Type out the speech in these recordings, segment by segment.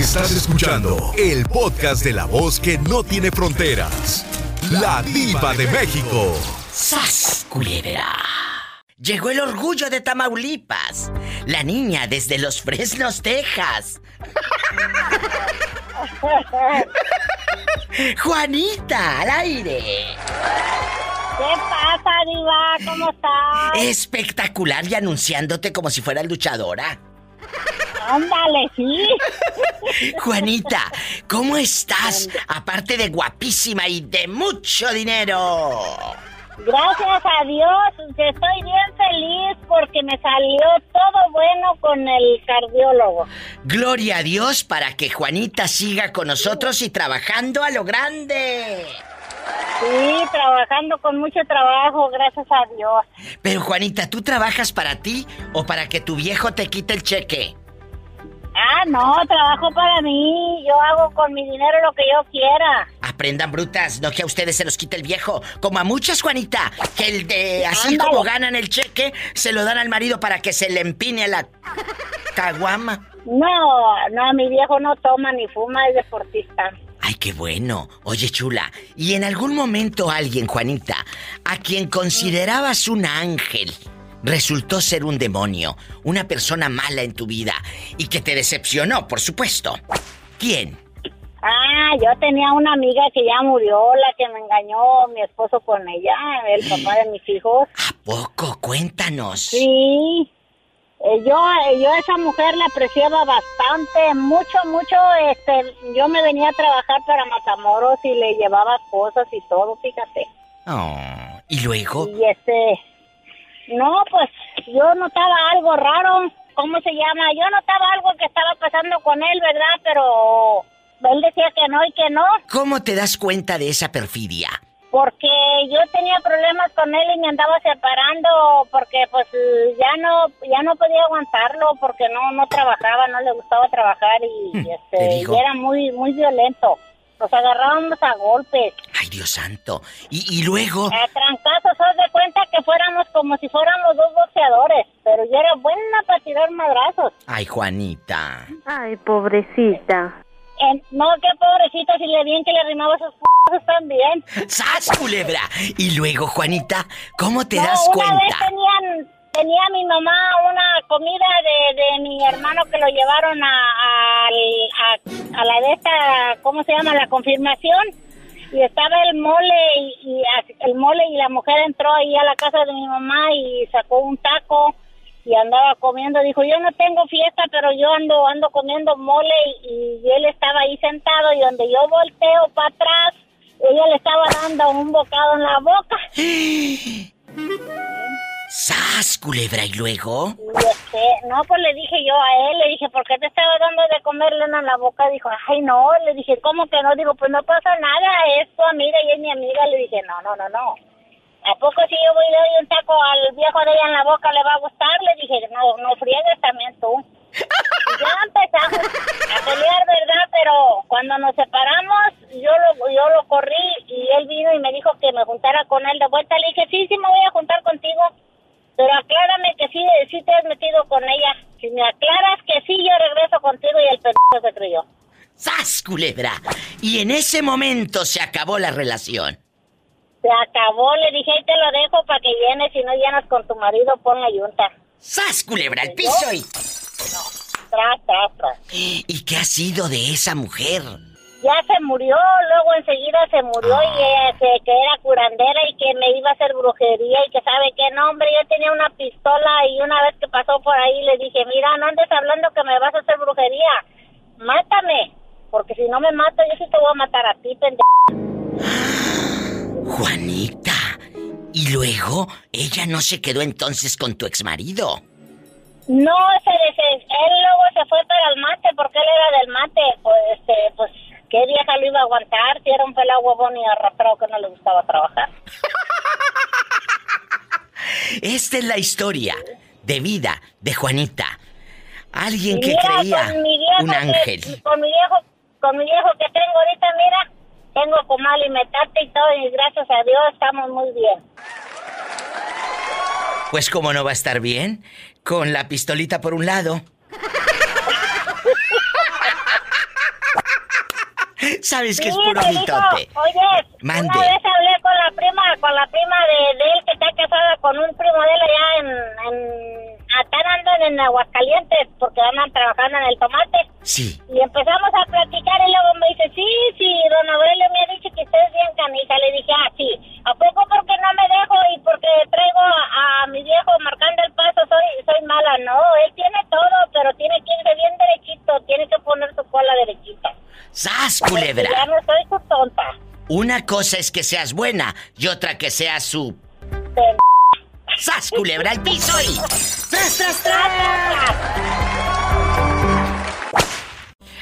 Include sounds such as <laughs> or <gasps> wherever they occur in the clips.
Estás escuchando el podcast de la voz que no tiene fronteras. La diva de México. ¡Sas, culebra! Llegó el orgullo de Tamaulipas. La niña desde los Fresnos, Texas. <laughs> Juanita, al aire. ¿Qué pasa, Diva? ¿Cómo estás? Espectacular y anunciándote como si fuera luchadora. Ándale, sí. Juanita, ¿cómo estás? Aparte de guapísima y de mucho dinero. Gracias a Dios, estoy bien feliz porque me salió todo bueno con el cardiólogo. Gloria a Dios para que Juanita siga con nosotros y trabajando a lo grande. Sí, trabajando con mucho trabajo, gracias a Dios. Pero Juanita, ¿tú trabajas para ti o para que tu viejo te quite el cheque? Ah, no, trabajo para mí. Yo hago con mi dinero lo que yo quiera. Aprendan brutas, no que a ustedes se los quite el viejo. Como a muchas, Juanita, que el de así como ganan el cheque, se lo dan al marido para que se le empine a la caguama. No, no, mi viejo no toma ni fuma, es deportista. Ay, qué bueno. Oye, chula, ¿y en algún momento alguien, Juanita, a quien considerabas un ángel, resultó ser un demonio, una persona mala en tu vida y que te decepcionó, por supuesto? ¿Quién? Ah, yo tenía una amiga que ya murió, la que me engañó mi esposo con ella, el papá de mis hijos. ¿A poco? Cuéntanos. Sí. Eh, yo, eh, yo a esa mujer la apreciaba bastante, mucho, mucho. Este, yo me venía a trabajar para Matamoros y le llevaba cosas y todo, fíjate. Oh, ¿y luego? Y este, no, pues yo notaba algo raro. ¿Cómo se llama? Yo notaba algo que estaba pasando con él, ¿verdad? Pero él decía que no y que no. ¿Cómo te das cuenta de esa perfidia? Porque yo tenía problemas con él y me andaba separando porque pues ya no ya no podía aguantarlo porque no no trabajaba, no le gustaba trabajar y, Hmm, <laughs> este y era muy muy violento. Nos agarrábamos a golpes, Ay, Dios santo. Y, y luego... a trancazos, haz de cuenta que fuéramos como si fuéramos dos boxeadores, pero yo era buena para tirar madrazos. Ay, Juanita. Ay, pobrecita. En- no, qué pobrecita, si le bien que le rimaba sus p***os también. ¡Sas, culebra! Y luego, Juanita, ¿cómo te No, das una vez cuenta? tenían, tenía mi mamá una comida de, de mi hermano que lo llevaron a, a, a- a la de esta, ¿cómo se llama? La confirmación. Y estaba el mole y, el mole y la mujer entró ahí a la casa de mi mamá y sacó un taco y andaba comiendo. Dijo, yo no tengo fiesta, pero yo ando ando comiendo mole y, y él estaba ahí sentado y donde yo volteo para atrás, ella le estaba dando un bocado en la boca. <gasps> ¡Sas, culebra! ¿Y luego? No, pues le dije yo a él, le dije, ¿por qué te estaba dando de comerle en la boca? Dijo, ay, no, le dije, ¿cómo que no? Digo, pues no pasa nada, es tu amiga y es mi amiga. Le dije, no, no, no, no. ¿A poco si yo voy y doy un taco al viejo de ella en la boca le va a gustar? Le dije, no, no friegues también tú. Y ya empezamos a pelear, ¿verdad? Pero cuando nos separamos, yo lo, yo lo corrí y él vino y me dijo que me juntara con él de vuelta. Le dije, sí, sí, me voy a juntar contigo. Pero aclárame que sí, sí te has metido con ella. Si me aclaras que sí, yo regreso contigo y el pendejo se creyó. ¡Sas, culebra! Y en ese momento se acabó la relación. Se acabó, le dije, ahí te lo dejo para que llenes. Si no llenas con tu marido, pon la yunta. ¡Sas, culebra! ¡El piso y... Tras, tras, tras. ¿Y qué ha sido de esa mujer? Ya se murió, luego enseguida se murió y ella se- que era curandera y que me iba a hacer brujería y que sabe qué no, hombre, yo tenía una pistola y una vez que pasó por ahí le dije, mira, no andes hablando que me vas a hacer brujería, mátame, porque si no me mato yo sí te voy a matar a ti, pendejo. <sighs> Juanita. Y luego, ella no se quedó entonces con tu exmarido. No, se, se- él luego se fue para el mate porque él era del mate, pues, este, pues, ¿qué vieja lo iba a aguantar? Si era un pelado huevón y arrastrado que no le gustaba trabajar. <laughs> Esta es la historia de vida de Juanita. Alguien Y que creía mi viejo un que- ángel. con mi viejo, con mi viejo que tengo ahorita, mira, tengo comal y metate y todo, y gracias a Dios estamos muy bien. Pues cómo no va a estar bien, con la pistolita por un lado. <laughs> sabes que es puro dijo, mitote. Oye, Mande. una vez hablé con la prima, con la prima de, de él que está casada con un primo de él allá en, en andan en Aguascalientes porque andan trabajando en el tomate. Sí. Y empezamos a platicar y luego me dice, sí, sí, don Aurelio me ha dicho que usted es bien canija. Le dije, ah, sí. ¿A poco porque no me dejo y porque traigo a, a mi viejo marcando el paso soy soy mala? No, él tiene todo, pero tiene que irse bien derechito. Tiene que poner su cola derechita. ¡Sas, Ya culebra! no soy su tonta. Una cosa es que seas buena y otra que seas su... ¡Sas, culebra al piso y... ¡Tras, tras, tras!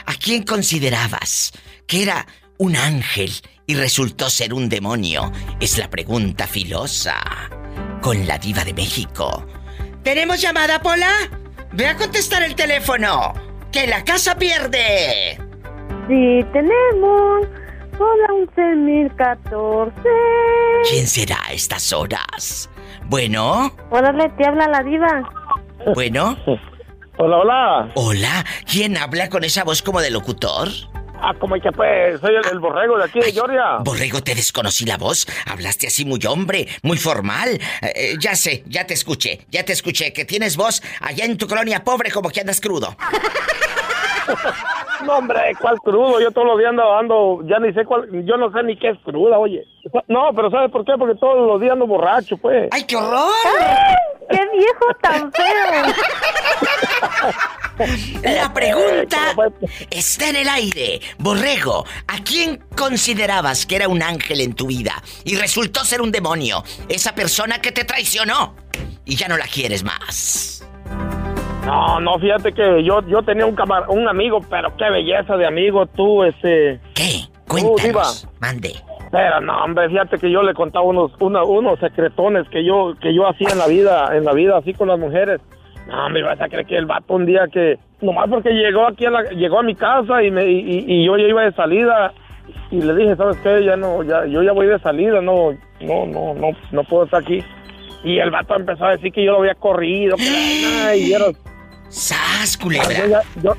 ¿A quién considerabas que era un ángel y resultó ser un demonio? Es la pregunta filosa con la diva de México. ¿Tenemos llamada, Pola? Ve a contestar el teléfono. ¡Que la casa pierde! Sí, tenemos. Hola, 11.014. ¿Quién será a estas horas? Bueno, Órale, te habla la diva. bueno. Hola, hola. Hola, ¿quién habla con esa voz como de locutor? Ah, como que pues, soy el, el borrego de aquí de Georgia. Borrego, te desconocí la voz. Hablaste así muy hombre, muy formal. Eh, eh, ya sé, ya te escuché, ya te escuché. Que tienes voz allá en tu colonia pobre como que andas crudo. <laughs> No, hombre, ¿cuál crudo? Yo todos los días ando, ando, ya ni sé cuál, yo no sé ni qué es cruda, oye. No, pero ¿sabes por qué? Porque todos los días ando borracho, pues. ¡Ay, qué horror! ¡Qué viejo tan feo! <laughs> La pregunta está en el aire. Borrego, ¿a quién considerabas que era un ángel en tu vida y resultó ser un demonio? Esa persona que te traicionó y ya no la quieres más. No, no, fíjate que yo, yo tenía un camar un amigo, pero qué belleza de amigo, tú, este. ¿Qué? Cuéntanos. Mande. Pero no, hombre, fíjate que yo le contaba unos, una- unos secretones que yo, que yo hacía en la vida, en la vida así con las mujeres. No, me vas a creer que el vato un día que, nomás porque llegó aquí a la, llegó a mi casa y me, y, y- yo ya iba de salida y le dije, ¿sabes qué? Ya no, ya, yo ya voy de salida, no, no, no, no, no puedo estar aquí. Y el vato empezó a decir que yo lo había corrido, que y era, ¡Sas, yo, culebra! ya- yo,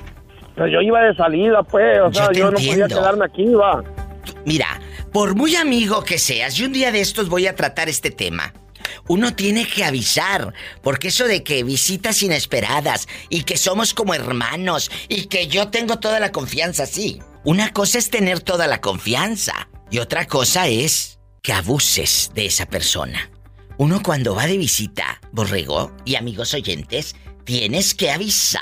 pero yo iba de salida, pues, o Yo sea, yo, no entiendo. podía quedarme aquí, va. Mira, por muy amigo que seas, y un día de estos voy a tratar este tema. Uno tiene que avisar, porque eso de que visitas inesperadas y que somos como hermanos y que yo tengo toda la confianza, sí. Una cosa es tener toda la confianza y otra cosa es que abuses de esa persona. Uno cuando va de visita, borrego y amigos oyentes, tienes que avisar.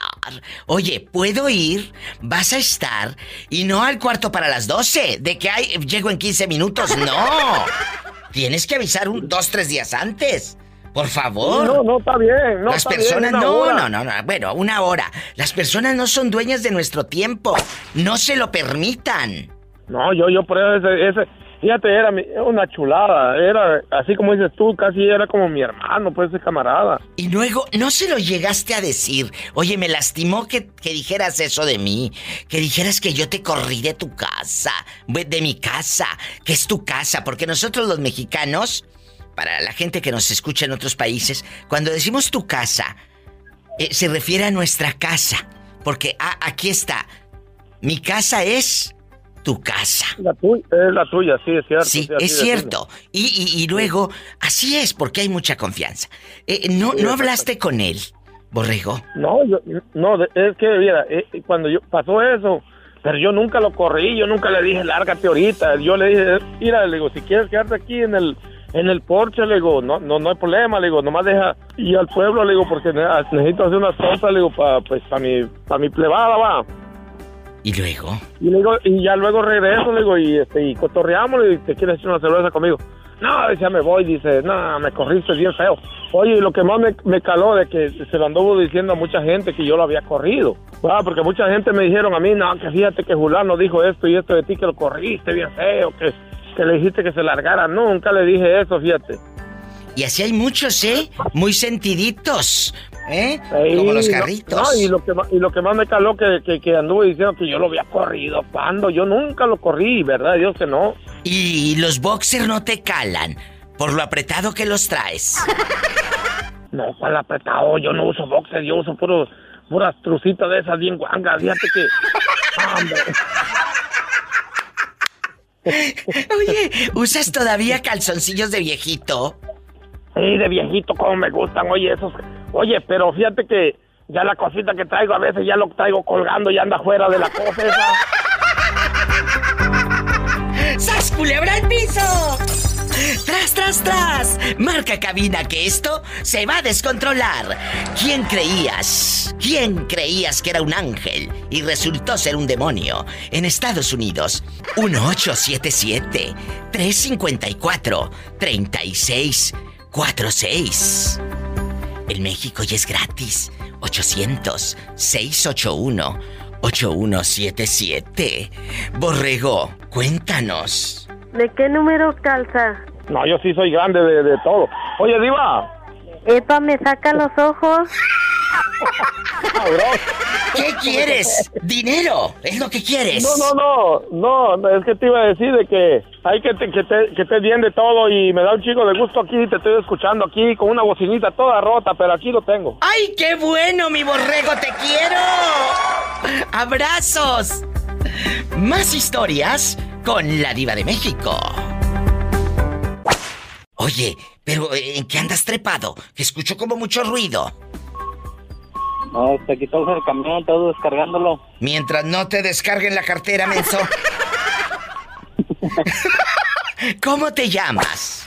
Oye, ¿puedo ir? ¿Vas a estar? Y no al cuarto para las 12, de que hay, llego en 15 minutos, no. <laughs> Tienes que avisar un, dos, tres días antes. Por favor. No, no, está bien, no Las está personas bien, una no, hora. no, no, no, bueno, una hora. Las personas no son dueñas de nuestro tiempo. No se lo permitan. No, yo, yo por eso ese, ese fíjate, era una chulada, era, así como dices tú, casi era como mi hermano, pues camarada. Y luego, ¿no se lo llegaste a decir? Oye, me lastimó que, que dijeras eso de mí. Que dijeras que yo te corrí de tu casa. De mi casa. Que es tu casa. Porque nosotros los mexicanos, para la gente que nos escucha en otros países, cuando decimos tu casa, eh, se refiere a nuestra casa. Porque ah, aquí está. Mi casa es tu casa. La tuya, es la tuya, sí, es cierto. Sí, es cierto. Y, y- y luego, así es, porque hay mucha confianza. Eh, ¿no, ¿No hablaste con él, Borrego? No, yo, no, es que, mira, eh, cuando yo pasó eso, pero yo nunca lo corrí, yo nunca le dije, lárgate ahorita. Yo le dije, mira, le digo, si quieres quedarte aquí en el en el porche, le digo, no, no, no hay problema, le digo, nomás deja ir al pueblo, le digo, porque ne- necesito hacer unas cosas, le digo, para pues, para mi, para mi plebada, va. Y luego, Y, le digo, y ya luego regreso, le digo, y, este, y cotorreamos, digo, ¿te quieres echar una cerveza conmigo? No, ya me voy, dice, no, me corriste bien feo. Oye, y lo que más me, me caló de que se lo anduvo diciendo a mucha gente que yo lo había corrido. Ah, porque mucha gente me dijeron a mí, no, que fíjate que Julano dijo esto y esto de ti, que lo corriste bien feo, que, que le dijiste que se largara. Nunca le dije eso, fíjate. y así hay muchos, ¿eh? Muy sentiditos, ¿eh? Como los carritos. no, y, lo que, más- y lo que más me caló que, que, que anduvo diciendo que yo lo había corrido. ¿Cuándo? Yo nunca lo corrí, ¿verdad? Dios que no. Y los boxers no te calan por lo apretado que los traes. <laughs> No, ¿cuál apretado? Yo no uso boxer, yo uso puro, puras trucitas de esas bien guangas. Fíjate que. Hombre. <laughs> Oye, ¿usas todavía calzoncillos de viejito? Sí, de viejito, como me gustan, oye, esos. Oye, pero fíjate que ya la cosita que traigo a veces ya lo traigo colgando y anda fuera de la cosa esa. ¡Sas culebra al piso! ¡Tras, tras, tras! Marca cabina que esto se va a descontrolar. ¿Quién creías? ¿Quién creías que era un ángel y resultó ser un demonio? En Estados Unidos, 1877-354-3646. En México ya es gratis. 800-681-8177. Borrego, cuéntanos. ¿De qué número calza? No, yo sí soy grande de, de todo. Oye, Diva. Epa, me saca los ojos. Cabrón. ¿Qué quieres? ¿Dinero? ¿Es lo que quieres? No, no, no, no, es que te iba a decir de que hay que te, que te, que te bien de todo y me da un chico de gusto aquí, te estoy escuchando aquí con una bocinita toda rota, pero aquí lo tengo. ¡Ay, qué bueno, mi borrego! ¡Te quiero! ¡Abrazos! Más historias con la diva de México. Oye, pero ¿en qué andas trepado? Que escucho como mucho ruido. No, te quitó el camión, todo descargándolo. Mientras no te descarguen la cartera, menso. <laughs> ¿Cómo te llamas?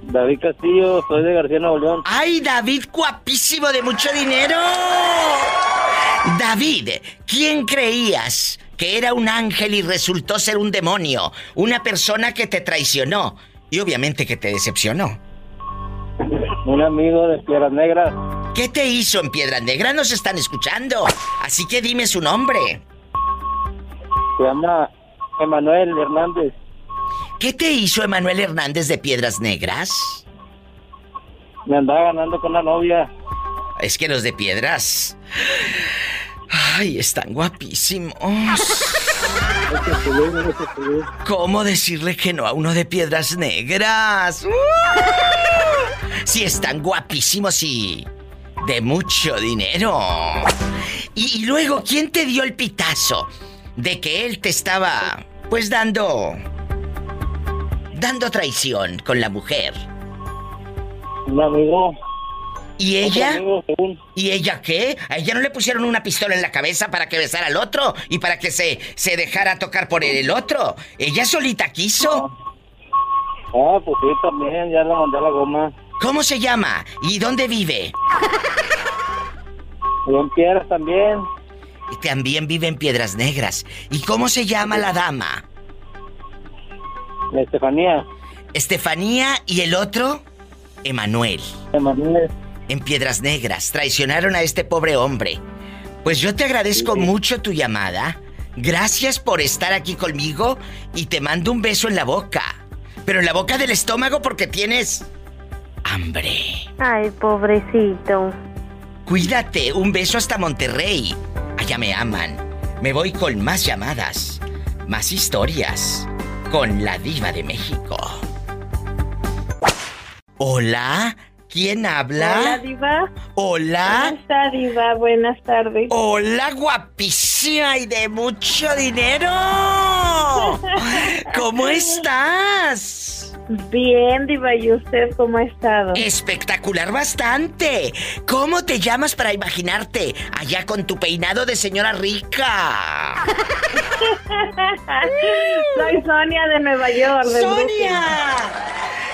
David Castillo, soy de García Nuevo León. ¡Ay, David, guapísimo de mucho dinero! David, ¿quién creías que era un ángel y resultó ser un demonio? Una persona que te traicionó y obviamente que te decepcionó. Un amigo de Piedras Negras. ¿Qué te hizo en Piedras Negras? Nos están escuchando. Así que dime su nombre. Se llama Emanuel Hernández. ¿Qué te hizo Emanuel Hernández de Piedras Negras? Me andaba ganando con la novia. Es que los de Piedras... Ay, están guapísimos. ¿Cómo decirle que no a uno de Piedras Negras? ¡Uh! Si están guapísimos y de mucho dinero. Y, luego, ¿quién te dio el pitazo de que él te estaba, pues, dando... dando traición con la mujer? Un amigo. ¿Y ella? ¿Y ella qué? ¿A ella no le pusieron una pistola en la cabeza para que besara al otro? ¿Y para que se, se dejara tocar por el otro? ¿Ella solita quiso? Ah, pues sí, también, ya le mandé a la goma. ¿Cómo se llama? ¿Y dónde vive? En Piedras también. También vive en Piedras Negras. ¿Y cómo se llama la dama? Estefanía. Estefanía y el otro, Emanuel. Emanuel. En Piedras Negras. Traicionaron a este pobre hombre. Pues yo te agradezco mucho tu llamada. Gracias por estar aquí conmigo y te mando un beso en la boca. Pero en la boca del estómago porque tienes hambre. Ay, pobrecito. Cuídate, un beso hasta Monterrey. Allá me aman. Me voy con más llamadas, más historias, con la diva de México. Hola, ¿quién habla? Hola, Diva. Hola. ¿Cómo está, Diva? Buenas tardes. Hola, guapísima y de mucho dinero. <laughs> ¿Cómo estás? Bien, Diva. ¿Y usted cómo ha estado? Espectacular bastante. ¿Cómo te llamas para imaginarte allá con tu peinado de señora rica? <laughs> Soy Sonia de Nueva York. de Brooklyn. ¡Sonia!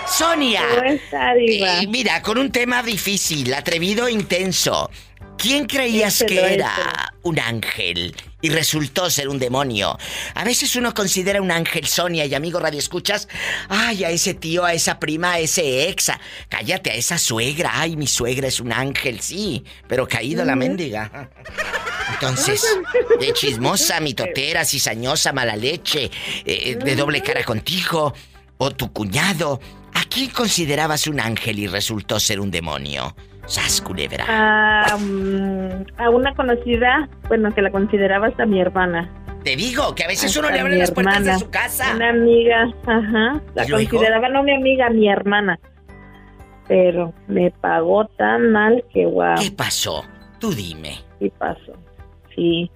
Sonia. ¿Cómo está, Diva? Eh, mira, con un tema difícil, atrevido e intenso. ¿Quién creías Díselo, que era díselo. un ángel y resultó ser un demonio? A veces uno considera un ángel, Sonia y amigo Radio Escuchas, ay, a ese tío, a esa prima, a ese exa. Cállate, a esa suegra. Ay, mi suegra es un ángel, sí, pero caído la mendiga. Entonces, <laughs> de chismosa, mitotera, cizañosa, mala leche, eh, de doble cara contigo, o tu cuñado. ¿A quién considerabas un ángel y resultó ser un demonio? Sas culebra. A, mm, a una conocida, bueno, que la consideraba hasta mi hermana. Te digo que a veces uno le abre las puertas de hermana. su casa. Una amiga, ajá. La consideraba no mi amiga, mi hermana. Pero me pagó tan mal que guau. ¿Qué pasó? Tú dime. Sí pasó. Sí.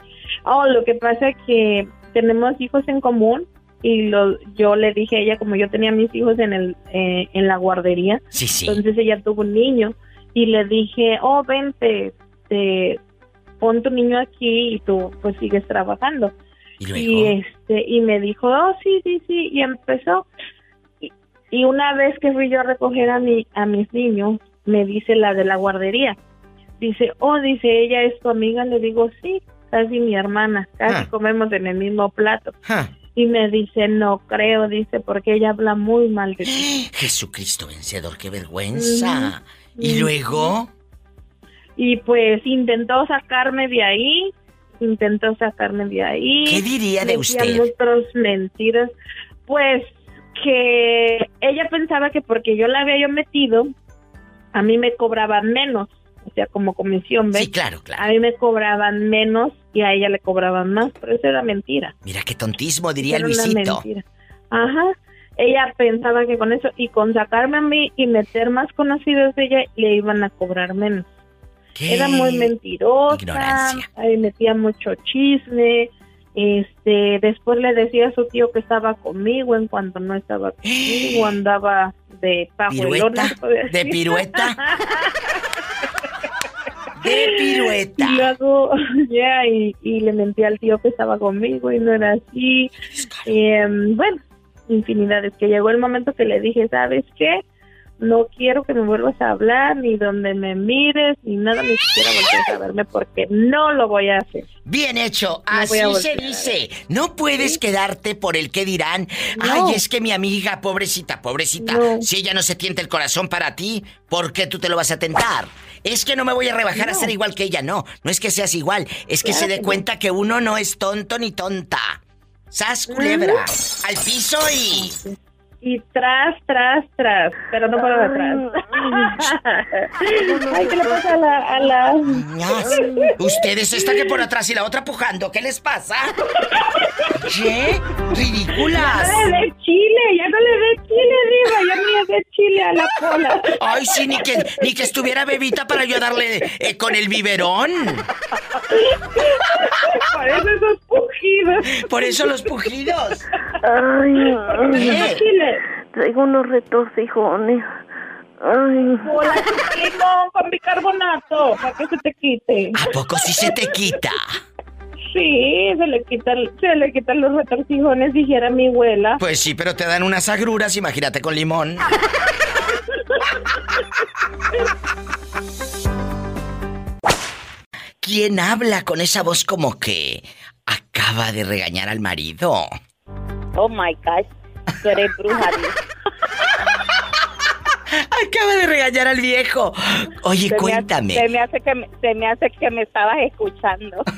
Oh, lo que pasa es que tenemos hijos en común y lo, yo le dije a ella, como yo tenía mis hijos en, el, eh, en la guardería, Sí, sí. entonces ella tuvo un niño y le dije, oh, vente, te, pon tu niño aquí y tú pues sigues trabajando. Y este y me dijo, oh, sí, sí, sí, y empezó. Y, y una vez que fui yo a recoger a, mi, a mis niños, me dice la de la guardería, dice, oh, dice, ella es tu amiga, le digo, sí, casi mi hermana, casi Ah. comemos en el mismo plato. Ja. Y me dice, no creo, dice, porque ella habla muy mal de ti. <gasps> Jesucristo vencedor, qué vergüenza. Y luego. Y pues intentó sacarme de ahí, intentó sacarme de ahí. ¿Qué diría de usted? otras mentiras. Pues que ella pensaba que porque yo la había yo metido, a mí me cobraban menos, o sea, como comisión, ¿ves? Sí, claro, A claro. mí me cobraban menos y a ella le cobraban más, pero eso era mentira. Mira qué tontismo, diría Era una Luisito. mentira. Ajá. Ella pensaba que con eso y con sacarme a mí y meter más conocidos de ella le iban a cobrar menos. ¿Qué? Era muy mentirosa, ignorancia. ahí metía mucho chisme. Este, después le decía a su tío que estaba conmigo en cuanto no estaba <gasps> conmigo, andaba de pajuelona. ¿De pirueta? <laughs> De pirueta. Y luego, <laughs> ya, y, y le mentí al tío que estaba conmigo y no era así. Eh, bueno, infinidades. Que llegó el momento que le dije, ¿sabes qué? No quiero que me vuelvas a hablar, ni donde me mires, ni nada, ni siquiera voltees a verme, porque no lo voy a hacer. Bien hecho, No así se dice. No puedes quedarte por el que dirán. No. Ay, es que mi amiga, pobrecita, pobrecita. No. Si ella no se tienta el corazón para ti, ¿por qué tú te lo vas a tentar? Es que no me voy a rebajar a ser igual que ella, no. No es que seas igual, es que Claro se dé que cuenta que uno no es tonto ni tonta. Sas culebra, al piso y. Y tras, tras, tras, pero no para atrás. Ay, <laughs> ¿qué le pasa a la... A la... Ustedes están que por atrás y la otra pujando, ¿qué les pasa? ¿Qué? ¡Ridículas! Ya no le dé chile, ya no le dé chile, diva, ya no le dé chile a la cola. Ay, sí, ni que, ni que estuviera bebita para yo darle eh, con el biberón. Por eso esos pujidos. Por eso los pujidos. Ay, ¿Qué? Traigo unos retorcijones. Ay, Hola, limón con bicarbonato, para que se te quite. ¿A poco sí se te quita? Sí, se le quitan, se le quitan los retorcijones, dijera mi abuela. Pues sí, pero te dan unas agruras, imagínate con limón. ¿Quién habla con esa voz como que acaba de regañar al marido? Oh my gosh, tú eres bruja. <laughs> Acaba de regañar al viejo. Oye, Se me hace- cuéntame. se, me hace que me, se me hace que me estabas escuchando. <laughs>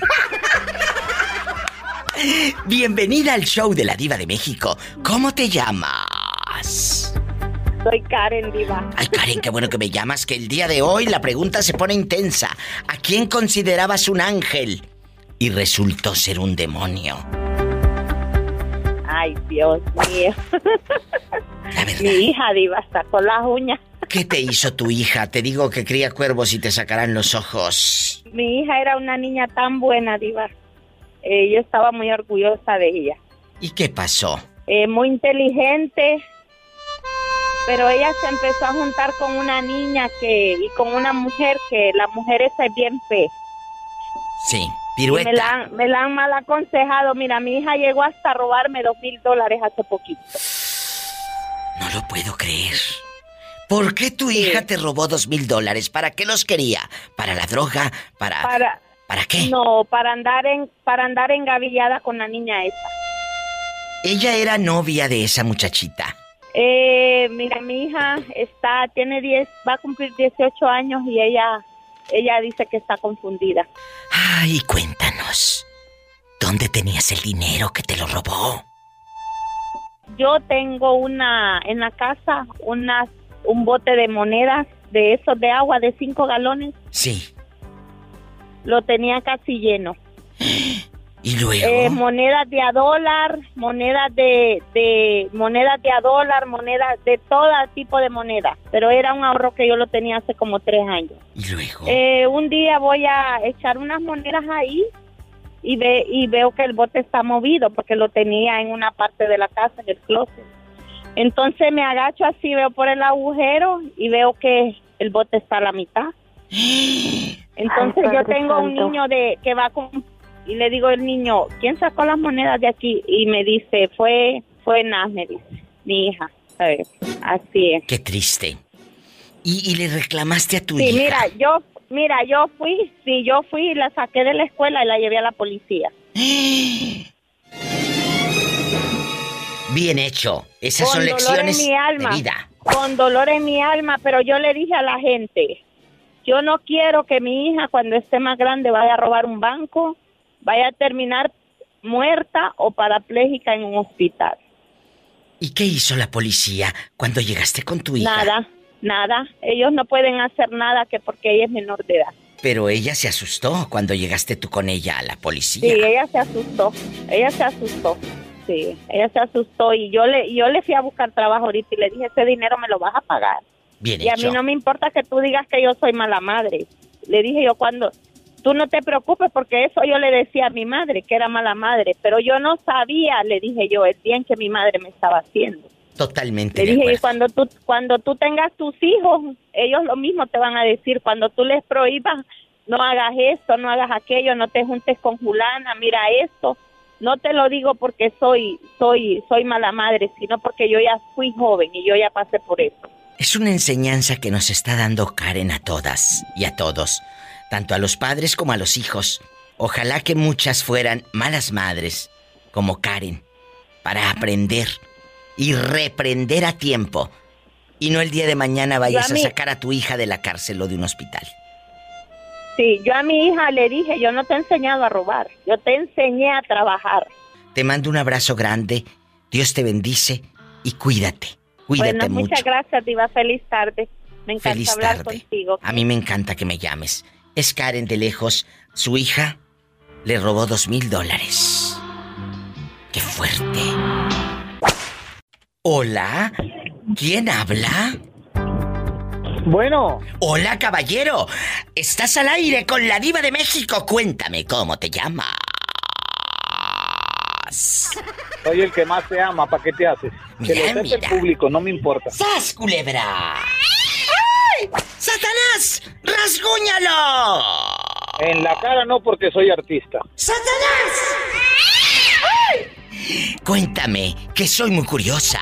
Bienvenida al show de la Diva de México. ¿Cómo te llamas? Soy Karen Diva. Ay, Karen, qué bueno que me llamas, que el día de hoy la pregunta se pone intensa. ¿A quién considerabas un ángel? Y resultó ser un demonio. Ay, Dios mío. La verdad. Mi hija Diva sacó las uñas. ¿Qué te hizo tu hija? Te digo que cría cuervos y te sacarán los ojos. Mi hija era una niña tan buena, Diva. Eh, yo estaba muy orgullosa de ella. ¿Y qué pasó? Eh, muy inteligente. Pero ella se empezó a juntar con una niña que y con una mujer que la mujer esa es bien fe. Sí, Y me, la, pirueta. han- me la han mal aconsejado. Mira, mi hija llegó hasta a robarme dos mil dólares hace poquito. No lo puedo creer. ¿Por qué tu hija te robó dos mil dólares? ¿Para qué los quería? ¿Para la droga? ¿Para... Para, ¿Para qué? no, para andar en, para andar engavillada con la niña esa. Ella era novia de esa muchachita. Eh, mira, mi hija está, tiene 10, va a cumplir 18 años y ella, ella dice que está confundida. Ay, cuéntanos. ¿Dónde tenías el dinero que te lo robó? Yo tengo una, en la casa, unas, un bote de monedas de esos de agua de 5 galones, Sí. lo tenía casi lleno. <gasps> ¿Y luego? Eh, monedas de a dólar, monedas de, de, monedas de a dólar, monedas de todo tipo de monedas. Pero era un ahorro que yo lo tenía hace como tres años. ¿Y luego? Eh, un día voy a echar unas monedas ahí y ve y veo que el bote está movido porque lo tenía en una parte de la casa en el closet. Entonces me agacho así, veo por el agujero y veo que el bote está a la mitad. <gasps> Entonces Ay, yo tengo un niño de que va con y le digo al niño, ¿quién sacó las monedas de aquí? Y me dice, fue fue Naz, me dice, mi hija. Así es. Qué triste. Y, y le reclamaste a tu Sí, hija. mira, yo mira, yo fui, sí, yo fui y la saqué de la escuela y la llevé a la policía. <gasps> Bien hecho. Esas son con en lecciones mi alma, de vida. con dolor en mi alma, pero yo le dije a la gente, yo no quiero que mi hija cuando esté más grande vaya a robar un banco, vaya a terminar muerta o parapléjica en un hospital. ¿Y qué hizo la policía cuando llegaste con tu hija? Nada, nada, ellos no pueden hacer nada que porque ella es menor de edad. Pero ella se asustó cuando llegaste tú con ella a la policía. Sí, ella se asustó, ella se asustó. Sí, ella se asustó y yo le yo le fui a buscar trabajo ahorita y le dije, ese dinero me lo vas a pagar. Bien Y a mí no me importa que tú digas que yo soy mala madre. Le dije yo cuando, tú no te preocupes porque eso yo le decía a mi madre, que era mala madre, pero yo no sabía, le dije yo, el bien que mi madre me estaba haciendo. Totalmente Le de dije, y cuando tú, cuando tú tengas tus hijos, ellos lo mismo te van a decir, cuando tú les prohíbas, no hagas esto, no hagas aquello, no te juntes con Julana, mira esto. No te lo digo porque soy, soy, soy mala madre, sino porque yo ya fui joven y yo ya pasé por eso. Es una enseñanza que nos está dando Karen a todas y a todos, tanto a los padres como a los hijos. Ojalá que muchas fueran malas madres, como Karen, para aprender y reprender a tiempo. Y no el día de mañana vayas a mí- sacar a tu hija de la cárcel o de un hospital. Sí, yo a mi hija le dije, yo no te he enseñado a robar, yo te enseñé a trabajar. Te mando un abrazo grande, Dios te bendice y cuídate. Cuídate bueno, mucho. muchas gracias, Diva. Feliz tarde. Me encanta Feliz hablar tarde. contigo. A mí me encanta que me llames. Es Karen de lejos. Su hija le robó dos mil dólares. ¡Qué fuerte! Hola, ¿quién habla? Bueno, Hola, caballero. Estás al aire con la diva de México. Cuéntame cómo te llamas. soy el que más te ama, ¿para qué te haces? Que Mira, lo sepa mira. el público, no me importa. ¡Sas, culebra! ¡Ay! ¡Satanás! ¡Rasguñalo! En la cara no, porque soy artista. ¡Satanás! Cuéntame, que soy muy curiosa.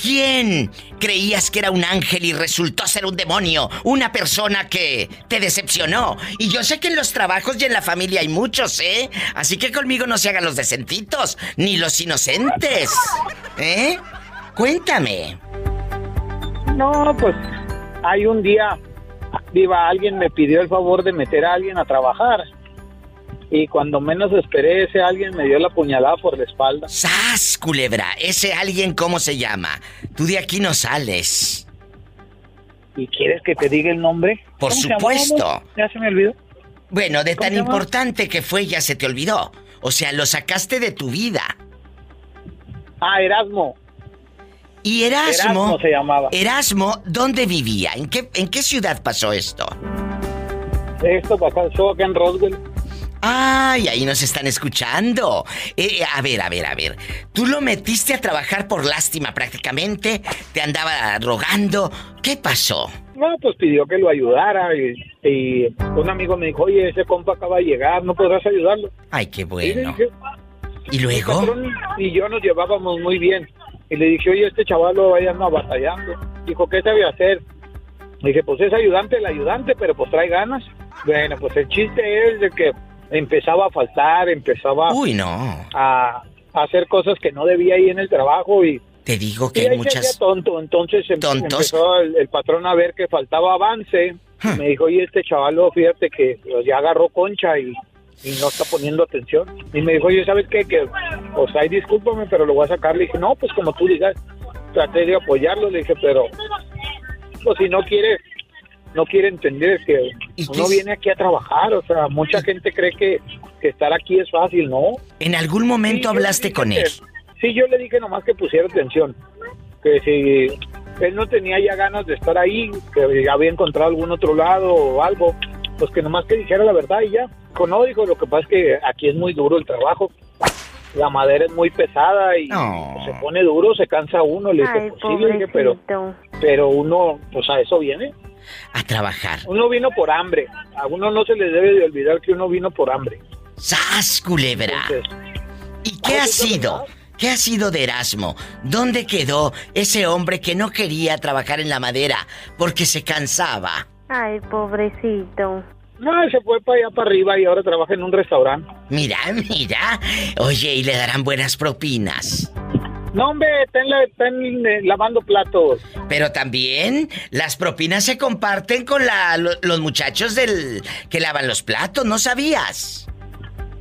¿Quién creías que era un ángel y resultó ser un demonio? Una persona que te decepcionó. Y yo sé que en los trabajos y en la familia hay muchos, ¿eh? Así que conmigo no se hagan los decentitos, ni los inocentes. ¿Eh? Cuéntame. No, pues hay un día, viva, alguien me pidió el favor de meter a alguien a trabajar. Y cuando menos esperé, ese alguien me dio la puñalada por la espalda. ¡Sas, culebra! ¿Ese alguien cómo se llama? Tú de aquí no sales. ¿Y quieres que te diga el nombre? Por ¿Cómo se llamaba, supuesto. Ya se me olvidó. Bueno, de ¿Cómo tan importante que fue ya se te olvidó. O sea, lo sacaste de tu vida. Ah, Erasmo. Y Erasmo. Erasmo se llamaba. Erasmo, ¿dónde vivía? ¿En qué, ¿En qué ciudad pasó esto? Esto pasó acá en Roswell. Ay, ahí nos están escuchando. Eh, a ver, a ver, a ver. Tú lo metiste a trabajar por lástima prácticamente. Te andaba rogando. ¿Qué pasó? No, pues pidió que lo ayudara y, y un amigo me dijo, oye, ese compa acaba de llegar, ¿no podrás ayudarlo? Ay, qué Y bueno. dije, ¿Y "Mi luego? y yo nos llevábamos muy bien. Y le dije, oye, este chaval lo vaya anda batallando. Dijo, ¿qué sabe hacer? Le dije, pues es ayudante el ayudante, pero pues trae ganas. Bueno, pues el chiste es de que empezaba a faltar, empezaba Uy, no. a, a hacer cosas que no debía ir en el trabajo y, Te digo y que hay ahí se hacía muchas... tonto. Entonces em- ¿Tontos? empezó el, el patrón a ver que faltaba avance. Hmm. Me dijo, oye, este chaval, fíjate que pues, ya agarró concha y, y no está poniendo atención. Y me dijo, oye, ¿sabes qué? Que, pues ahí discúlpame, pero lo voy a sacar. Le dije, no, pues como tú digas. Traté de apoyarlo, le dije, pero pues si no quiere, no quiere entender que ¿Y qué uno viene aquí a trabajar. O sea, mucha gente cree que, que estar aquí es fácil, ¿no? ¿En algún momento Sí, hablaste con él? sí, yo le dije nomás que pusiera atención. Que si él no tenía ya ganas de estar ahí, que había encontrado algún otro lado o algo, pues que nomás que dijera la verdad y ya. Dijo, no, dijo, lo que pasa es que aquí es muy duro el trabajo. La madera es muy pesada y No. se pone duro, se cansa uno. Le dije, Ay, pues sí, le dije, pero, pero uno, pues a eso viene. A trabajar. Uno vino por hambre. A uno no se le debe de olvidar que uno vino por hambre. ¡Sas, culebra! Entonces, ¿Y qué ha sido? ¿Qué ha sido de Erasmo? ¿Dónde quedó ese hombre que no quería trabajar en la madera porque se cansaba? Ay, pobrecito. no, se fue para allá para arriba y ahora trabaja en un restaurante. Mira, mira. Oye, y le darán buenas propinas. No, hombre, están, eh, lavando platos. Pero también las propinas se comparten con la- lo- los muchachos del que lavan los platos, ¿no sabías?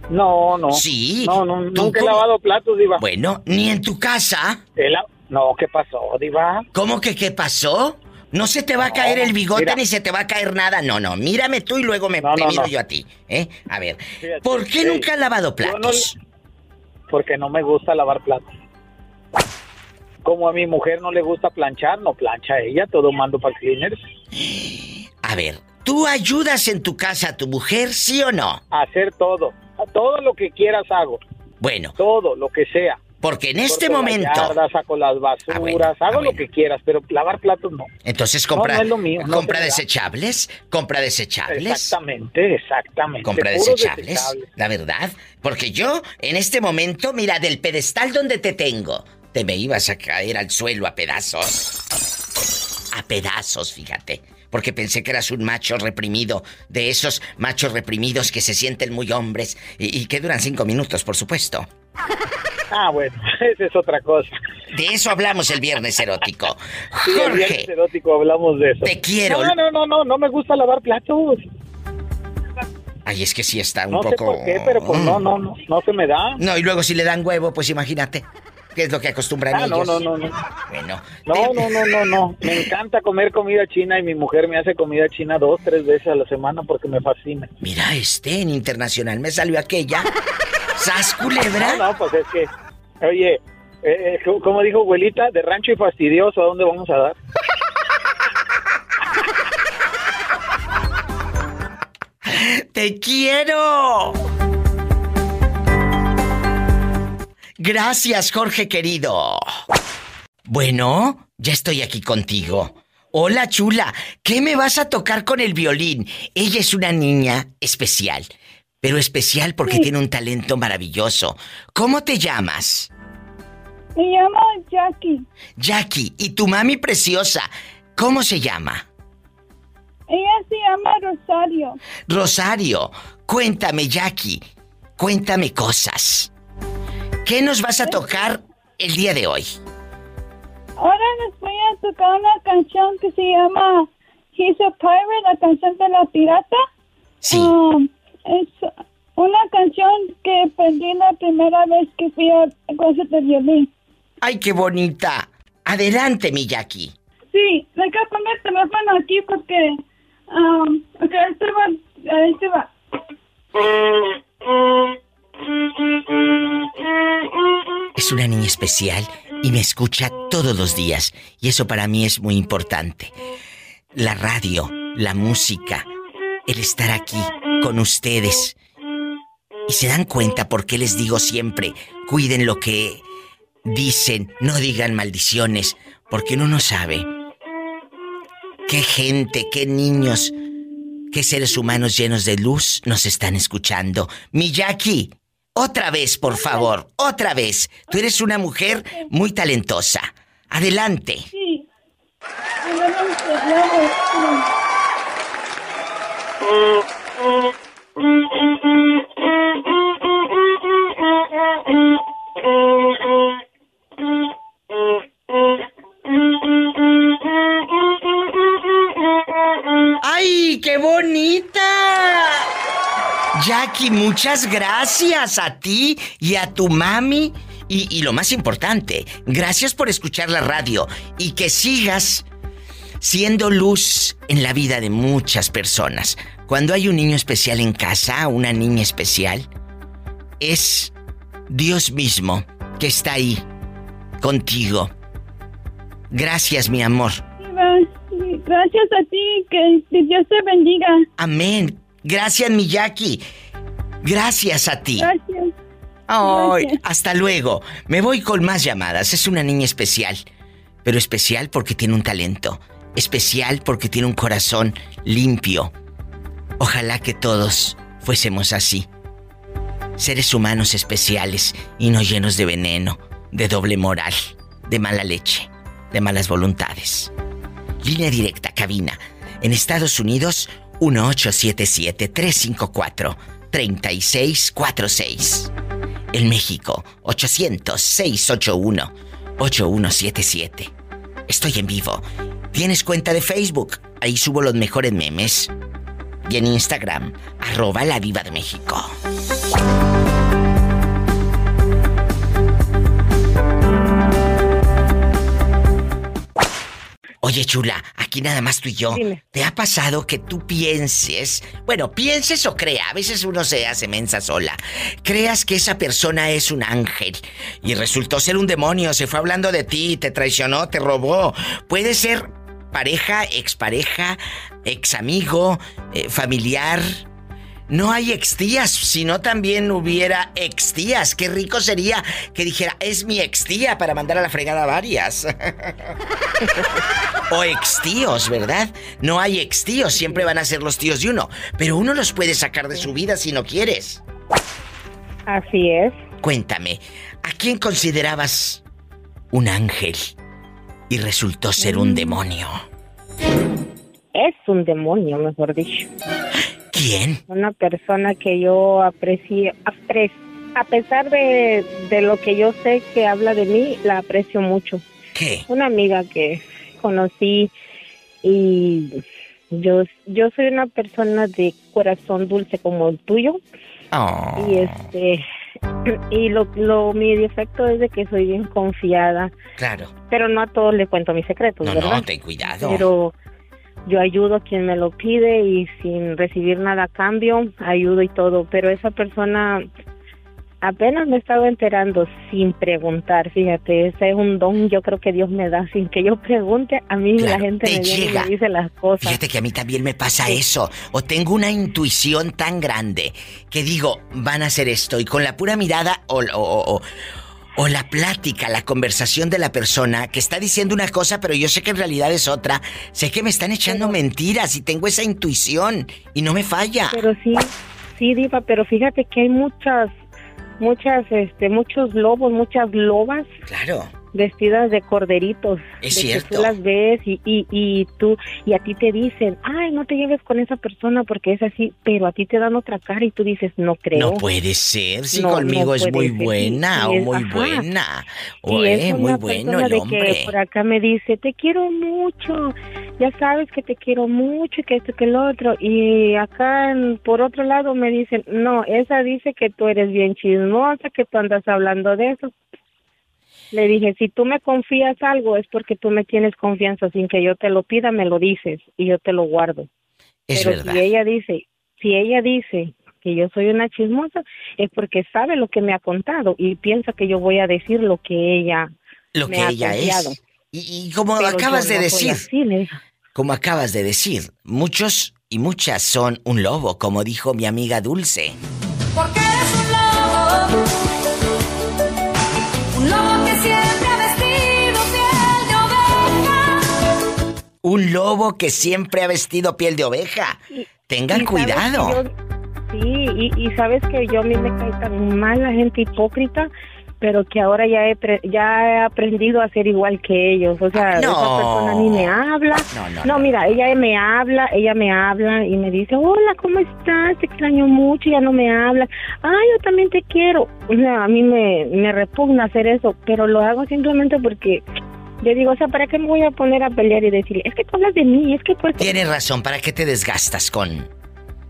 No, no. Sí. No, no, ¿Tú nunca he lavado platos, Diva. Bueno, ni en tu casa. No, ¿qué pasó, Diva? ¿Cómo que qué pasó? No se te va a caer el bigote mira. ni se te va a caer nada. No, no, mírame tú y luego me No, te miro no. yo a ti. ¿eh? A ver, Fíjate, ¿por qué sí. nunca has lavado platos? Porque no me gusta lavar platos. Como a mi mujer no le gusta planchar, no plancha ella, todo mando para cleaners. A ver, ¿tú ayudas en tu casa a tu mujer, sí o no? Hacer todo. Todo lo que quieras hago. Bueno, Todo, lo que sea. Porque en este momento... saco las basuras, Ah, bueno, hago ah, lo que quieras, pero lavar platos no. Entonces compra, No, no es lo mío, compra desechables, compra desechables. Exactamente, exactamente. Compra desechables. la verdad. Porque yo, en este momento, mira, del pedestal donde te tengo, te me ibas a caer al suelo a pedazos. A pedazos, fíjate. Porque pensé que eras un macho reprimido, de esos machos reprimidos que se sienten muy hombres y, y que duran cinco minutos, por supuesto. Ah, bueno, <laughs> esa es otra cosa. De eso hablamos el viernes erótico. Sí, el viernes Jorge, erótico hablamos de eso. te quiero. No, no, no, no, no me gusta lavar platos. Ay, es que sí está un No sé poco. por qué, pero pues no, no, no, no se me da. No, y luego si le dan huevo, pues imagínate. ¿Qué es lo que acostumbran Ah, no, ellos? no, no, no. Bueno. No, te- no, no, no, no. Me encanta comer comida china y mi mujer me hace comida china dos, tres veces a la semana porque me fascina. Mira, este en internacional me salió aquella. ¿Sas culebra? <laughs> No, no, pues es que, oye, eh, eh, co- como dijo abuelita, de rancho y fastidioso, ¿a dónde vamos a dar? <laughs> ¡Te quiero! Gracias, Jorge querido. Bueno, ya estoy aquí contigo. Hola, chula. ¿Qué me vas a tocar con el violín? Ella es una niña especial, pero especial porque tiene un talento maravilloso. ¿Cómo te llamas? Me llamo Jackie. Jackie, y tu mami preciosa, ¿cómo se llama? Ella se llama Rosario. Rosario, cuéntame, Jackie, cuéntame cosas. ¿Qué nos vas a tocar el día de hoy? Ahora les voy a tocar una canción que se llama He's a Pirate, la canción de la pirata. Sí. Um, es una canción que aprendí la primera vez que fui a clases de violín. ¡Ay, qué bonita! Adelante, mi Jackie. Sí, le a poner el teléfono aquí porque... Um, ok, ahí se va. Ahí se va. Es una niña especial y me escucha todos los días. Y eso para mí es muy importante. La radio, la música, el estar aquí con ustedes. Y se dan cuenta por qué les digo siempre, cuiden lo que dicen, no digan maldiciones, porque uno no sabe qué gente, qué niños, qué seres humanos llenos de luz nos están escuchando. Mi Jackie, otra vez, por favor, otra vez. Tú eres una mujer muy talentosa. Adelante. Sí. ¡Ay, qué bonita! Jackie, muchas gracias a ti y a tu mami. Y, y lo más importante, gracias por escuchar la radio y que sigas siendo luz en la vida de muchas personas. Cuando hay un niño especial en casa, una niña especial, es Dios mismo que está ahí contigo. Gracias, mi amor. Gracias a ti, que Dios te bendiga. Amén. Gracias, mi Jackie. Gracias a ti. Gracias. hasta luego. Me voy con más llamadas. Es una niña especial. Pero especial porque tiene un talento. Especial porque tiene un corazón limpio. Ojalá que todos fuésemos así. Seres humanos especiales y no llenos de veneno, de doble moral, de mala leche, de malas voluntades. Línea directa, cabina. En Estados Unidos, 1877-354-3646. En México, 800-681-8177. Estoy en vivo. ¿Tienes cuenta de Facebook? Ahí subo los mejores memes. Y en Instagram, arroba la diva de México. Oye, chula, aquí nada más tú y yo. Dime. ¿Te ha pasado que tú pienses, bueno, pienses o crea, a veces uno se hace mensa sola, creas que esa persona es un ángel y resultó ser un demonio, se fue hablando de ti, te traicionó, te robó? Puede ser pareja, expareja, ex amigo, eh, familiar. No hay extías, sino también hubiera extías. Qué rico sería que dijera, es mi extía para mandar a la fregada a varias. <laughs> o extíos, ¿verdad? No hay extíos, siempre van a ser los tíos de uno. Pero uno los puede sacar de su vida si no quieres. Así es. Cuéntame, ¿a quién considerabas un ángel y resultó ser un demonio? Es un demonio, mejor dicho. ¿Quién? Una persona que yo aprecio, apre- a pesar de, de lo que yo sé que habla de mí, la aprecio mucho. ¿Qué? Una amiga que conocí y yo, yo soy una persona de corazón dulce como el tuyo Oh. y este <clears throat> y lo, lo mi defecto es de que soy bien confiada, Claro. pero no a todos le cuento mis secretos, No, ¿verdad? no, ten cuidado. pero yo ayudo a quien me lo pide y sin recibir nada a cambio, ayudo y todo, pero esa persona apenas me estaba enterando sin preguntar, fíjate, ese es un don yo creo que Dios me da sin que yo pregunte, a mí Claro, la gente te me viene y me dice las cosas. Fíjate que a mí también me pasa eso. O tengo una intuición tan grande que digo, van a hacer esto. Y con la pura mirada o, o- o- o- la plática, la conversación de la persona que está diciendo una cosa, pero yo sé que en realidad es otra. Sé que me están echando mentiras y tengo esa intuición y no me falla. Pero sí, sí, Diva, pero fíjate que hay muchas, muchas, este, muchos lobos, muchas lobas Claro. Vestidas de corderitos. Es de cierto. Que tú las ves y, y, y tú, y a ti te dicen, ay, no te lleves con esa persona porque es así, pero a ti te dan otra cara y tú dices, no creo. No puede ser, si No, conmigo no es muy ser. buena Sí, o es- muy ajá. buena. Sí, O es eh, muy bueno el de hombre. que por acá me dice, te quiero mucho, ya sabes que te quiero mucho y que esto que el otro. Y acá por otro lado me dicen, no, esa dice que tú eres bien chismosa, que tú andas hablando de eso. Le dije, si tú me confías algo es porque tú me tienes confianza, sin que yo te lo pida, me lo dices y yo te lo guardo. Es Pero verdad. si ella dice, si ella dice que yo soy una chismosa, es porque sabe lo que me ha contado y piensa que yo voy a decir lo que ella Lo me que ha ella confiado. es. Y, y como Pero acabas de no decir, así, como acabas de decir, muchos y muchas son un lobo, como dijo mi amiga Dulce. Un lobo que siempre ha vestido piel de oveja. Tengan Y sabes cuidado. yo- sí, y, y sabes que yo a mí me cae tan mal la gente hipócrita, pero que ahora ya he, pre- ya he aprendido a ser igual que ellos. O sea, Ah, no. esa persona ni me habla. No, no, No, no. mira, ella me habla, ella me habla y me dice, hola, ¿cómo estás? Te extraño mucho, ya no me habla. Ah, yo también te quiero. O sea, a mí me, me repugna hacer eso, pero lo hago simplemente porque yo digo, o sea, ¿para qué me voy a poner a pelear y decirle, es que tú hablas de mí, es que tú... Tienes razón, ¿para qué te desgastas con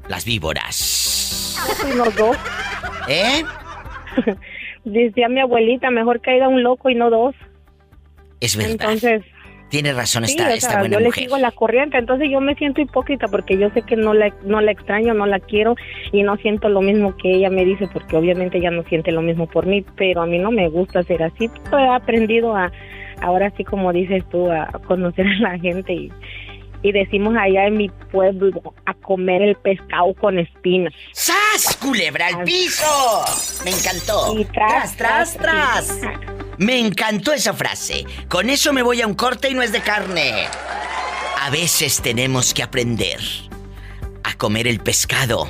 las víboras? Los dos. ¿Eh? <laughs> Decía mi abuelita, mejor caiga un loco y no dos. Es verdad. Entonces, Tienes razón sí, esta, o esta sea, buena yo le mujer. sigo la corriente, entonces yo me siento hipócrita porque yo sé que no la, no la extraño, no la quiero y no siento lo mismo que ella me dice porque obviamente ella no siente lo mismo por mí, pero a mí no me gusta ser así. He aprendido a, ahora sí como dices tú, a conocer a la gente y, y decimos allá en mi pueblo a comer el pescado con espinas. ¡Sas! ¡Culebra al piso! Me encantó. Y tras, tras, tras. tras. Me encantó esa frase. Con eso me voy a un corte y no es de carne. A veces tenemos que aprender a comer el pescado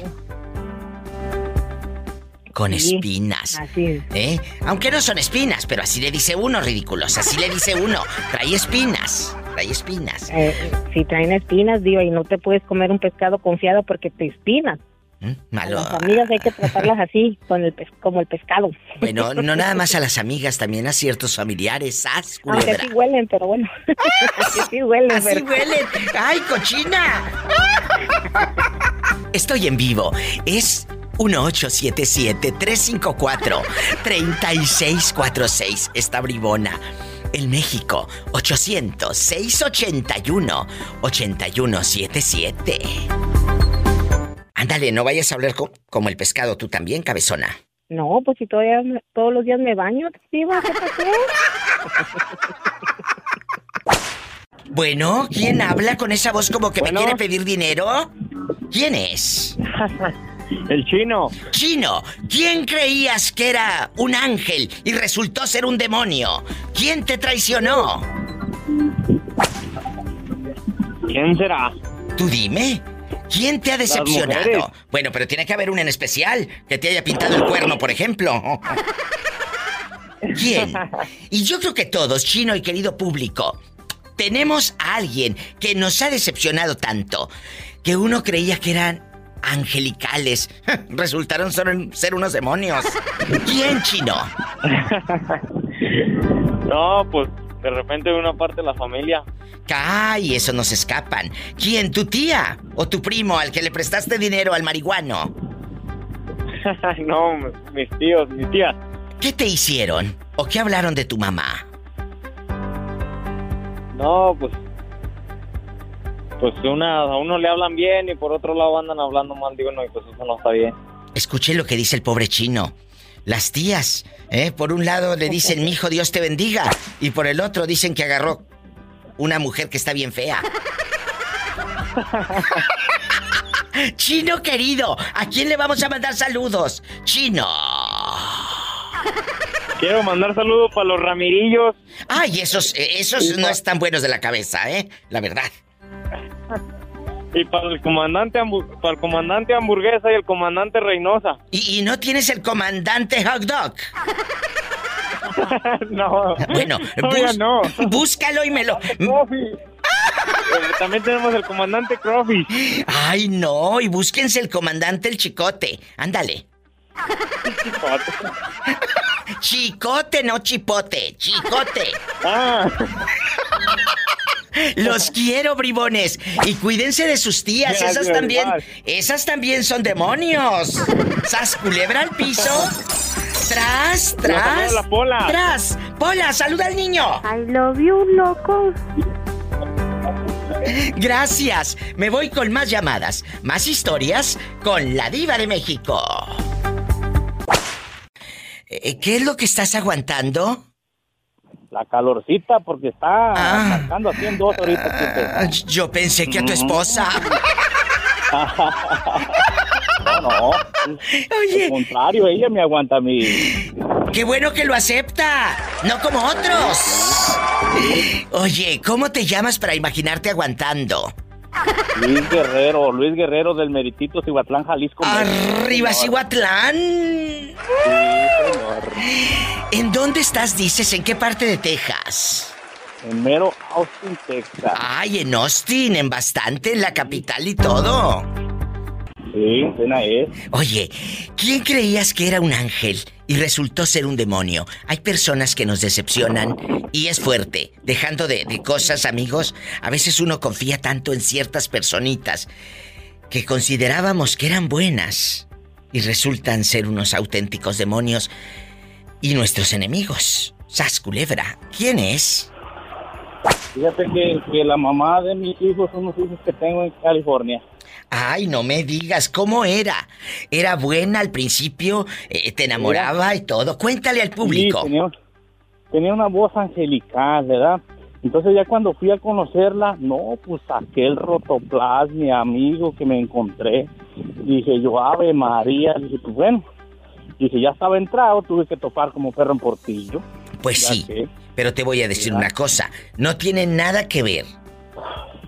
con Sí, espinas. Así es. ¿Eh? Aunque no son espinas, pero así le dice uno, ridículos. Así le dice uno. Trae espinas. Trae espinas. Eh, si traen espinas, digo, y no te puedes comer un pescado confiado porque te espinas. ¿Mm? A Malo. las amigas hay que tratarlas así, con el como el pescado. Bueno, <laughs> no nada más a las amigas, también a ciertos familiares. ¡Sas, Aunque culebra! sí huelen, pero bueno. <laughs> Aunque sí huelen, Así pero- huelen. ¡Ay, cochina! <laughs> Estoy en vivo. Es 1877-354-3646. Esta bribona. En México, 800-681-8177. Ándale, no vayas a hablar co- como el pescado tú también, cabezona. No, pues si todavía todos los días me baño, ¿qué pasó? <laughs> Bueno, ¿quién habla con esa voz como que Bueno. me quiere pedir dinero? ¿Quién es? <laughs> El chino. Chino, ¿quién creías que era un ángel y resultó ser un demonio? ¿Quién te traicionó? ¿Quién será? Tú dime. ¿Quién te ha decepcionado? Bueno, pero tiene que haber un en especial que te haya pintado el cuerno, por ejemplo. ¿Quién? Y yo creo que todos, chino y querido público, tenemos a alguien que nos ha decepcionado tanto que uno creía que eran angelicales. <laughs> Resultaron ser, ser unos demonios. ¿Quién, chino? <laughs> No, pues de repente una parte de la familia. Ay, eso nos escapan. ¿Quién? ¿Tu tía? ¿O tu primo al que le prestaste dinero al marihuano? <laughs> no, mis tíos, mi tía. ¿Qué te hicieron? ¿O qué hablaron de tu mamá? No, pues. Pues una, a uno le hablan bien y por otro lado andan hablando mal de uno y pues eso no está bien. Escuché lo que dice el pobre chino. Las tías, ¿eh? Por un lado le dicen, <laughs> mi hijo, Dios te bendiga. Y por el otro dicen que agarró una mujer que está bien fea. <laughs> Chino querido, ¿a quién le vamos a mandar saludos? Chino. Quiero mandar saludos para los Ramirillos. Ay, esos, eh, esos no están buenos de la cabeza, ¿eh? La verdad. <laughs> Y para el comandante para el comandante hamburguesa y el comandante Reynosa. ¿Y, y no tienes el comandante hot dog? <laughs> no. Bueno, bus- no. <laughs> búscalo y me lo... Eh, también tenemos el comandante Croffy. Ay, no, y búsquense el comandante el chicote. Ándale. Chicote, no chipote. Chicote. Ah. <laughs> Los quiero, bribones. Y cuídense de sus tías. Gracias, Esas también. igual. Esas también son demonios. Sas culebra al piso. Tras, tras. La pola. Tras. Pola, saluda al niño. I love you, loco. Gracias. Me voy con más llamadas, más historias con la diva de México. Eh, ¿Qué es lo que estás aguantando? La calorcita porque está Ah. marcando dos ahorita. Ah, Yo pensé que a tu esposa. <laughs> No, no. Oye. Al contrario, ella me aguanta a mí. Qué bueno que lo acepta, no como otros. Oye, ¿cómo te llamas para imaginarte aguantando? Luis Guerrero, Luis Guerrero del Meritito Cihuatlán, Jalisco. Arriba. Cihuatlán. Sí, señor. ¿En dónde estás, dices? ¿En qué parte de Texas? En mero Austin, Texas. Ay, en Austin, en bastante, en la capital y todo. Sí, es. Oye, ¿quién creías que era un ángel y resultó ser un demonio? Hay personas que nos decepcionan y es fuerte. Dejando de, de cosas, amigos, a veces uno confía tanto en ciertas personitas que considerábamos que eran buenas y resultan ser unos auténticos demonios y nuestros enemigos. Sas Culebra, ¿quién es? Fíjate que, que la mamá de mis hijos son los hijos que tengo en California. Ay, no me digas, ¿cómo era? ¿Era buena al principio? Eh, ¿Te enamoraba y todo? Cuéntale al público. Sí, tenía, tenía una voz angelical, ¿verdad? Entonces ya cuando fui a conocerla, no, pues aquel rotoplas, mi amigo que me encontré, dije yo, Ave María, dije, pues bueno, dije, ya estaba entrado, tuve que topar como perro en portillo. Pues Ya sí, que- pero te voy a decir una cosa, no tiene nada que ver.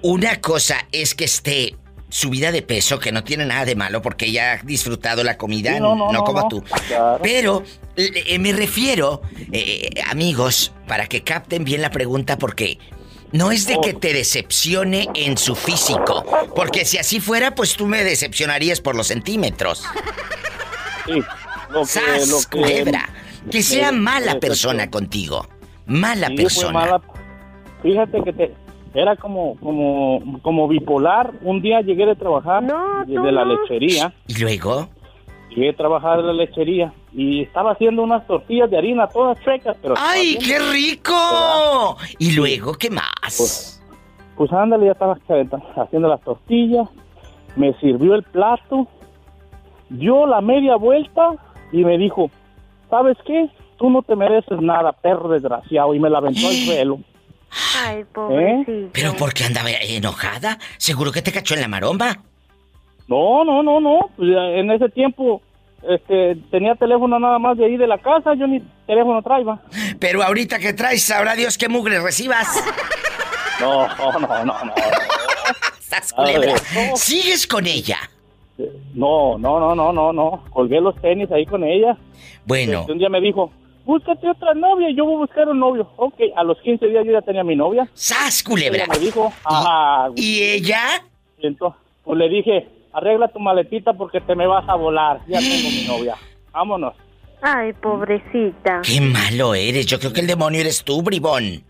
Una cosa es que esté subida de peso, que no tiene nada de malo porque ella ha disfrutado la comida, Sí, no, no, no, como no. tú. Claro. Pero eh, me refiero, eh, amigos, para que capten bien la pregunta, porque no es de que te decepcione en su físico, porque si así fuera, pues tú me decepcionarías por los centímetros. Sí, lo que, ¡Sas, lo que- culebra! Que sea mala persona contigo. Mala Sí, persona. mala. Fíjate que te, era como, como, como bipolar. Un día llegué de trabajar de, de la lechería. ¿Y luego? Llegué a trabajar de la lechería y estaba haciendo unas tortillas de harina todas secas, pero... ¡Ay, qué rico! ¿Y luego qué más? Pues ándale, ya estaba haciendo las tortillas, me sirvió el plato, dio la media vuelta y me dijo, ¿sabes qué? Tú no te mereces nada, perro desgraciado, y me la aventó al <gasps> suelo. Ay, pobrecito. ¿Pero por qué andaba enojada? ¿Seguro que te cachó en la maromba? No, no, no, no. Pues, ya en ese tiempo este, tenía teléfono nada más de ahí de la casa, yo ni teléfono traía. Pero ahorita que traes, sabrá Dios qué mugre recibas. No, no, no, no. Estás ver, culebra. no. ¿Sigues con ella? No, no, no, no, no, no. Colgué los tenis ahí con ella. Bueno. Este, un día me dijo, búscate otra novia y yo voy a buscar un novio. Ok, a los 15 días yo ya tenía mi novia. ¡Sas, culebra! Ella me dijo, ajá. ¿Y ella? Entonces, pues le dije, arregla tu maletita porque te me vas a volar. Ya <gasps> tengo mi novia. Vámonos. Ay, pobrecita. ¡Qué malo eres! Yo creo que el demonio eres tú, bribón.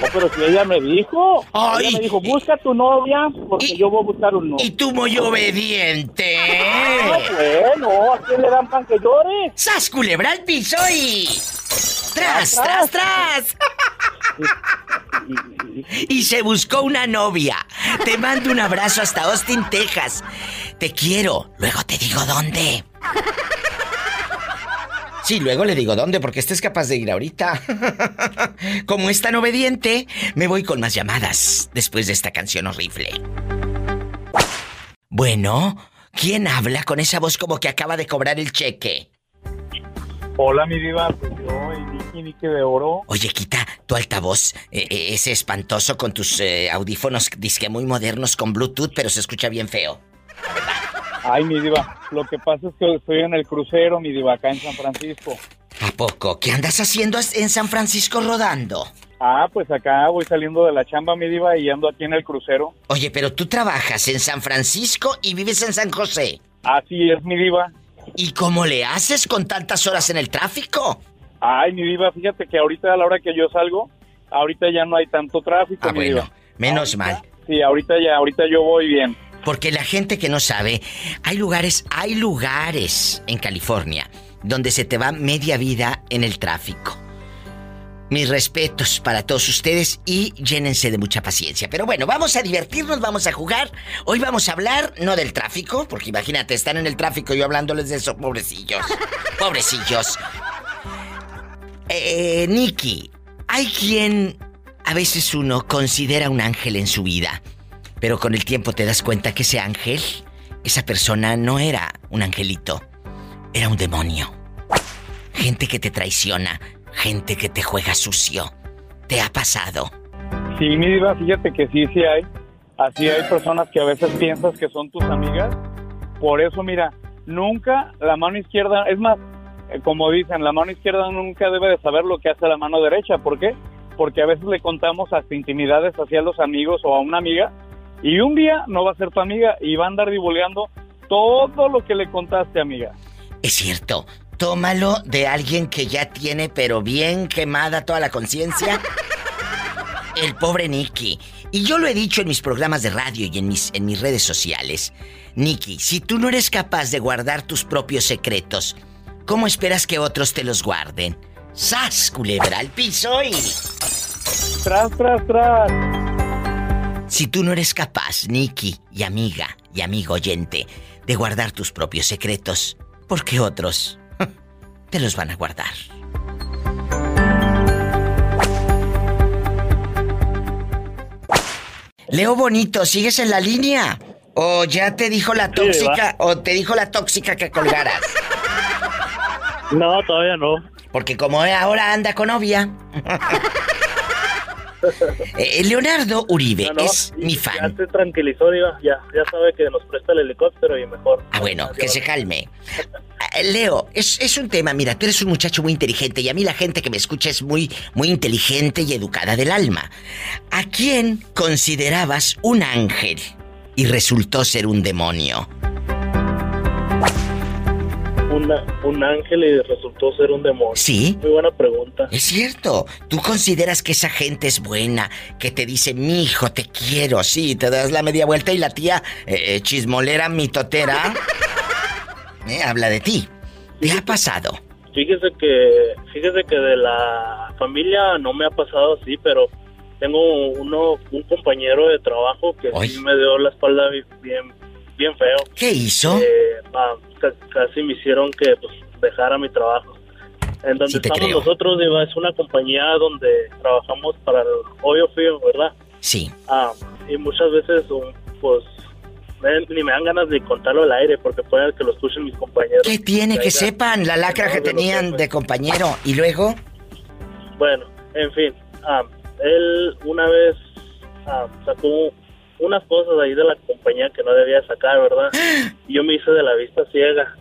No, pero si ella me dijo, ella me dijo, busca tu novia porque yo voy a buscar un novio. Y tú muy obediente. Ah, bueno, ¿a quién le dan pan que llore? ¡Sas, culebra al piso y... ¡Tras, tras, tras! Y se buscó una novia. Te mando un abrazo hasta Austin, Texas. Te quiero. Luego te digo dónde. Sí, luego le digo dónde, porque este es capaz de ir ahorita. <laughs> Como es tan obediente, me voy con más llamadas después de esta canción horrible. Bueno, ¿quién habla con esa voz como que acaba de cobrar el cheque? Hola, mi diva, pues yo, el Nicky Nicky de Oro. Oye, quita tu altavoz, eh, eh, ese espantoso con tus eh, audífonos disque muy modernos con Bluetooth, pero se escucha bien feo. Ay, mi diva, lo que pasa es que estoy en el crucero, mi diva, acá en San Francisco. ¿A poco? ¿Qué andas haciendo en San Francisco rodando? Ah, pues acá voy saliendo de la chamba, mi diva, y ando aquí en el crucero. Oye, pero tú trabajas en San Francisco y vives en San José. Así es, mi diva. ¿Y cómo le haces con tantas horas en el tráfico? Ay, mi diva, fíjate que ahorita a la hora que yo salgo, ahorita ya no hay tanto tráfico, Ah, mi bueno, diva. menos mal. Sí, ahorita ya, ahorita yo voy bien. Porque la gente que no sabe, hay lugares, hay lugares en California donde se te va media vida en el tráfico. Mis respetos para todos ustedes y llénense de mucha paciencia. Pero bueno, vamos a divertirnos, vamos a jugar. Hoy vamos a hablar no del tráfico, porque imagínate, están en el tráfico yo hablándoles de eso, pobrecillos. <laughs> Pobrecillos. Eh, Nicky, hay quien a veces uno considera un ángel en su vida, pero con el tiempo te das cuenta que ese ángel, esa persona no era un angelito, era un demonio. Gente que te traiciona, gente que te juega sucio. ¿Te ha pasado? Sí, mi diva, fíjate que sí, sí hay. Así hay personas que a veces piensas que son tus amigas. Por eso, mira, nunca la mano izquierda, es más, eh, como dicen, la mano izquierda nunca debe de saber lo que hace la mano derecha. ¿Por qué? Porque a veces le contamos hasta intimidades hacia los amigos o a una amiga y un día no va a ser tu amiga y va a andar divulgando todo lo que le contaste, amiga. Es cierto, tómalo de alguien que ya tiene pero bien quemada toda la conciencia. <laughs> El pobre Nicky. Y yo lo he dicho en mis programas de radio y en mis, en mis redes sociales. Nicky, si tú no eres capaz de guardar tus propios secretos, ¿cómo esperas que otros te los guarden? ¡Sas, culebra al piso y... Tras, tras, tras. Si tú no eres capaz, Nicky, y amiga, y amigo oyente, de guardar tus propios secretos, ¿por qué otros <laughs> te los van a guardar? Leo Bonito, ¿sigues en la línea? ¿O ya te dijo la tóxica, o te dijo la tóxica que colgaras? <laughs> No, todavía no. Porque como ahora anda con novia. <laughs> Eh, Leonardo Uribe No, no, es mi fan. Ya se tranquilizó, ya sabe que nos presta el helicóptero y mejor. Ah, bueno, que se calme. <laughs> Ah, Leo, es, es un tema, mira, tú eres un muchacho muy inteligente y a mí la gente que me escucha es muy, muy inteligente y educada del alma. ¿A quién considerabas un ángel y resultó ser un demonio? Una- un ángel y resultó ser un demonio. Sí. Muy buena pregunta. Es cierto, tú consideras que esa gente es buena, que te dice, mi hijo, te quiero, sí, te das la media vuelta y la tía eh, eh, chismolera, mitotera, <laughs> eh, habla de ti. ¿Qué ha pasado? Fíjese que, fíjese que de la familia no me ha pasado así, pero tengo uno, un compañero de trabajo que sí me dio la espalda bi- bien, bien feo. ¿Qué hizo? Eh, casi me hicieron que pues, dejara mi trabajo. En donde Sí estamos creo. nosotros, Diva, es una compañía donde trabajamos para el hoyo frío, ¿verdad? Sí. Ah, y muchas veces, um, pues, ni me dan ganas de contarlo al aire porque puede que lo escuchen mis compañeros. ¿Qué tiene que Oiga, sepan la lacra que tenían de compañero? ¿Y luego? Bueno, en fin, ah, él una vez ah, sacó unas cosas ahí de la compañía que no debía sacar, ¿verdad? <gasps> Y yo me hice de la vista ciega,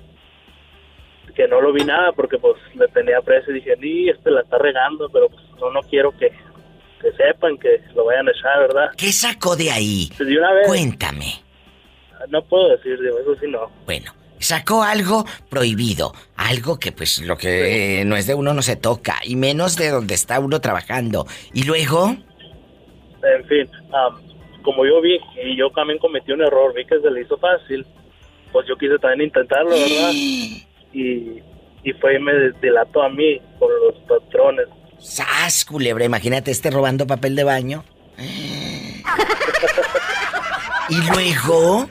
que no lo vi nada porque pues le tenía precio y dije, ni, este la está regando, pero pues no, no quiero que, que sepan que lo vayan a echar, ¿verdad? ¿Qué sacó de ahí? Pues, de una vez, Cuéntame. no puedo decir, digo, eso sí no. Bueno, sacó algo prohibido, algo que pues lo que eh, no es de uno no se toca, y menos de donde está uno trabajando. Y luego, En fin, am, como yo vi y yo también cometí un error, vi que se le hizo fácil, pues yo quise también intentarlo, ¿verdad? <gasps> Y, y fue y me delató a mí con los patrones. ¡sas, culebra! Imagínate este robando papel de baño. <laughs> y luego,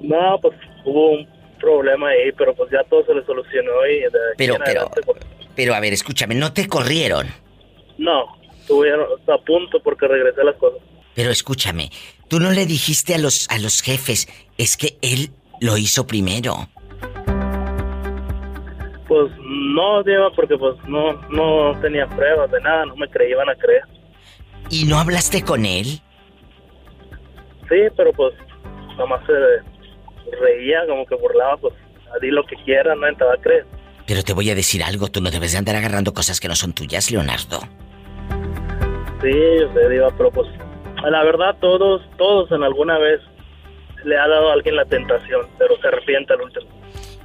No, pues hubo un problema ahí, pero pues ya todo se le solucionó y de pero, pero, adelante, pues, pero a ver, escúchame, no te corrieron. no, estuvieron a punto porque regresé a las cosas. Pero escúchame, tú no le dijiste a los a los jefes, es que él lo hizo primero. Pues no, Diego, porque pues no, no tenía pruebas de nada, no me creían a creer. ¿Y no hablaste con él? Sí, pero pues nomás se reía, como que burlaba, pues di lo que quiera, nadie te va a creer. Pero te voy a decir algo, tú no debes de andar agarrando cosas que no son tuyas, Leonardo. Sí, yo sé, Diva, pero pues la verdad todos, todos en alguna vez le ha dado a alguien la tentación, pero se arrepiente al último.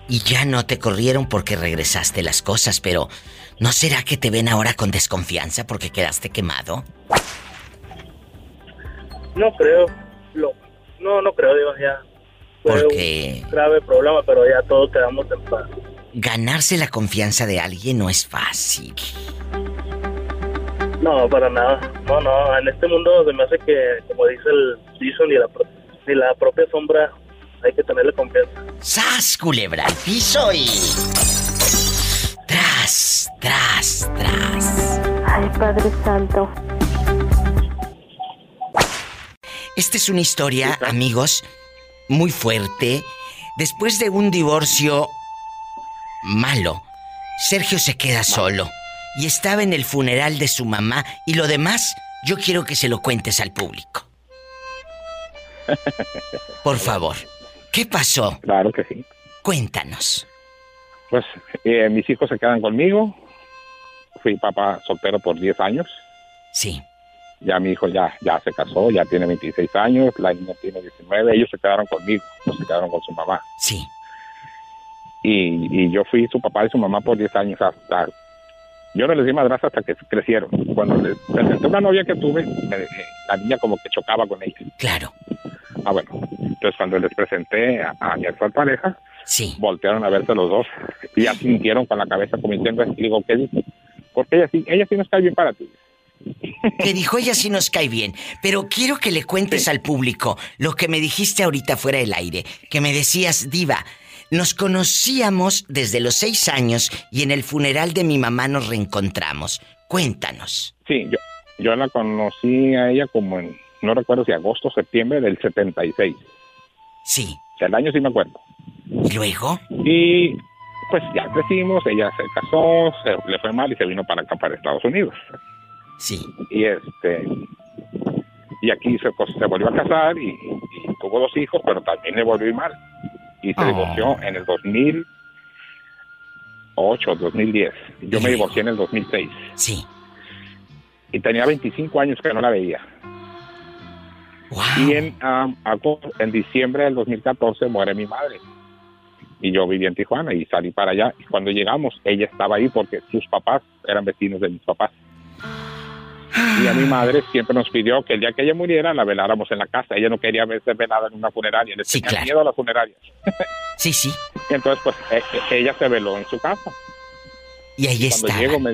Y ya no te corrieron porque regresaste las cosas, pero ¿no será que te ven ahora con desconfianza porque quedaste quemado? No creo, lo, no, no creo, Diva, ya. Fue Porque un grave problema, pero ya todos quedamos en paz. ganarse la confianza de alguien no es fácil. No, para nada. No, no, en este mundo se me hace que, como dice el dicho, ni la, pro- ni la propia sombra hay que tenerle confianza. ¡Sas, culebra al piso y... Tras, tras, tras. Ay, Padre Santo. Esta es una historia, amigos, muy fuerte. Después de un divorcio malo, Sergio se queda solo y estaba en el funeral de su mamá y lo demás yo quiero que se lo cuentes al público. Por favor, ¿qué pasó? Claro que sí. Cuéntanos. Pues eh, mis hijos se quedan conmigo. Fui papá soltero por 10 años. Sí. Ya mi hijo ya, ya se casó, ya tiene 26 años, la niña tiene 19. Ellos se quedaron conmigo, no se quedaron con su mamá. Sí. Y, y yo fui su papá y su mamá por 10 años hasta... Yo no les di madrastra hasta que crecieron. Cuando les presenté una novia que tuve, la niña como que chocaba con ella. Claro. Ah, bueno. Entonces cuando les presenté a, a mi actual pareja, sí. voltearon a verse los dos y ya sintieron con la cabeza como diciendo, y digo, ¿qué dice? Porque ella sí, ella sí no está bien para ti. Que dijo ella sí nos cae bien, pero quiero que le cuentes al público lo que me dijiste ahorita fuera del aire, que me decías, diva, nos conocíamos desde los seis años y en el funeral de mi mamá nos reencontramos. Cuéntanos. Sí, yo, yo la conocí a ella como en no recuerdo si agosto o septiembre del 76. Sí. El año sí me acuerdo. ¿Y luego? Y pues ya crecimos, ella se casó, se, le fue mal y se vino para acá, para Estados Unidos. Sí. Y este y aquí se, se volvió a casar y, y tuvo dos hijos, pero también le volvió mal. Y se Oh. divorció en el 2008, 2010. Yo me divorcié en el 2006. Sí. Y tenía 25 años que no la veía. Y en, um, en diciembre del 2014 muere mi madre. Y yo vivía en Tijuana y salí para allá. Y cuando llegamos, ella estaba ahí porque sus papás eran vecinos de mis papás. Y a mi madre siempre nos pidió que el día que ella muriera la veláramos en la casa. Ella no quería verse velada en una funeraria. Le tenía claro. miedo a las funerarias. <laughs> Sí, sí. Y entonces, pues, e- e- ella se veló en su casa. Y ahí Cuando está. llego, me,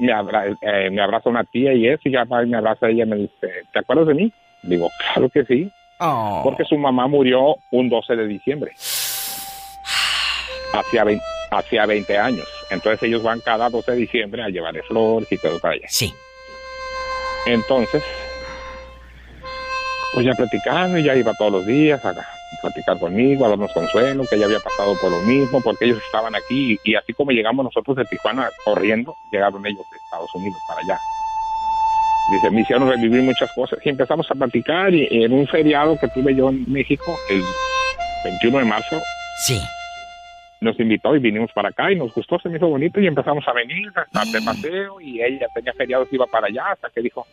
me, abra- eh, me abraza una tía y eso, y ya me abraza ella y me dice, ¿te acuerdas de mí? Digo, claro que sí. Oh. Porque su mamá murió un 12 de diciembre. <sighs> Hacía 20, hacía 20 años. Entonces ellos van cada 12 de diciembre a llevarle flores y todo para allá. Sí. Entonces, pues ya platicando, ya iba todos los días a platicar conmigo, a darnos consuelo, que ella había pasado por lo mismo, porque ellos estaban aquí, y, y así como llegamos nosotros de Tijuana corriendo, llegaron ellos de Estados Unidos para allá. Dice, me hicieron revivir muchas cosas, y empezamos a platicar, y, y en un feriado que tuve yo en México, el 21 de marzo, Sí. Nos invitó y vinimos para acá, y nos gustó, se me hizo bonito, y empezamos a venir, a estar de paseo, y ella tenía feriados, iba para allá, hasta que dijo,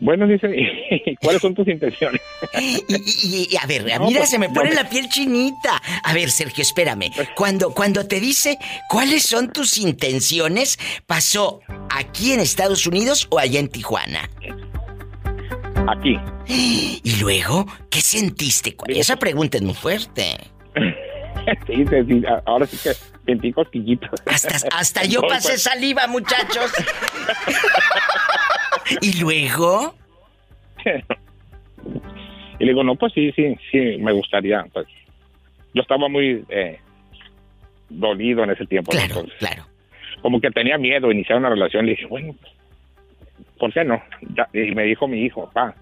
bueno, dice, <laughs> ¿y cuáles son tus intenciones? <laughs> Y, y- y, a ver, No, mira, pues, se me pone la piel chinita. A ver, Sergio, espérame. Cuando, cuando te dice cuáles son tus intenciones, ¿pasó aquí en Estados Unidos o allá en Tijuana? Aquí. <gasps> ¿Y luego qué sentiste? Esa pregunta es muy fuerte. <laughs> <laughs> sí, ahora sí que sentí cosquillitas. Hasta, hasta <laughs> yo pasé pues, saliva, muchachos. <laughs> ¿Y luego? Y le digo, no, pues sí, sí, sí, me gustaría. Pues yo estaba muy eh, dolido en ese tiempo. ¿no? Claro, Entonces, claro. Como que tenía miedo de iniciar una relación. Le dije, bueno, pues, ¿por qué no? Ya- y me dijo mi hijo, pa,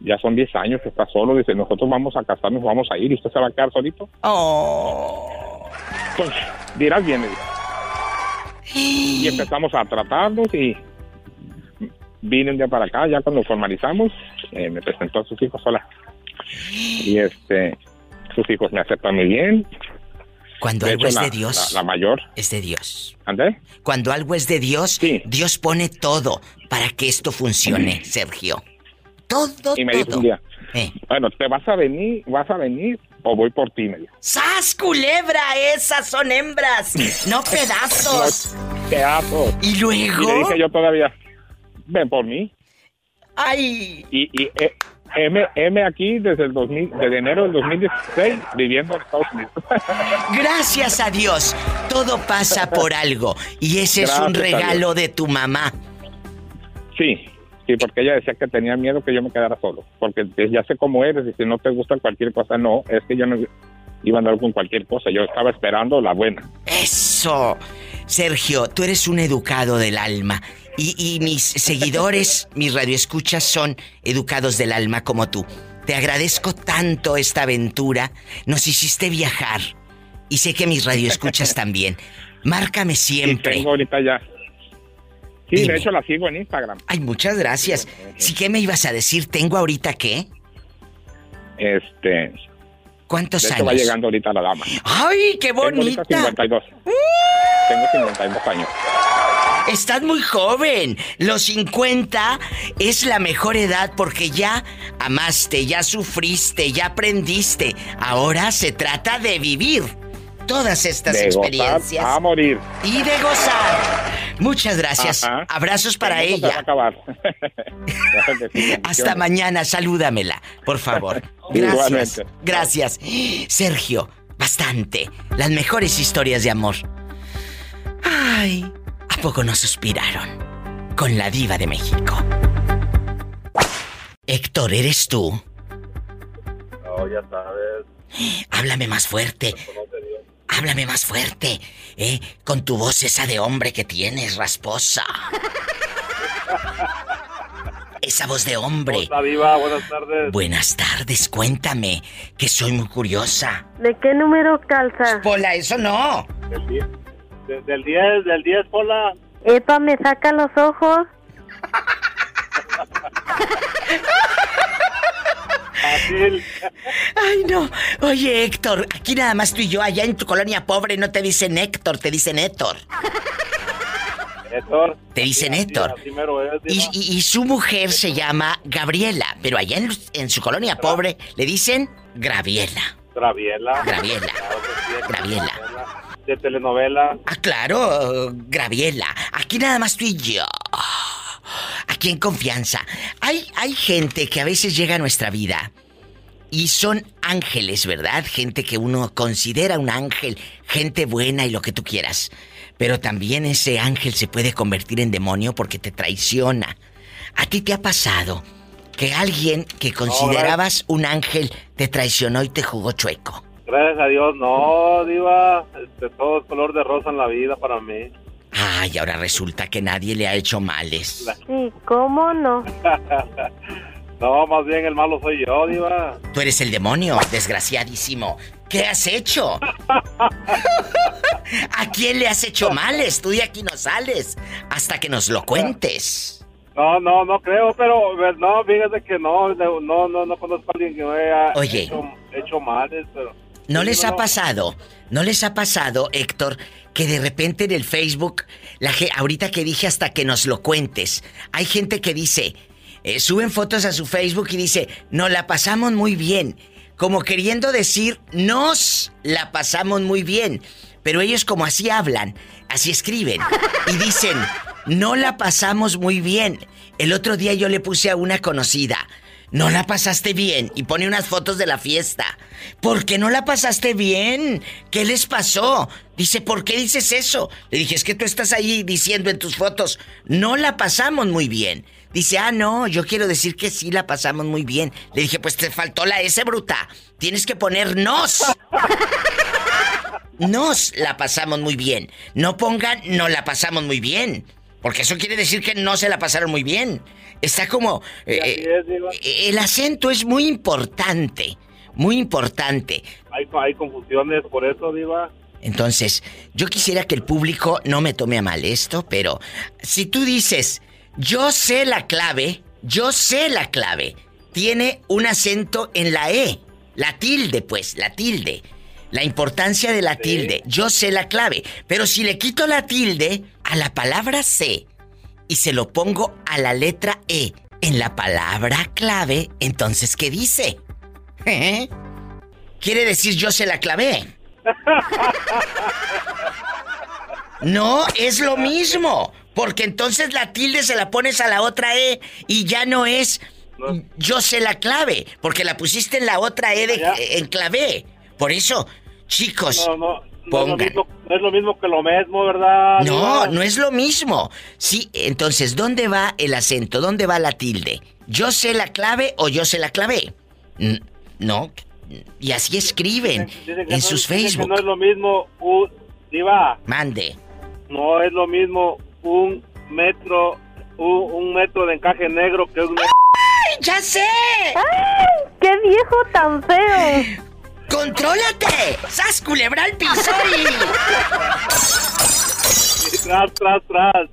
ya son 10 años que está solo. Dice, nosotros vamos a casarnos, vamos a ir y usted se va a quedar solito. Oh. Pues dirás bien. Y <gasps> empezamos a tratarnos y vine un día para acá, ya cuando formalizamos, eh, me presentó a sus hijos sola. Y este, sus hijos me aceptan muy bien. Cuando De algo hecho, es la- de Dios, La, la mayor. es de Dios. ¿André? Cuando algo es de Dios, Dios pone todo para que esto funcione, <clears throat> Sergio. Todo, Y me dijo todo. un día, Eh. bueno, ¿te vas a venir, vas a venir o voy por ti? Me dijo. ¡Sas, culebra! Esas son hembras, no <laughs> pedazos. Pedazos. ¿Y luego? Y le dije yo todavía, ven por mí. ¡Ay! Y, y eh, M, M aquí desde el 2000, desde enero del 2016 viviendo en Estados Unidos. <laughs> Gracias a Dios, todo pasa por algo. Y ese es un regalo de tu mamá. Sí, sí, porque ella decía que tenía miedo que yo me quedara solo. Porque ya sé cómo eres y si no te gusta cualquier cosa, no, es que yo no iba a andar con cualquier cosa. Yo estaba esperando la buena. Eso. Sergio, tú eres un educado del alma. Y, y mis seguidores, <laughs> mis radioescuchas son educados del alma como tú. Te agradezco tanto esta aventura. Nos hiciste viajar. Y sé que mis radioescuchas <laughs> también. Márcame Y siempre. tengo ahorita ya. Sí, Dime. de hecho la sigo en Instagram. Ay, muchas gracias. Sí, ¿qué me ibas a decir? ¿Tengo ahorita qué? Este. ¿Cuántos de hecho, años? va llegando ahorita la dama. ¡Ay, qué Tengo ahorita bonita! 52. Tengo 52 años. Estás muy joven. Los 50 es la mejor edad porque ya amaste, ya sufriste, ya aprendiste. Ahora se trata de vivir todas estas De gozar experiencias a morir. y de gozar. Muchas gracias. Ajá. Abrazos para El mundo se va a ella. acabar. <laughs> Hasta mañana, salúdamela, por favor. <laughs> Gracias. Igualmente. Gracias. Sergio, bastante. Las mejores historias de amor. Ay, ¿a poco no suspiraron? Con la diva de México. Héctor, ¿eres tú? No, ya sabes. Háblame más fuerte. Háblame más fuerte, ¿eh? Con tu voz esa de hombre que tienes, rasposa. esa voz de hombre. Hola, Diva, buenas tardes. Buenas tardes, cuéntame, que soy muy curiosa. ¿De qué número calza? Pola, eso no. Del 10, de- del 10, del 10, Pola. Epa, me saca los ojos. <laughs> Ay, no. Oye, Héctor, aquí nada más tú y yo, allá en tu colonia pobre no te dicen Héctor, te dicen Héctor. Héctor. Te dicen Héctor. es, Y, Diva. y- y su mujer se llama Gabriela, pero allá en, en su colonia pobre le dicen Graviela. Graviela. Graviela. Graviela. De telenovela. Ah, claro, Graviela. Aquí nada más tú y yo. Aquí en confianza. Hay, hay gente que a veces llega a nuestra vida y son ángeles, ¿verdad? Gente que uno considera un ángel, gente buena y lo que tú quieras. Pero también ese ángel se puede convertir en demonio porque te traiciona. ¿A ti te ha pasado que alguien que considerabas un ángel te traicionó y te jugó chueco? Gracias a Dios, no, Diva. Este, todo es color de rosa en la vida para mí. Ay, ahora resulta que nadie le ha hecho males. Sí, ¿cómo no? <laughs> no, más bien el malo soy yo, Diva. Tú eres el demonio, desgraciadísimo. ¿Qué has hecho? <laughs> ¿A quién le has hecho males? Tú de aquí no sales hasta que nos lo cuentes. No, no, no creo, pero no, fíjate que no, no, no, no conozco a alguien que me haya Oye. hecho, hecho males, pero... ¿No les ha no. pasado? ¿No les ha pasado, Héctor, que de repente en el Facebook, la ahorita que dije hasta que nos lo cuentes, hay gente que dice, eh, suben fotos a su Facebook y dice, nos la pasamos muy bien, como queriendo decir, nos la pasamos muy bien, pero ellos como así hablan, así escriben y dicen, no la pasamos muy bien. El otro día yo le puse a una conocida, no la pasaste bien y pone unas fotos de la fiesta. ¿Por qué no la pasaste bien? ¿Qué les pasó? Dice, ¿por qué dices eso? Le dije, es que tú estás ahí diciendo en tus fotos, no la pasamos muy bien. Dice, ah, no, yo quiero decir que sí la pasamos muy bien. Le dije, pues te faltó la S bruta. Tienes que poner nos. <laughs> Nos la pasamos muy bien. No pongan no la pasamos muy bien. Porque eso quiere decir que no se la pasaron muy bien. Está como... eh, eh, es, el acento es muy importante. Muy importante. Hay, hay confusiones por eso, Diva. Entonces, yo quisiera que el público no me tome a mal esto, pero si tú dices, yo sé la clave, yo sé la clave, tiene un acento en la E, la tilde, pues, la tilde. La importancia de la tilde, yo sé la clave, pero si le quito la tilde a la palabra C y se lo pongo a la letra E en la palabra clave, entonces, ¿qué dice? ¿Eh? Quiere decir yo sé la clave. No, es lo mismo. Porque entonces la tilde se la pones a la otra E y ya no es yo sé la clave. Porque la pusiste en la otra E de, en clave. Por eso, chicos, No, no, no, es lo mismo, no es lo mismo que lo mismo, ¿verdad? No, no es lo mismo. Sí, entonces, ¿dónde va el acento? ¿Dónde va la tilde? ¿Yo sé la clave o yo sé la clave? No. Y así escriben Dicen en no- sus que Facebook. no es lo mismo, un, Diva, Mande. no es lo mismo un metro, un, un metro de encaje negro que un metro... ¡Ay, ya sé! ¡Ay! ¡Qué viejo tan feo! <laughs> ¡Contrólate! ¡Sas culebra al piso tras, tras, tras.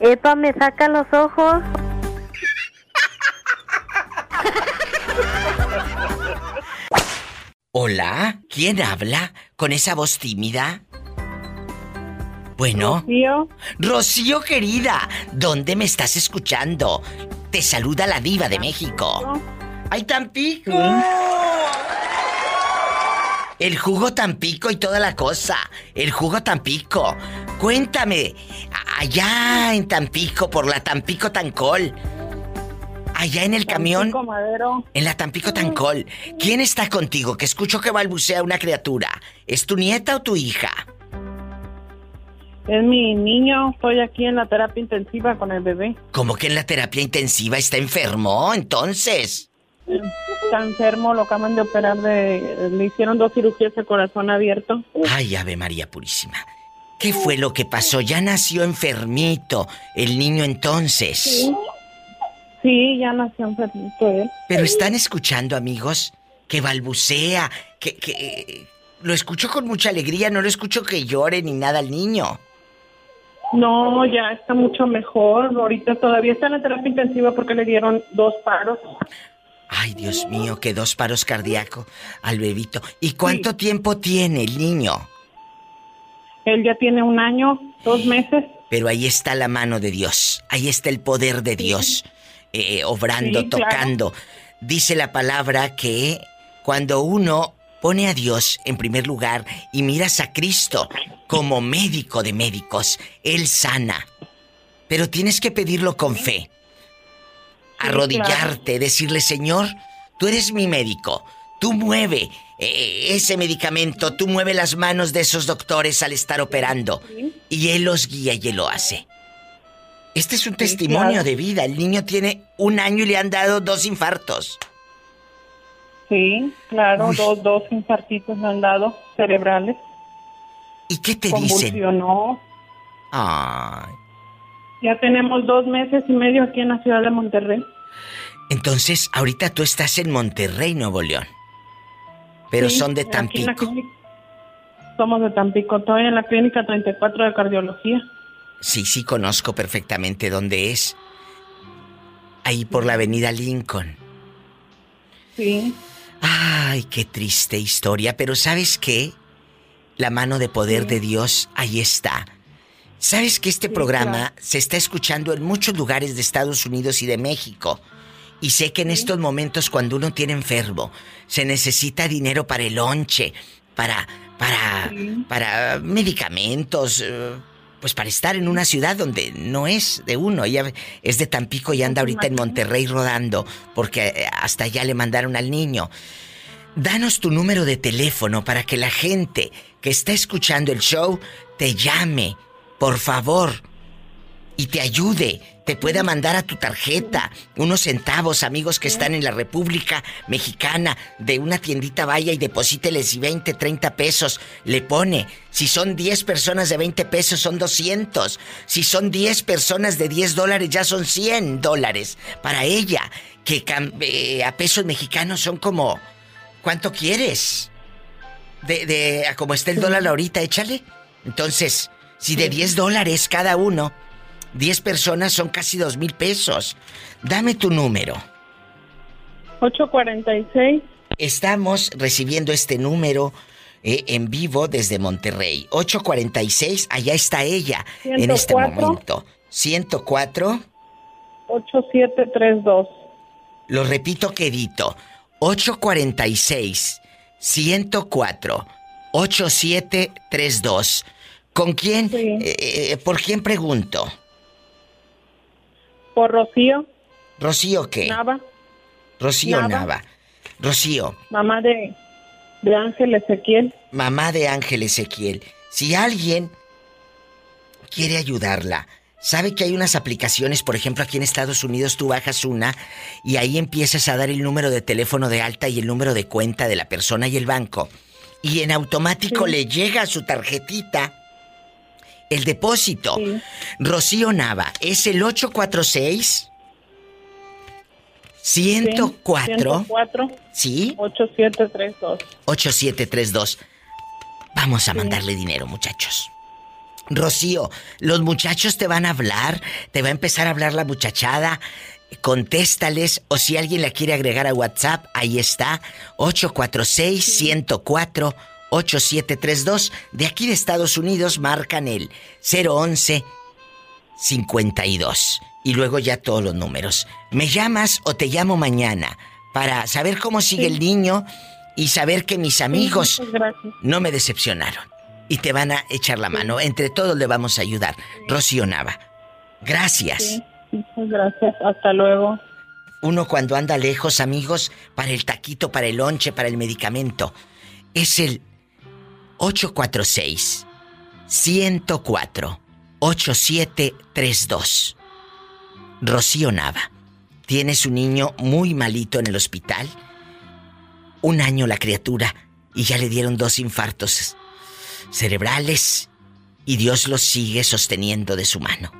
Epa, me saca los ojos. Hola, ¿quién habla con esa voz tímida? Bueno. Rocío. Rocío querida, ¿dónde me estás escuchando? Te saluda la diva de México. ¡Ay, Tampico! El jugo Tampico y toda la cosa. El jugo Tampico. Cuéntame, allá en Tampico, por la Tampico Tancol. Allá en el camión. Tampico Madero. En la Tampico Tancol. ¿Quién está contigo? Que escucho que balbucea una criatura. ¿Es tu nieta o tu hija? Es mi niño. Estoy aquí en la terapia intensiva con el bebé. ¿Cómo que en la terapia intensiva está enfermo? Entonces. Está enfermo, lo acaban de operar de... Le hicieron dos cirugías de corazón abierto. Ay, Ave María Purísima. ¿Qué fue lo que pasó? Ya nació enfermito el niño entonces. Sí, ya nació enfermito él. Pero están escuchando, amigos, que balbucea, que, que lo escucho con mucha alegría, no lo escucho que llore ni nada al niño. No, ya está mucho mejor. Ahorita todavía está en la terapia intensiva porque le dieron dos paros. Ay, Dios mío, que dos paros cardíacos al bebito. ¿Y cuánto tiempo tiene el niño? Él ya tiene un año, dos meses. Pero ahí está la mano de Dios, ahí está el poder de Dios, eh, obrando, Sí, claro. tocando. Dice la palabra que cuando uno pone a Dios en primer lugar y miras a Cristo como médico de médicos, Él sana. Pero tienes que pedirlo con fe. Arrodillarte, decirle, Señor, tú eres mi médico. Tú mueve eh, ese medicamento, tú mueve las manos de esos doctores al estar operando. Y Él los guía y Él lo hace. Este es un testimonio claro. de vida. El niño tiene un año y le han dado dos infartos. Sí, claro, dos, dos infartitos me han dado cerebrales. ¿Y qué te dicen? Convulsionó. Ay. Ya tenemos dos meses y medio aquí en la ciudad de Monterrey. Entonces, ahorita tú estás en Monterrey, Nuevo León. Pero Sí, son de Tampico. Somos de Tampico, estoy en la clínica 34 de cardiología. Sí, sí, conozco perfectamente dónde es. Ahí por la avenida Lincoln. Sí. Ay, qué triste historia, pero ¿sabes qué? La mano de poder de Dios ahí está. ¿Sabes que este programa se está escuchando en muchos lugares de Estados Unidos y de México? Y sé que en estos momentos cuando uno tiene enfermo, se necesita dinero para el lonche, para para para medicamentos, eh, pues para estar en una ciudad donde no es de uno. Ella es de Tampico y anda ahorita en Monterrey rodando porque eh, hasta allá le mandaron al niño. Danos tu número de teléfono para que la gente que está escuchando el show te llame, por favor, y te ayude, te pueda mandar a tu tarjeta unos centavos, amigos que están en la República Mexicana, de una tiendita vaya y deposíteles y 20, 30 pesos, le pone. Si son 10 personas de 20 pesos son 200. Si son 10 personas de 10 dólares ya son 100 dólares. Para ella, que eh, a pesos mexicanos son como... ¿Cuánto quieres? De, de a como está el dólar ahorita, échale. Entonces, si de 10 dólares cada uno, 10 personas son casi 2 mil pesos. Dame tu número. 846. Estamos recibiendo este número eh, en vivo desde Monterrey. 846, allá está ella en este 104. momento. 104, 8732. lo repito quedito. 846 104 8732. ¿Con quién? Eh, eh, ¿Por quién pregunto? Por Rocío ¿Rocío qué? Nava, Rocío Nava. Nava. Rocío, mamá de, de Ángel Ezequiel. mamá de Ángel Ezequiel. Si alguien quiere ayudarla, sabe que hay unas aplicaciones, por ejemplo, aquí en Estados Unidos tú bajas una y ahí empiezas a dar el número de teléfono de alta y el número de cuenta de la persona y el banco. Y en automático le llega a su tarjetita el depósito. Rocío Nava, es el 846 104 104 ¿Sí? 8732. 8732. Vamos a mandarle dinero, muchachos. Rocío, los muchachos te van a hablar, te va a empezar a hablar la muchachada. Contéstales o si alguien la quiere agregar a WhatsApp, ahí está, 846-104-8732. De aquí de Estados Unidos marcan el 011 52 y luego ya todos los números. ¿Me llamas o te llamo mañana para saber cómo sigue el niño y saber que mis amigos no me decepcionaron y te van a echar la mano? Entre todos le vamos a ayudar. Rocío Nava. Gracias. Sí, muchas gracias. Hasta luego. Uno cuando anda lejos, amigos, para el taquito, para el lonche, para el medicamento, es el 846 104 8732. Rocío Nava, tienes un niño muy malito en el hospital. Un año la criatura y ya le dieron dos infartos cerebrales y Dios lo sigue sosteniendo de su mano.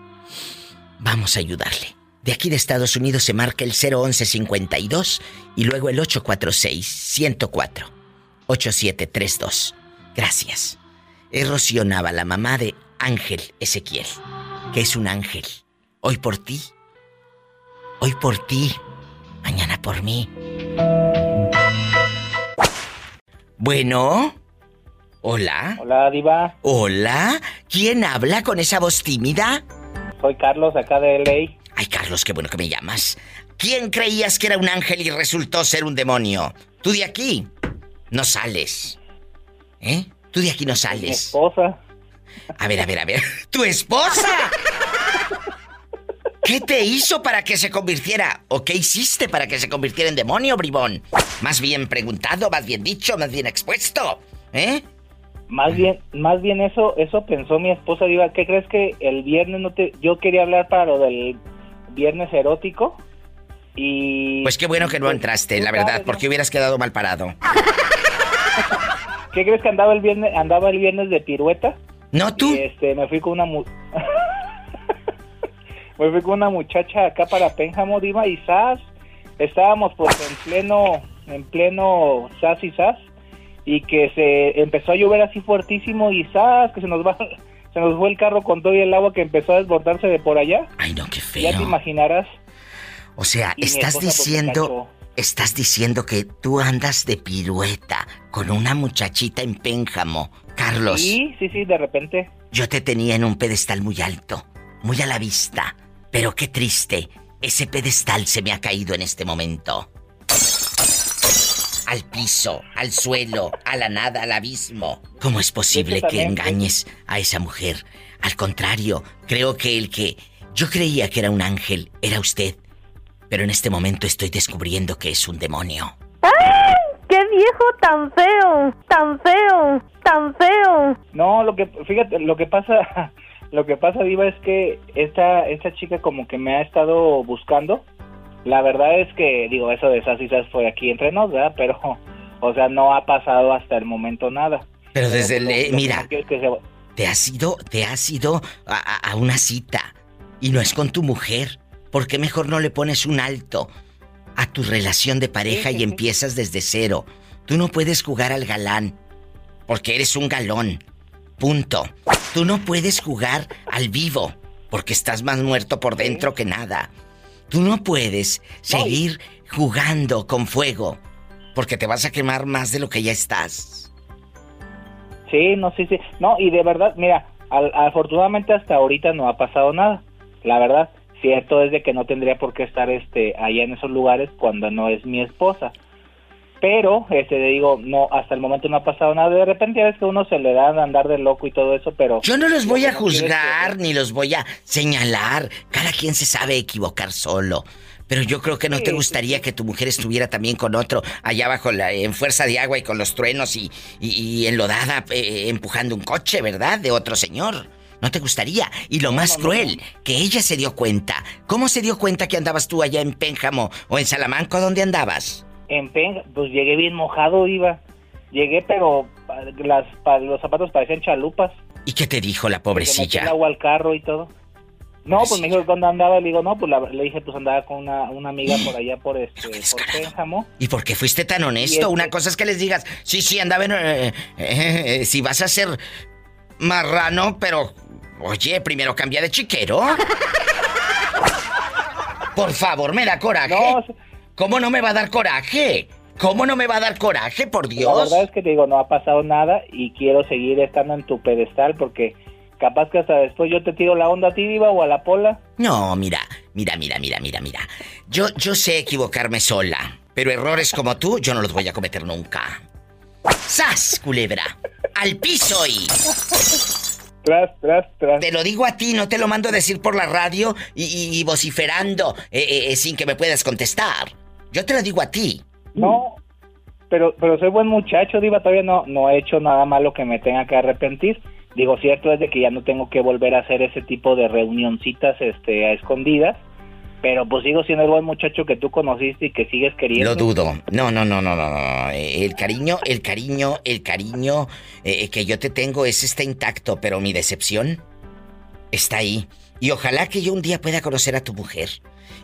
Vamos a ayudarle. De aquí de Estados Unidos se marca el 01152 y luego el 846 104 8732. Gracias. Es Rocío Nava, la mamá de Ángel Ezequiel, que es un ángel. Hoy por ti. Hoy por ti. Mañana por mí. Bueno. Hola. Hola, Diva. Hola. ¿Quién habla con esa voz tímida? Soy Carlos, acá de LA. Ay, Carlos, qué bueno que me llamas. ¿Quién creías que era un ángel y resultó ser un demonio? Tú de aquí no sales. ¿Eh? Tú de aquí no sales. Mi esposa. A ver, a ver, a ver. ¡Tu esposa! ¿Qué te hizo para que se convirtiera? ¿O qué hiciste para que se convirtiera en demonio, bribón? Más bien preguntado, más bien dicho, más bien expuesto. ¿Eh? Más bien, más bien eso, eso pensó mi esposa, Diva. ¿Qué crees que el viernes no te, yo quería hablar para lo del viernes erótico y Pues qué bueno que no entraste, la verdad, porque hubieras quedado mal parado. <laughs> ¿Qué crees que andaba el viernes, andaba el viernes de pirueta? No tú. Y, este, me fui con una mu- <laughs> me fui con una muchacha acá para Pénjamo, Diva, y Sas. Estábamos pues en pleno, en pleno Sas y Sas. Y que se empezó a llover así fuertísimo y Sas, que se nos va, <laughs> se nos fue el carro con todo y el agua que empezó a desbordarse de por allá. Ay, no, qué feo. Ya te imaginarás. O sea, Y estás pues, diciendo, estás diciendo que tú andas de pirueta con una muchachita en Pénjamo. Carlos, Sí, sí, sí, de repente. yo te tenía en un pedestal muy alto, muy a la vista. Pero qué triste, ese pedestal se me ha caído en este momento. Al piso, al suelo, a la nada, al abismo. ¿Cómo es posible que engañes a esa mujer? Al contrario, creo que el que yo creía que era un ángel era usted. Pero en este momento estoy descubriendo que es un demonio. ¡Ay! ¡Qué viejo tan feo! ¡Tan feo! ¡Tan feo! No, lo que, fíjate, lo que pasa, <laughs> lo que pasa, Diva, es que esta, esta chica como que me ha estado buscando. La verdad es que, digo, eso de esas isas fue aquí entre nos, ¿verdad? Pero, o sea, no ha pasado hasta el momento nada. Pero desde el... Lo- lo que mira, que se- te has ido, te has ido a- a una cita y no es con tu mujer. ¿Por qué mejor no le pones un alto a tu relación de pareja y empiezas desde cero? Tú no puedes jugar al galán porque eres un galón. Punto. Tú no puedes jugar al vivo porque estás más muerto por dentro que nada. Tú no puedes seguir jugando con fuego porque te vas a quemar más de lo que ya estás. Sí, no, sí, sí. No, y de verdad, mira, al- afortunadamente hasta ahorita no ha pasado nada. La verdad, cierto es de que no tendría por qué estar este allá en esos lugares cuando no es mi esposa. Pero, este, le digo, no, hasta el momento no ha pasado nada. De repente ya ves que uno se le da a andar de loco y todo eso, pero... Yo no los lo voy a no que- juzgar ni los voy a señalar. Cada quien se sabe equivocar solo. Pero yo creo que no te gustaría que tu mujer estuviera también con otro allá abajo la- en fuerza de agua y con los truenos y, y, y enlodada eh, empujando un coche, ¿verdad? De otro señor. No te gustaría. Y lo más cruel, que ella se dio cuenta. ¿Cómo se dio cuenta que andabas tú allá en Pénjamo o en Salamanca? ¿Dónde andabas? En Pen, pues llegué bien mojado, iba. Llegué, pero las, los zapatos parecían chalupas. ¿Y qué te dijo la pobrecilla? agua al carro y todo. No, pues me dijo que cuando andaba, le digo, no, pues la- le dije, pues andaba con una, una amiga por allá, por este, por Pénjamo. ¿Y por qué fuiste tan honesto? este- Una cosa es que les digas, sí, sí, andaba en... eh, eh, eh, si vas a ser marrano, pero... Oye, primero cambia de chiquero. Por favor, me da coraje. ¿Cómo no me va a dar coraje? ¿Cómo no me va a dar coraje, por La Dios? verdad es que te digo, no ha pasado nada y quiero seguir estando en tu pedestal porque capaz que hasta después yo te tiro la onda a ti, Diva, o a la Pola. No, mira, mira, mira, mira, mira, mira. Yo, yo sé equivocarme sola, pero errores como tú yo no los voy a cometer nunca. ¡Sas, culebra! ¡Al piso y... Tras, tras, tras. Te lo digo a ti, no te lo mando a decir por la radio y, y- y vociferando eh, eh, eh, sin que me puedas contestar. Yo te lo digo a ti. No, pero pero soy buen muchacho, Diva, todavía no, no he hecho nada malo que me tenga que arrepentir. Digo, cierto es de que ya no tengo que volver a hacer ese tipo de reunioncitas este, a escondidas, pero pues sigo siendo el buen muchacho que tú conociste y que sigues queriendo. Lo dudo. No, no, no, no, no, no. Eh, El cariño, el cariño, el cariño eh, que yo te tengo es está intacto, pero mi decepción está ahí. Y ojalá que yo un día pueda conocer a tu mujer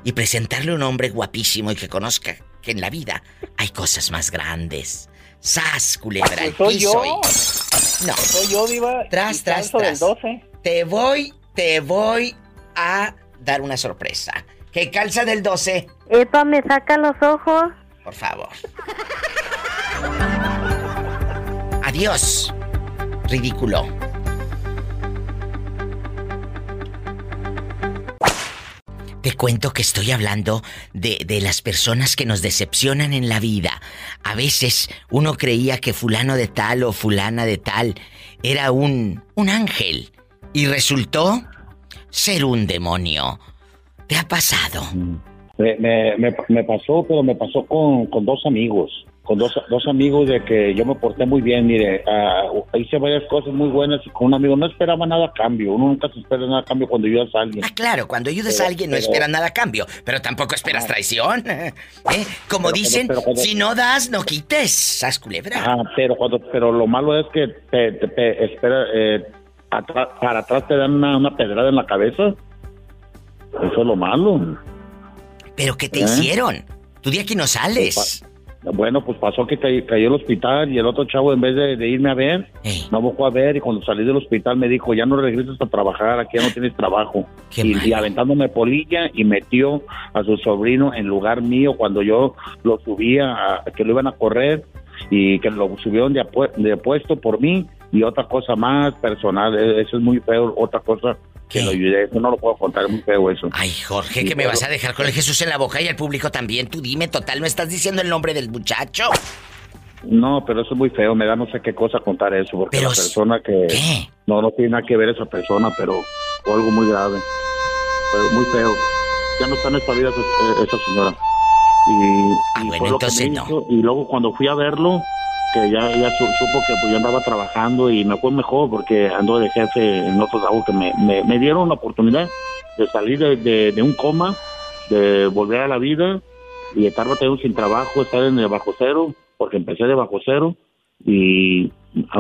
y presentarle un hombre guapísimo y que conozca que en la vida hay cosas más grandes. ¡Sas, culebra! Pues soy yo. y- No. Soy yo, Diva. Tras, tras, calzo del tras. 12. Te voy, te voy a dar una sorpresa. ¿Qué calza del 12? Epa, me saca los ojos. Por favor. Adiós. Ridículo. Te cuento que estoy hablando de, de las personas que nos decepcionan en la vida. A veces uno creía que fulano de tal o fulana de tal era un, un ángel y resultó ser un demonio. ¿Te ha pasado? Me, me, me, me pasó, pero me pasó con, con dos amigos. Con dos, dos amigos de que yo me porté muy bien. Mire, ah, hice varias cosas muy buenas y con un amigo no esperaba nada a cambio. Uno nunca se espera nada a cambio cuando ayudas a alguien. Ah, claro, cuando ayudes Pero- a alguien no pero- esperas nada a cambio, pero tampoco esperas traición. <laughs> ¿eh? Como Pero- dicen, cuando- si no das, no quites. ¿Sas culebra? Ah, pero cuando, pero lo malo es que te, te- te- espera, eh, atrás- para atrás te dan una, una pedrada en la cabeza. Eso es lo malo. ¿Pero qué te ¿Eh? hicieron? Tú de aquí no sales. Bueno, pues pasó que ca- cayó al hospital y el otro chavo en vez de, de irme a ver, no me fue a ver y cuando salí del hospital me dijo, ya no regresas a trabajar, aquí ya no tienes trabajo. Y, y aventándome polilla y metió a su sobrino en lugar mío cuando yo lo subía, a- que lo iban a correr y que lo subieron de, apue- de puesto por mí y otra cosa más personal, e- eso es muy feo, otra cosa que lo ayudé, eso no lo puedo contar, muy feo eso. Ay, Jorge, que me vas a dejar con el Jesús en la boca y el público también. Tú dime, total, ¿no estás diciendo el nombre del muchacho? No, pero eso es muy feo, me da no sé qué cosa contar eso, porque la persona que... No, no tiene nada que ver esa persona, pero fue algo muy grave, fue muy feo. Ya no está en esta vida esa, esa señora. Y, y fue lo que me entonces no. hizo, Y luego cuando fui a verlo, que ya, ya su- supo que pues, yo andaba trabajando y me fue mejor porque ando de jefe en otro trabajo que me, me, dieron la oportunidad de salir de, de- un coma, de volver a la vida y estar batallando sin trabajo, estar en el bajo cero, porque empecé de bajo cero y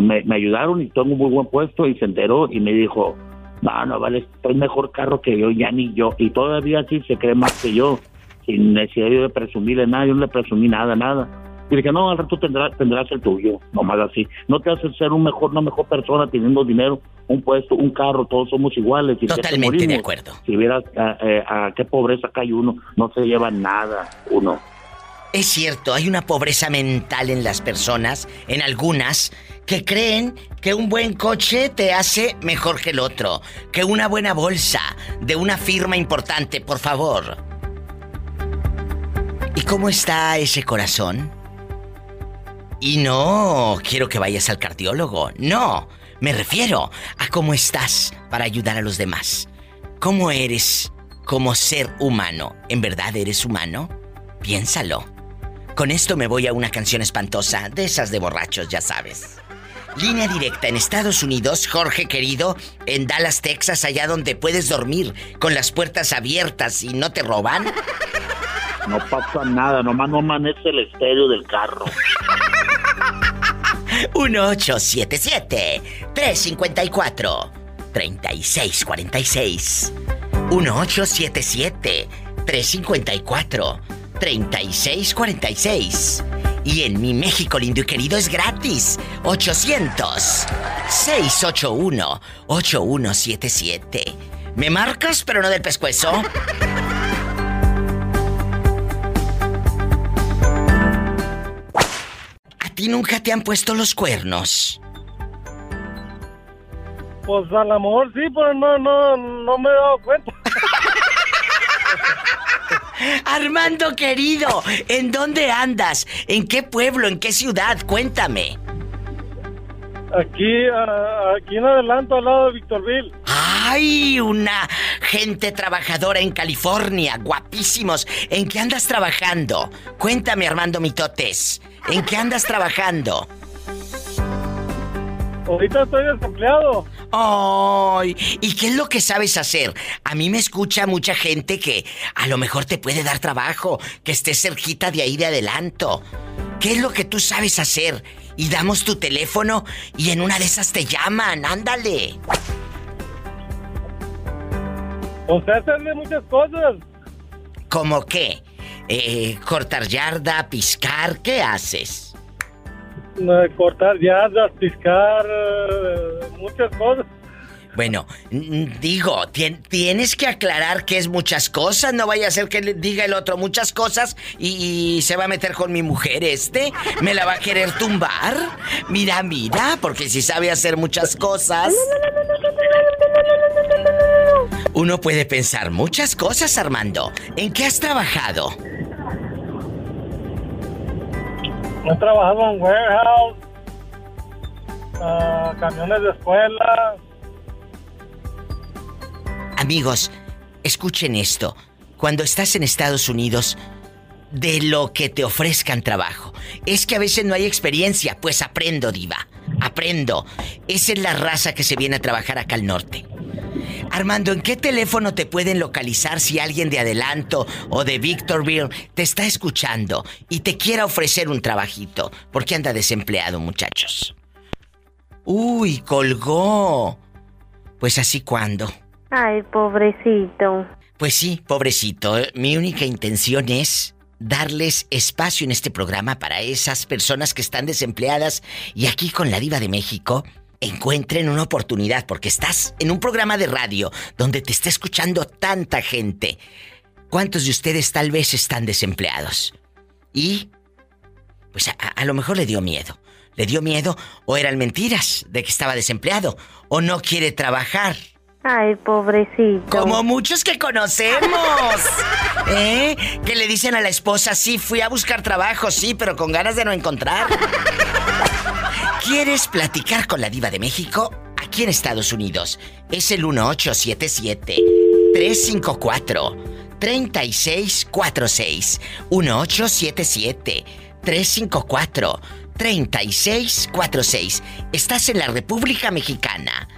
me, ayudaron y tengo un muy buen puesto y se enteró y me dijo, no, no, vale, estoy mejor carro que yo, ya ni yo. Y todavía sí se cree más que yo, sin necesidad de presumirle nada, yo no le presumí nada, nada. Y dije, no, al rato tendrás, tendrás el tuyo, nomás así. No te hace ser un mejor, una mejor persona teniendo dinero, un puesto, un carro, todos somos iguales. ¿Y qué te Totalmente de acuerdo. Si vieras a, eh, a qué pobreza cae uno, no se lleva nada uno. Es cierto, hay una pobreza mental en las personas, en algunas, que creen que un buen coche te hace mejor que el otro, que una buena bolsa de una firma importante, por favor. ¿Y cómo está ese corazón? Y no quiero que vayas al cardiólogo, no, me refiero a cómo estás para ayudar a los demás. ¿Cómo eres como ser humano? ¿En verdad eres humano? Piénsalo. Con esto me voy a una canción espantosa, de esas de borrachos, ya sabes. Línea directa en Estados Unidos, Jorge querido, en Dallas, Texas, allá donde puedes dormir con las puertas abiertas y no te roban. No pasa nada, nomás no amanece el estéreo del carro. 1877-354-3646. 1877-354-3646. Y en mi México lindo y querido es gratis. 800-681-8177. ¿Me marcas pero no del pescuezo? Ti nunca te han puesto los cuernos? Pues al amor sí, pero no, no, no me he dado cuenta. <laughs> Armando querido, ¿en dónde andas? ¿En qué pueblo? ¿En qué ciudad? Cuéntame. Aquí, aquí en adelante, al lado de Victorville. ¡Ay! Una gente trabajadora en California, guapísimos. ¿En qué andas trabajando? Cuéntame, Armando Mitotes. ¿En qué andas trabajando? Ahorita estoy desempleado. ¡Ay! ¿Y qué es lo que sabes hacer? A mí me escucha mucha gente que a lo mejor te puede dar trabajo, que estés cerquita de ahí de adelanto. ¿Qué es lo que tú sabes hacer? Y damos tu teléfono y en una de esas te llaman, ándale. Pues hacerle muchas cosas. ¿Cómo qué? Eh, ¿Cortar yarda, piscar? ¿Qué haces? Cortar yardas, piscar, eh, muchas cosas. Bueno, digo, tien- tienes que aclarar que es muchas cosas, no vaya a ser que le diga el otro muchas cosas y, y se va a meter con mi mujer este, me la va a querer tumbar. Mira, mira, porque si sabe hacer muchas cosas. Uno puede pensar muchas cosas, Armando. ¿En qué has trabajado? He trabajado en warehouse, ah, camiones de escuela. Amigos, escuchen esto. Cuando estás en Estados Unidos, de lo que te ofrezcan trabajo. Es que a veces no hay experiencia, pues aprendo, diva. Aprendo. Esa es la raza que se viene a trabajar acá al norte. Armando, ¿en qué teléfono te pueden localizar si alguien de Adelanto o de Victorville te está escuchando y te quiera ofrecer un trabajito? Porque anda desempleado, muchachos. Uy, colgó. Pues así cuando. Ay, pobrecito. Pues sí, pobrecito. Mi única intención es darles espacio en este programa para esas personas que están desempleadas y aquí con la diva de México encuentren una oportunidad porque estás en un programa de radio donde te está escuchando tanta gente. ¿Cuántos de ustedes tal vez están desempleados? Y pues a, a lo mejor le dio miedo. Le dio miedo o eran mentiras de que estaba desempleado o no quiere trabajar. Ay, pobrecito. Como muchos que conocemos. <laughs> ¿Eh? Que le dicen a la esposa, sí, fui a buscar trabajo, sí, pero con ganas de no encontrar. ¿Quieres platicar con la diva de México? Aquí en Estados Unidos. Es el 1877-354-3646. 1877-354-3646. Estás en la República Mexicana.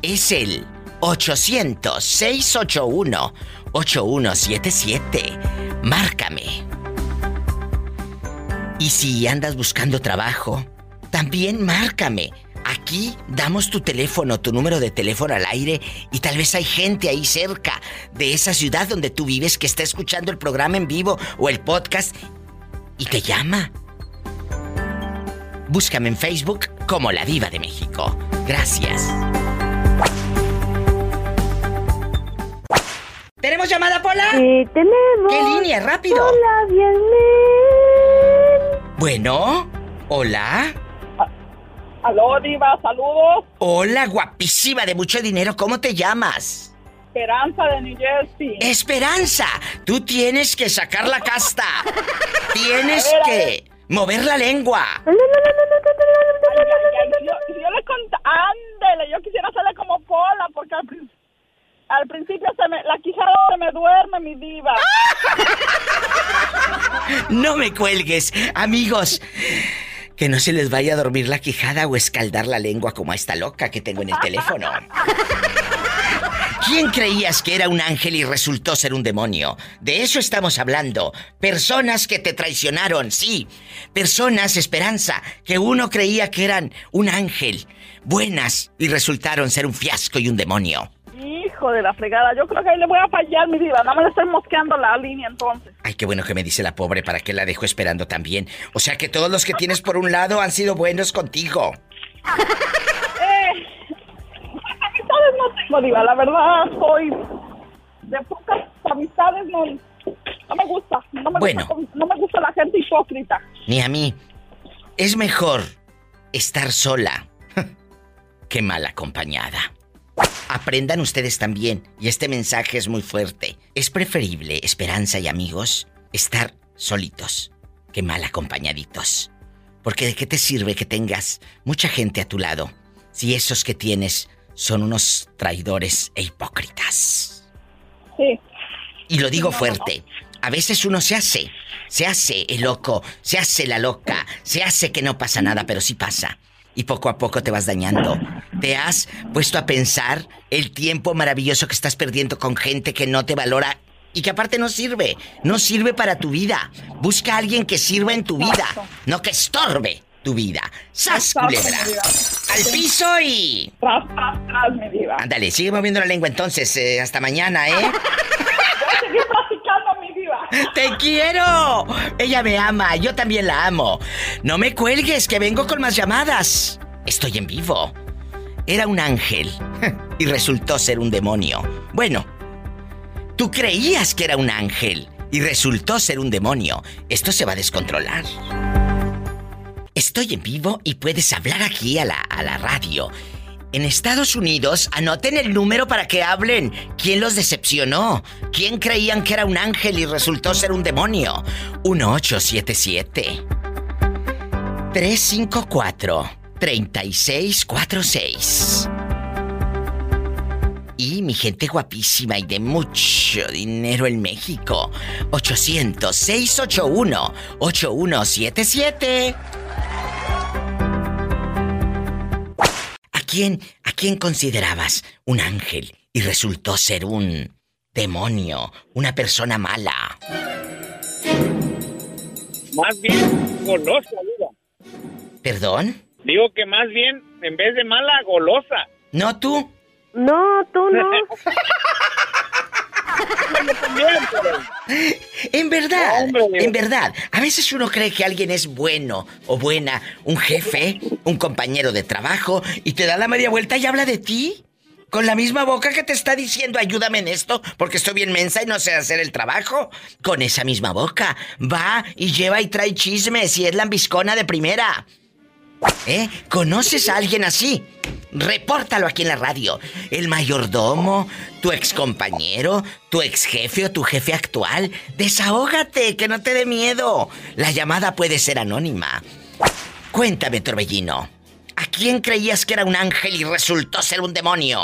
Es el 800-681-8177. Márcame. Y si andas buscando trabajo, también márcame. Aquí damos tu teléfono, tu número de teléfono al aire y tal vez hay gente ahí cerca de esa ciudad donde tú vives que está escuchando el programa en vivo o el podcast y te llama. Búscame en Facebook como La Diva de México. Gracias. ¿Tenemos llamada, Pola? Sí, tenemos. ¿Qué línea? ¡Rápido! Hola, bien. Bueno, hola. Aló, Diva, saludos. Hola, guapísima de mucho dinero. ¿Cómo te llamas? Esperanza de New Jersey. Esperanza, tú tienes que sacar la casta. Tienes ver, que mover la lengua. Ay, ay, ay, yo, yo le conté, ándele, yo quisiera hacerle como Pola, porque al, prin- al principio se me, la quijada se me duerme, mi diva. No me cuelgues, amigos. Que no se les vaya a dormir la quijada o escaldar la lengua como a esta loca que tengo en el teléfono. ¿Quién creías que era un ángel y resultó ser un demonio? De eso estamos hablando. Personas que te traicionaron, sí. Personas, esperanza, que uno creía que eran un ángel. Buenas y resultaron ser un fiasco y un demonio. Hijo de la fregada, yo creo que ahí le voy a fallar, mi diva. Nada más le estoy mosqueando la línea entonces. Ay, qué bueno que me dice la pobre para que la dejo esperando también. O sea que todos los que tienes por un lado han sido buenos contigo. <laughs> Eh, amistades no tengo, diva. La verdad, soy de pocas amistades. No, no me gusta. No me Bueno. gusta. No me gusta la gente hipócrita. Ni a mí. Es mejor estar sola <laughs> que mal acompañada. Aprendan ustedes también, y este mensaje es muy fuerte. Es preferible, Esperanza y amigos, estar solitos que mal acompañaditos. Porque de qué te sirve que tengas mucha gente a tu lado si esos que tienes son unos traidores e hipócritas. Sí. Y lo digo fuerte. A veces uno se hace, se hace el loco, se hace la loca, se hace que no pasa nada, pero sí pasa. Y poco a poco te vas dañando. Te has puesto a pensar el tiempo maravilloso que estás perdiendo con gente que no te valora y que aparte no sirve. No sirve para tu vida. Busca a alguien que sirva en tu vida, no que estorbe. tu vida. ¡Sas, culebra! Al piso y... Tras, tras, tras, mi diva. Ándale, sigue moviendo la lengua entonces. eh, hasta mañana, ¿eh? <laughs> Voy a seguir platicando, mi diva. ¡Te quiero! Ella me ama, yo también la amo. No me cuelgues, que vengo con más llamadas. Estoy en vivo. Era un ángel <laughs> y resultó ser un demonio. Bueno, tú creías que era un ángel y resultó ser un demonio. Esto se va a descontrolar. Estoy en vivo y puedes hablar aquí a la, a la radio. En Estados Unidos, anoten el número para que hablen. ¿Quién los decepcionó? ¿Quién creían que era un ángel y resultó ser un demonio? 1877 354 3646 y mi gente guapísima y de mucho dinero en México. 800-681-8177. ¿A quién, ¿A quién considerabas un ángel y resultó ser un demonio, una persona mala? Más bien golosa, diva. ¿Perdón? Digo que más bien, en vez de mala, golosa. ¿No tú? No, tú no. <laughs> <laughs> En verdad, en verdad. A veces uno cree que alguien es bueno o buena, un jefe, un compañero de trabajo, y te da la media vuelta y habla de ti. Con la misma boca que te está diciendo, ayúdame en esto, porque estoy bien mensa y no sé hacer el trabajo. Con esa misma boca, va y lleva y trae chismes y es lambiscona de primera. ¿Eh? ¿Conoces a alguien así? Repórtalo aquí en la radio. El mayordomo, tu excompañero, tu ex jefe o tu jefe actual. Desahógate, que no te dé miedo. La llamada puede ser anónima. Cuéntame, Torbellino. ¿A quién creías que era un ángel y resultó ser un demonio?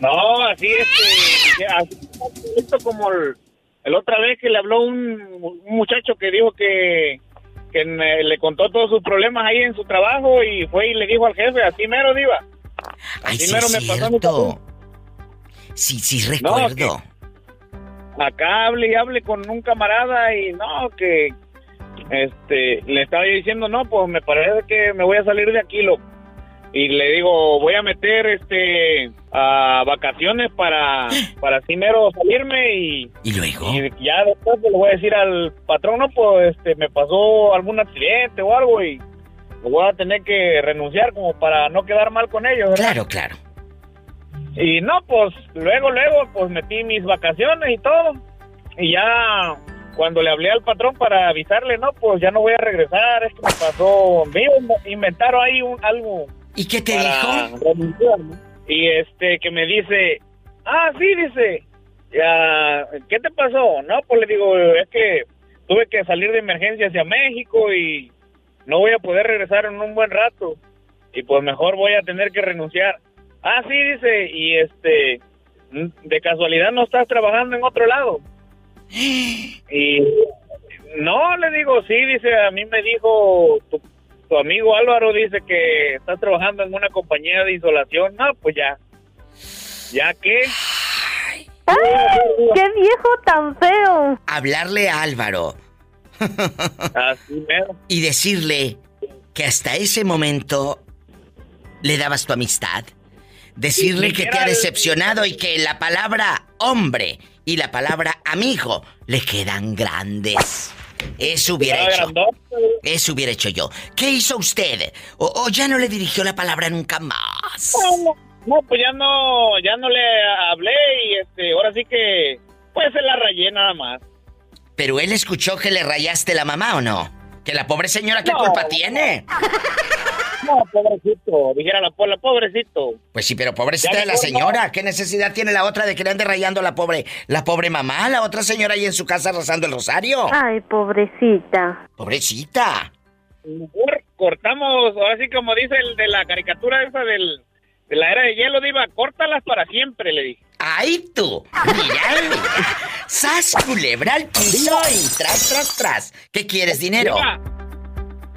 No, así así esto como el, otra vez que le habló un muchacho que dijo que, que eh, le contó todos sus problemas ahí en su trabajo y fue y le dijo al jefe, así mero diva. Ay, Así sí mero es me pasó a mí cierto. Sí, sí recuerdo. Acá hable y hable con un camarada y no, que este le estaba yo diciendo, no, pues me parece que me voy a salir de aquí, loco. Y le digo, voy a meter este a vacaciones para <laughs> para así mero salirme y ¿Y luego? y ya después le voy a decir al patrón, no, pues este me pasó algún accidente o algo y voy a tener que renunciar como para no quedar mal con ellos. ¿verdad? Claro, claro. Y no, pues luego, luego, pues metí mis vacaciones y todo. Y ya cuando le hablé al patrón para avisarle, no, pues ya no voy a regresar, es que me pasó, me inventaron ahí un, algo. ¿Y qué te para dijo? renunciar, ¿no? Y este, que me dice, ah, sí, dice, ya, ¿qué te pasó? No, pues le digo, es que tuve que salir de emergencia hacia México y no voy a poder regresar en un buen rato. Y pues mejor voy a tener que renunciar. Ah, sí, dice, y este, de casualidad no estás trabajando en otro lado. <gasps> Y no, le digo, sí, dice, a mí me dijo tu, tu amigo Álvaro, dice que estás trabajando en una compañía de isolación. No, pues ya. ¿Ya qué? ¡Ay! ¡Qué viejo tan feo! Hablarle a Álvaro Así mero. y decirle que hasta ese momento le dabas tu amistad. Decirle que te ha el- decepcionado y que la palabra hombre y la palabra amigo le quedan grandes. Eso hubiera hecho. Eso hubiera hecho yo. ¿Qué hizo usted? ¿O, o ya no le dirigió la palabra nunca más? No, no, pues ya no, ya no le hablé y este, ahora sí que, pues se la rayé nada más. Pero él escuchó que le rayaste la mamá o no? Que la pobre señora, ¿qué No. culpa tiene? <laughs> No, pobrecito, dijera la pola, pobrecito. Pues sí, pero pobrecita de la señora. ¿Qué necesidad tiene la otra de que le ande rayando la pobre, la pobre mamá? La otra señora ahí en su casa rezando el rosario. Ay, pobrecita. Pobrecita. Mejor cortamos, ahora sí como dice el de la caricatura esa del, de la era de hielo, diva, córtalas para siempre, le dije. ¡Ay, tú! Mira, mira. ¡Sas, culebra al piso y tras, tras, tras! ¿Qué quieres, dinero? Diva,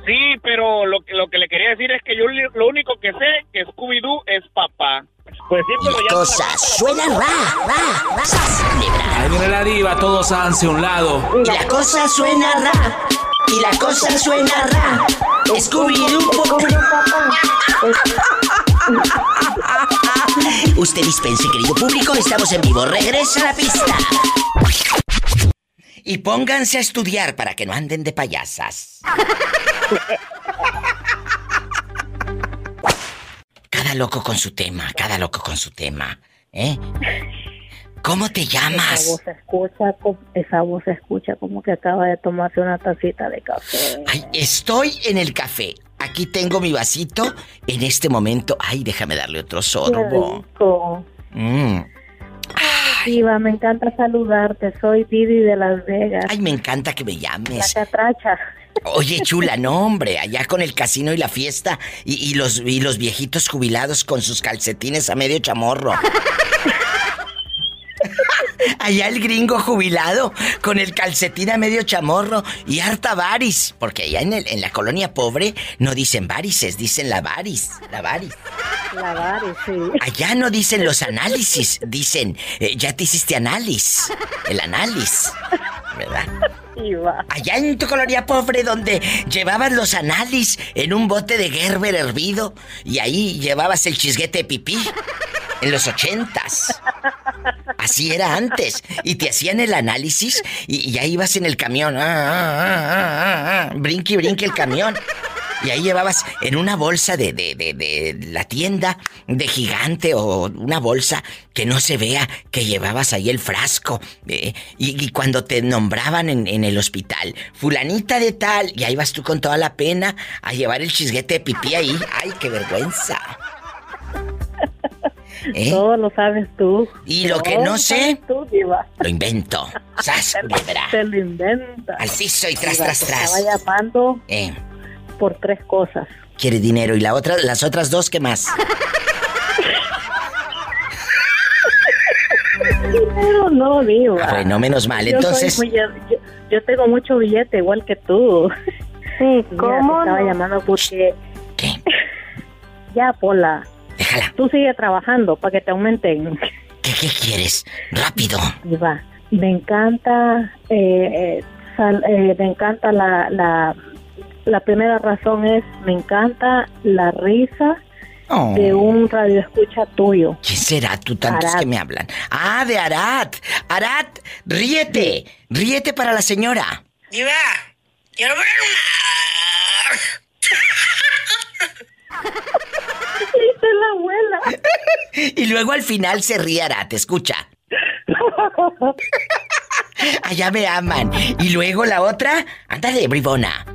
Sí, pero lo que, lo que le quería decir es que yo lo único que sé que Scooby-Doo es papá. Pues sí, pero ya... Cosas suenan ra, ra, ra, sas, culebra. Ahí viene la diva, todos háganse a un lado. Y la cosa suena ra. y la cosa suena ra. Scooby-Doo. Usted dispense, querido público, estamos en vivo. Regresa a la pista. Y pónganse a estudiar para que no anden de payasas. Cada loco con su tema, cada loco con su tema. ¿Eh? ¿Cómo te Esa llamas? voz se escucha, co- esa voz se escucha como que acaba de tomarse una tacita de café. Ay, estoy en el café. Aquí tengo mi vasito. En este momento. Ay, déjame darle otro Qué sorbo. rico. Mm. Diva, me encanta saludarte. Soy Didi de Las Vegas. Ay, me encanta que me La llames. catracha. Oye, chula, <laughs> no, hombre, allá con el casino y la fiesta y, y los, y los viejitos jubilados con sus calcetines a medio chamorro. <laughs> Allá el gringo jubilado con el calcetín a medio chamorro y harta varis. Porque allá en, el- en la colonia pobre no dicen varices, dicen la varis. La varis. La Vari, sí. Allá no dicen los análisis, dicen, eh, ya te hiciste análisis. El análisis. <laughs> Allá en tu colonia pobre donde llevabas los análisis en un bote de Gerber hervido y ahí llevabas el chisguete de pipí en los ochentas. Así era antes. Y te hacían el análisis y, y ya ibas en el camión. Ah, ah, ah, ah, ah, brinque y brinque el camión. Y ahí llevabas en una bolsa de, de, de, de la tienda de gigante o una bolsa que no se vea que llevabas ahí el frasco. eh, y, y cuando te nombraban en, en el hospital, fulanita de tal, y ahí vas tú con toda la pena a llevar el chisguete de pipí ahí. ¡Ay, qué vergüenza! <laughs> ¿Eh? Todo lo sabes tú. Y lo que no sé- tú. Lo invento. <laughs> ¡Sas! Te lo inventas. Al piso y tras, Diva, tras, tras. Estaba llamando Eh, por tres cosas. quiere dinero. ¿Y la otra, las otras dos qué más? Pero no. Ah, bueno, menos mal. Yo Entonces, muy- yo, yo tengo mucho billete igual que tú. Sí, <laughs> ¿cómo Estaba no? llamando porque... ¿Qué? <laughs> Ya, Pola. Déjala. Tú sigue trabajando para que te aumenten. ¿qué, qué quieres? Rápido. Diva, me encanta, eh, eh, sal- eh, me encanta la, la, la primera razón es, me encanta la risa Oh. de un radio escucha tuyo. ¿Quién será tú tantos Arat. que me hablan? Ah, de Arat. Arat, ríete. Ríete para la señora. Diva, quiero ver Dice la abuela. <laughs> Y luego al final se ríe Arat, escucha. <laughs> Allá me aman. Y luego la otra, ándale, bribona.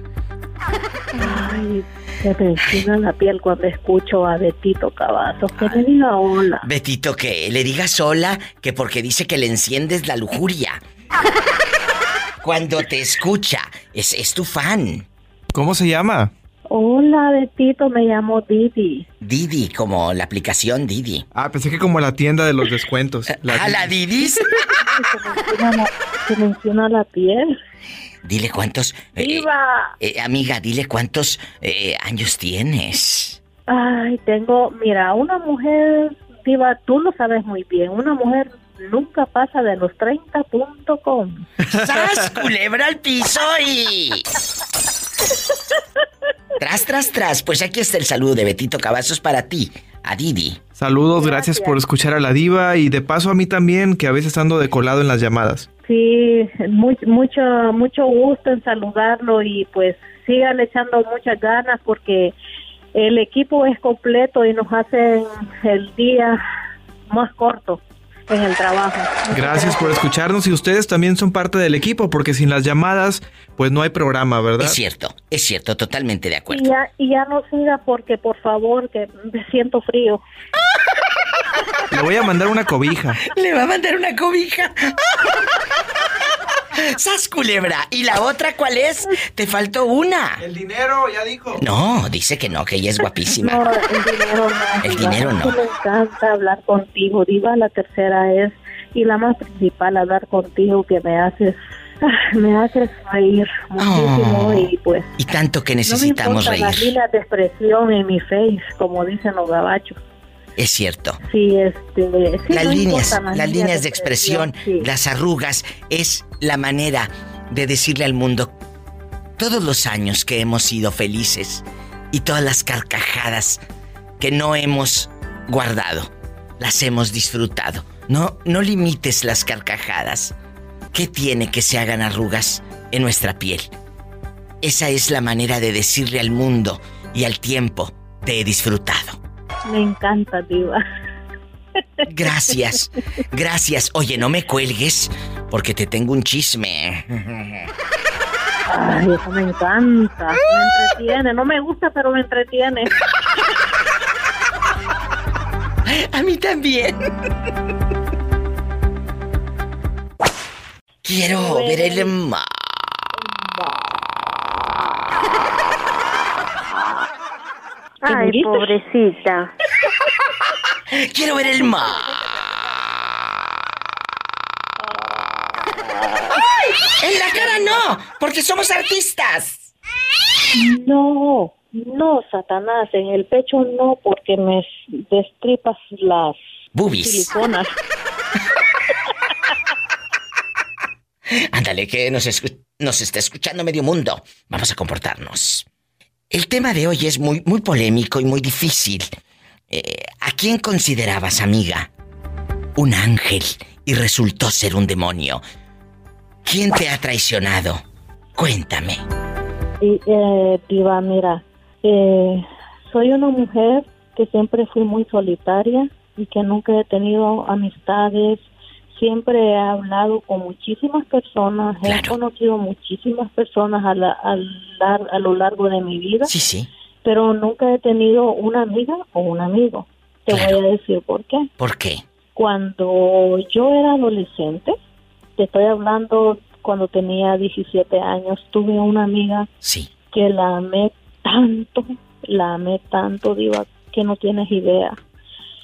Ay, se me encina la piel cuando escucho a Betito Cavazos. Que me diga hola. Betito, que le digas sola que porque dice que le enciendes la lujuria. Cuando te escucha, es, es tu fan. ¿Cómo se llama? Hola, Betito, me llamo Didi. Didi, como la aplicación Didi. Ah, pensé que como la tienda de los descuentos. <laughs> ¿A la Didis? <laughs> Se me encina la, se me encina la piel. Dile cuántos... eh, Diva. eh, amiga, dile cuántos eh, años tienes. Ay, tengo, mira, una mujer, Diva, tú lo sabes muy bien, una mujer nunca pasa de los 30.com. ¡Sas, culebra al piso y... Tras, tras, tras. Pues aquí está el saludo de Betito Cavazos para ti, a Didi. Saludos, gracias. por escuchar a la diva y de paso a mí también, que a veces ando de colado en las llamadas. Sí, muy, mucho, mucho gusto en saludarlo y pues síganle echando muchas ganas porque el equipo es completo y nos hacen el día más corto en el trabajo. Gracias por escucharnos y ustedes también son parte del equipo porque sin las llamadas pues no hay programa, ¿verdad? Es cierto, es cierto, totalmente de acuerdo. Y ya, y ya no siga porque por favor que me siento frío. <laughs> Le voy a mandar una cobija. Le va a mandar una cobija. ¡Sas, culebra! ¿Y la otra cuál es? Te faltó una. El dinero, ya dijo. No, dice que no, que ella es guapísima. No, el dinero no. El dinero no. Me encanta hablar contigo, Diva. La tercera es, y la más principal, hablar contigo que me haces, me haces reír muchísimo Oh. y pues... Y tanto que no me necesitamos importan las reír. líneas de expresión en mi face, como dicen los gabachos. Es cierto. Sí, este... sí, las no líneas, las líneas de expresión, sí. las arrugas, es la manera de decirle al mundo todos los años que hemos sido felices y todas las carcajadas que no hemos guardado, las hemos disfrutado. No, no limites las carcajadas. ¿Qué tiene que se hagan arrugas en nuestra piel? Esa es la manera de decirle al mundo y al tiempo, te he disfrutado. Me encanta, diva. Gracias, gracias. Oye, no me cuelgues porque te tengo un chisme. Ay, eso me encanta. Me entretiene. No me gusta, pero me entretiene. A mí también. Quiero ver el mar. Ay, pobrecita. <laughs> Quiero ver el mar. En la cara no, porque somos artistas. No, no, Satanás, en el pecho no, porque me destripas las Boobies. siliconas. <laughs> Ándale, que nos, escu- nos está escuchando medio mundo. Vamos a comportarnos. El tema de hoy es muy, muy polémico y muy difícil. Eh, ¿A quién considerabas, amiga? Un ángel y resultó ser un demonio. ¿Quién te ha traicionado? Cuéntame. Y, eh, Diva, mira, eh, soy una mujer que siempre fui muy solitaria y que nunca he tenido amistades. Siempre he hablado con muchísimas personas, he conocido muchísimas personas a, la- a lo largo de mi vida. Sí, sí. Pero nunca he tenido una amiga o un amigo. Te voy a decir por qué. ¿Por qué? Cuando yo era adolescente, te estoy hablando cuando tenía 17 años, tuve una amiga Sí. que la amé tanto, la amé tanto, Diva, que no tienes idea.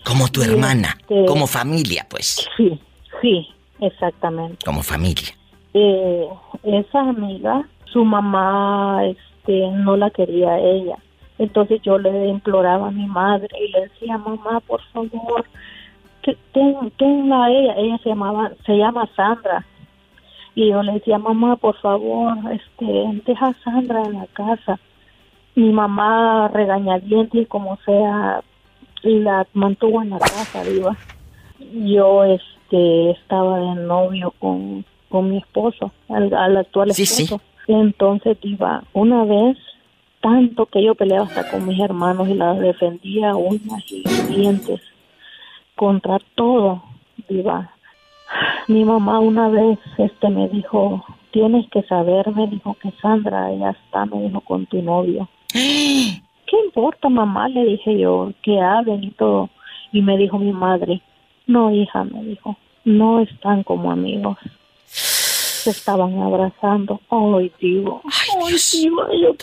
Como tu hermana, este- como familia, pues. Sí, sí, exactamente. Como familia. Eh, esa amiga, su mamá este, no la quería a ella. Entonces yo le imploraba a mi madre y le decía, mamá, por favor, que- ten, tenla a ella. Ella se llamaba, se llama Sandra. Y yo le decía, mamá, por favor, este, deja a Sandra en la casa. Mi mamá regañadiente y como sea, la mantuvo en la casa, viva. Yo este, estaba de novio con, con mi esposo, al, al actual Sí, sí. esposo. Entonces, iba una vez, tanto que yo peleaba hasta con mis hermanos y la defendía uñas y dientes contra todo, diva. Mi mamá una vez este me dijo, tienes que saber, me dijo que Sandra ya está, me dijo, con tu novio. <gasps> ¿Qué importa, mamá? Le dije yo, que hablen y todo. Y me dijo mi madre, no, hija, me dijo, no están como amigos. Se estaban abrazando. Ay, digo. Ay, diva, yo...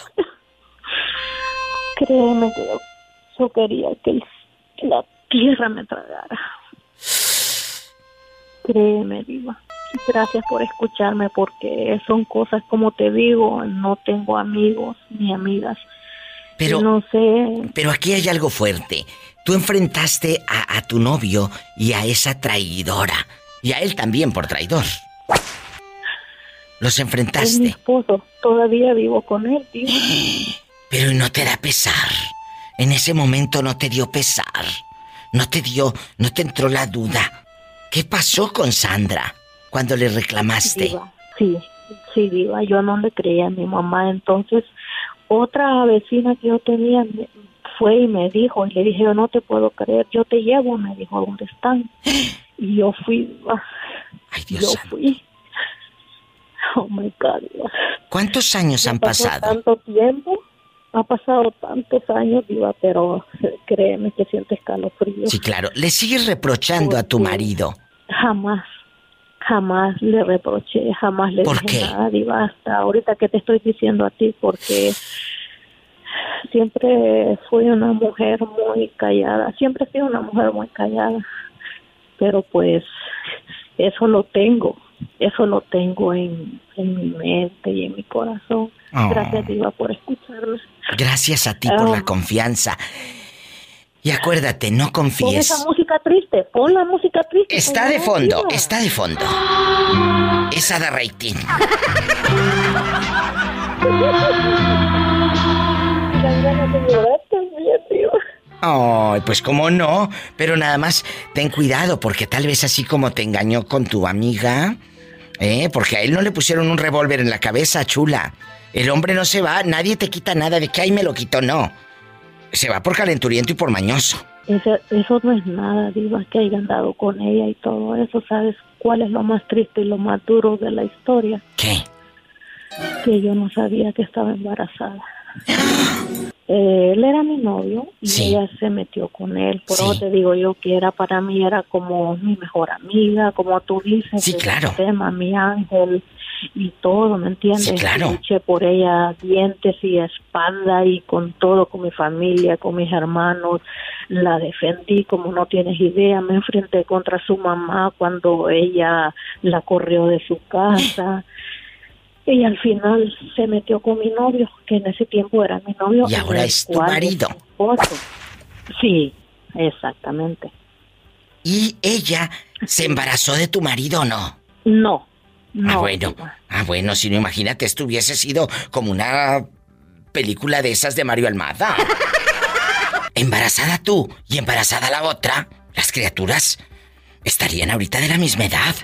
Créeme que yo, yo quería que el- que la tierra me tragara. Créeme, Diva. Gracias por escucharme porque son cosas como te digo, no tengo amigos ni amigas. Pero- no sé, Pero aquí hay algo fuerte. Tú enfrentaste a, a tu novio y a esa traidora. Y a él también por traidor. Los es mi enfrentaste. esposo, todavía vivo con él, Diva. <gasps> Pero ¿y no te da pesar. En ese momento no te dio pesar. No te dio, no te entró la duda. ¿Qué pasó con Sandra cuando le reclamaste? Diva, sí, sí, Diva, yo no le creía a mi mamá. Entonces, otra vecina que yo tenía fue y me dijo, y le dije, yo no te puedo creer, yo te llevo, me dijo, ¿a dónde están? Y yo fui, Diva. yo fui. Oh my God. ¿Cuántos años han pasado? tanto tiempo, ha pasado tantos años, Diva, pero créeme que siento escalofríos. Sí, claro. Le sigues reprochando a tu marido. Jamás, jamás le reproché, jamás le ¿Por dije qué? nada, Diva, hasta ahorita que te estoy diciendo a ti, porque siempre fui una mujer muy callada, siempre he sido una mujer muy callada, pero pues eso lo tengo, eso lo tengo en, en mi mente y en mi corazón. Oh. Gracias, Diva, por escucharme. Gracias a ti por Ah. la confianza. Y acuérdate, no Pon confíes. esa música triste, pon la música triste. Está de fondo, está de fondo. Esa da rating. <laughs> Ay, pues cómo no, pero nada más ten cuidado porque tal vez así como te engañó con tu amiga, ¿eh? Porque a él no le pusieron un revólver en la cabeza, chula. El hombre no se va, nadie te quita nada de que ahí me lo quitó, no. Se va por calenturiento y por mañoso. Eso, eso no es nada, Diva, que haya andado con ella y todo eso. ¿Sabes cuál es lo más triste y lo más duro de la historia? ¿Qué? Que yo no sabía que estaba embarazada. <laughs> Eh, él era mi novio y ella se metió con él. Por eso te digo yo que era para mí, era como mi mejor amiga, como tú dices. Sí, el claro. tema, mi ángel y todo, ¿me entiendes? Sí, claro. Luché por ella dientes y espalda y con todo, con mi familia, con mis hermanos. La defendí como no tienes idea. Me enfrenté contra su mamá cuando ella la corrió de su casa. <laughs> Y al final se metió con mi novio, que en ese tiempo era mi novio. Y ahora es tu marido. esposo. Sí, exactamente. ¿Y ella se embarazó de tu marido o no? No, Ah, no. bueno. Ah, bueno, si no, imagínate, esto hubiese sido como una película de esas de Mario Almada. <laughs> embarazada tú y embarazada la otra, las criaturas estarían ahorita de la misma edad.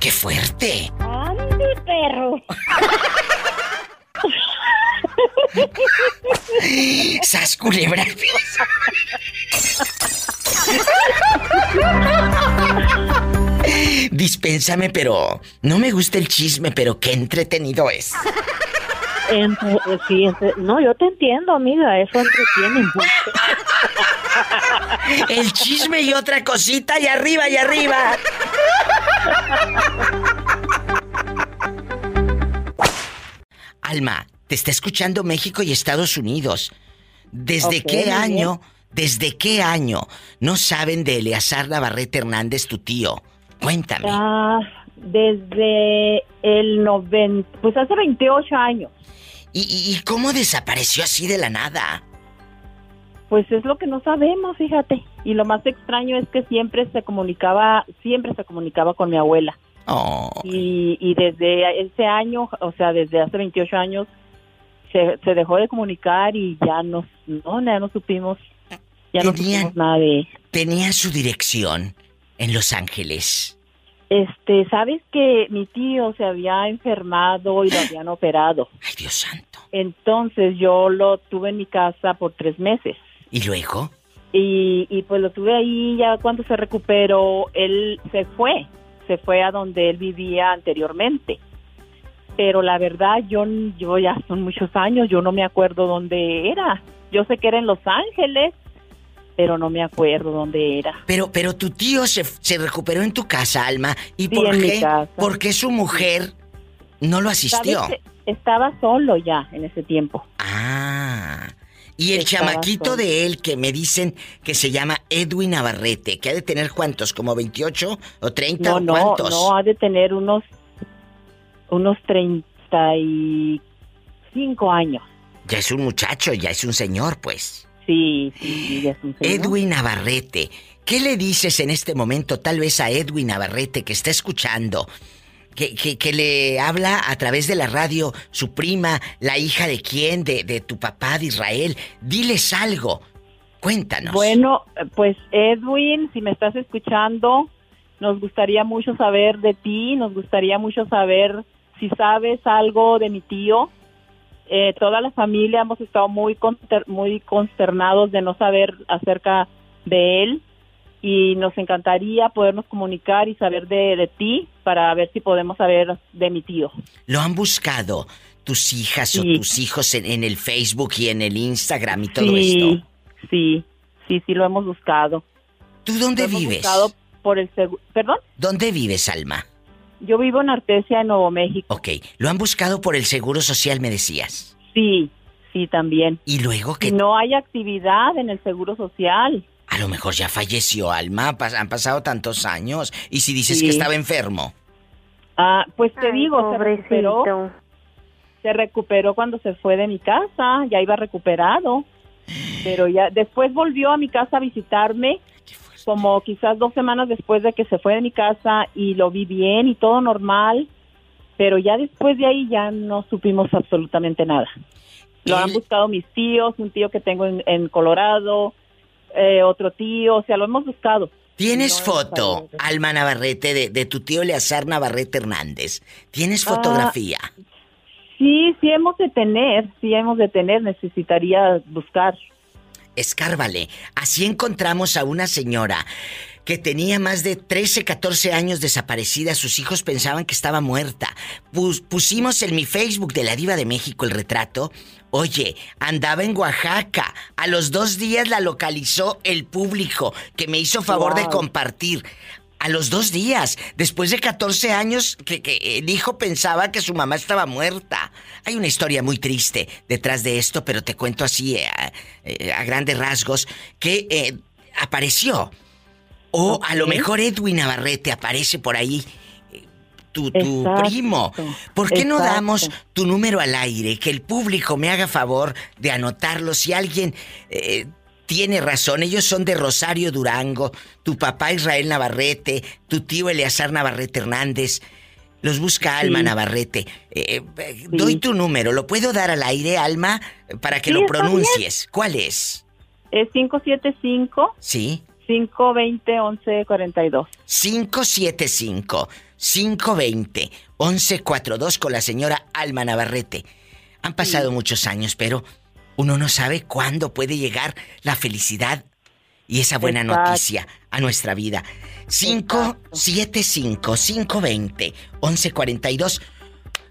¡Qué fuerte! ¡Sas culebra! Dispénsame, pero no me gusta el chisme, pero qué entretenido es. Entre- eh, sí, entre- no, yo te entiendo, amiga, eso entretiene mucho. El chisme y otra cosita y arriba y arriba. Alma, te está escuchando México y Estados Unidos. ¿Desde qué año, desde qué año no saben de Eleazar Navarrete Hernández, tu tío? Cuéntame. Ah, desde el 90, pues hace 28 años. ¿Y, y- y cómo desapareció así de la nada? Pues es lo que no sabemos, fíjate. Y lo más extraño es que siempre se comunicaba, siempre se comunicaba con mi abuela. Oh, Y, y desde ese año, o sea, desde hace 28 años, se, se dejó de comunicar y ya no, no, ya no supimos, ya no supimos nada de tenía su dirección en Los Ángeles. Este, sabes que mi tío se había enfermado y lo habían <gasps> operado. Ay, Dios santo. Entonces yo lo tuve en mi casa por tres meses. ¿Y luego? Y, y pues lo tuve ahí ya cuando se recuperó, él se fue, se fue a donde él vivía anteriormente. Pero la verdad, yo, yo ya son muchos años, yo no me acuerdo dónde era. Yo sé que era en Los Ángeles, pero no me acuerdo dónde era. Pero, pero tu tío se, se recuperó en tu casa, Alma. ¿Y Sí, por qué? casa. ¿Por qué su mujer no lo asistió? Estaba solo ya en ese tiempo. Ah. Y el chamaquito de él que me dicen que se llama Edwin Navarrete, que ha de tener cuántos, como 28 o 30 No, o no, cuántos. no, ha de tener unos, unos 35 años. Ya es un muchacho, ya es un señor, pues. Sí, sí, sí, ya es un señor. Edwin Navarrete. ¿Qué le dices en este momento tal vez a Edwin Navarrete que está escuchando? Que, que- que le habla a través de la radio su prima, la hija de quién, de, de tu papá de Israel. Diles algo. Cuéntanos. Bueno, pues Edwin, si me estás escuchando, nos gustaría mucho saber de ti, nos gustaría mucho saber si sabes algo de mi tío. Eh, toda la familia hemos estado muy conster- muy consternados de no saber acerca de él y nos encantaría podernos comunicar y saber de, de ti para ver si podemos saber de mi tío. ¿Lo han buscado tus hijas Sí. o tus hijos en, en el Facebook y en el Instagram y todo sí, esto? sí, sí, sí lo hemos buscado. ¿Tú dónde Lo hemos vives? buscado por el ¿Perdón? ¿Dónde vives, Alma? Yo vivo en Artesia, en Nuevo México. Ok, lo han buscado por el Seguro Social, me decías. Sí, sí, también. ¿Y luego Que qué? no hay actividad en el Seguro Social. A lo mejor ya falleció, Alma. pas- han pasado tantos años. ¿Y si dices Sí. que estaba enfermo? Ah, pues te Ay, digo, se recuperó. Se recuperó cuando se fue de mi casa, ya iba recuperado. Pero ya después volvió a mi casa a visitarme, como quizás dos semanas después de que se fue de mi casa y lo vi bien y todo normal. pero ya después de ahí ya no supimos absolutamente nada. Lo han buscado mis tíos, un tío que tengo en, en Colorado, eh, otro tío, o sea, lo hemos buscado. ¿Tienes foto, Alma Navarrete, de, de tu tío Eleazar Navarrete Hernández? ¿Tienes Ah, fotografía? Sí, sí hemos de tener, sí hemos de tener, necesitaría buscar. Escárvale. Así encontramos a una señora que tenía más de 13, 14 años desaparecida. Sus hijos pensaban que estaba muerta. Pus- pusimos en mi Facebook de la Diva de México el retrato. Oye, andaba en Oaxaca. A los dos días la localizó el público, que me hizo favor de compartir. A los dos días, después de 14 años, que, que el hijo pensaba que su mamá estaba muerta. Hay una historia muy triste detrás de esto, pero te cuento así eh, a, eh, a grandes rasgos, que eh, apareció. O a lo mejor Edwin Navarrete aparece por ahí, eh, tu, tu Exacto. primo. ¿Por qué no damos tu número al aire? Que el público me haga favor de anotarlo. Si alguien eh, tiene razón, ellos son de Rosario Durango, tu papá Israel Navarrete, tu tío Eleazar Navarrete Hernández. Los busca Alma Sí. Navarrete. Eh, eh, Doy tu número. ¿Lo puedo dar al aire, Alma, para que Sí, lo pronuncies? ¿Cuál es? Es 575 Sí. 520 1142. 575 520 1142 con la señora Alma Navarrete. Han pasado muchos años, pero uno no sabe cuándo puede llegar la felicidad y esa buena Exacto. noticia a nuestra vida. 575 520 1142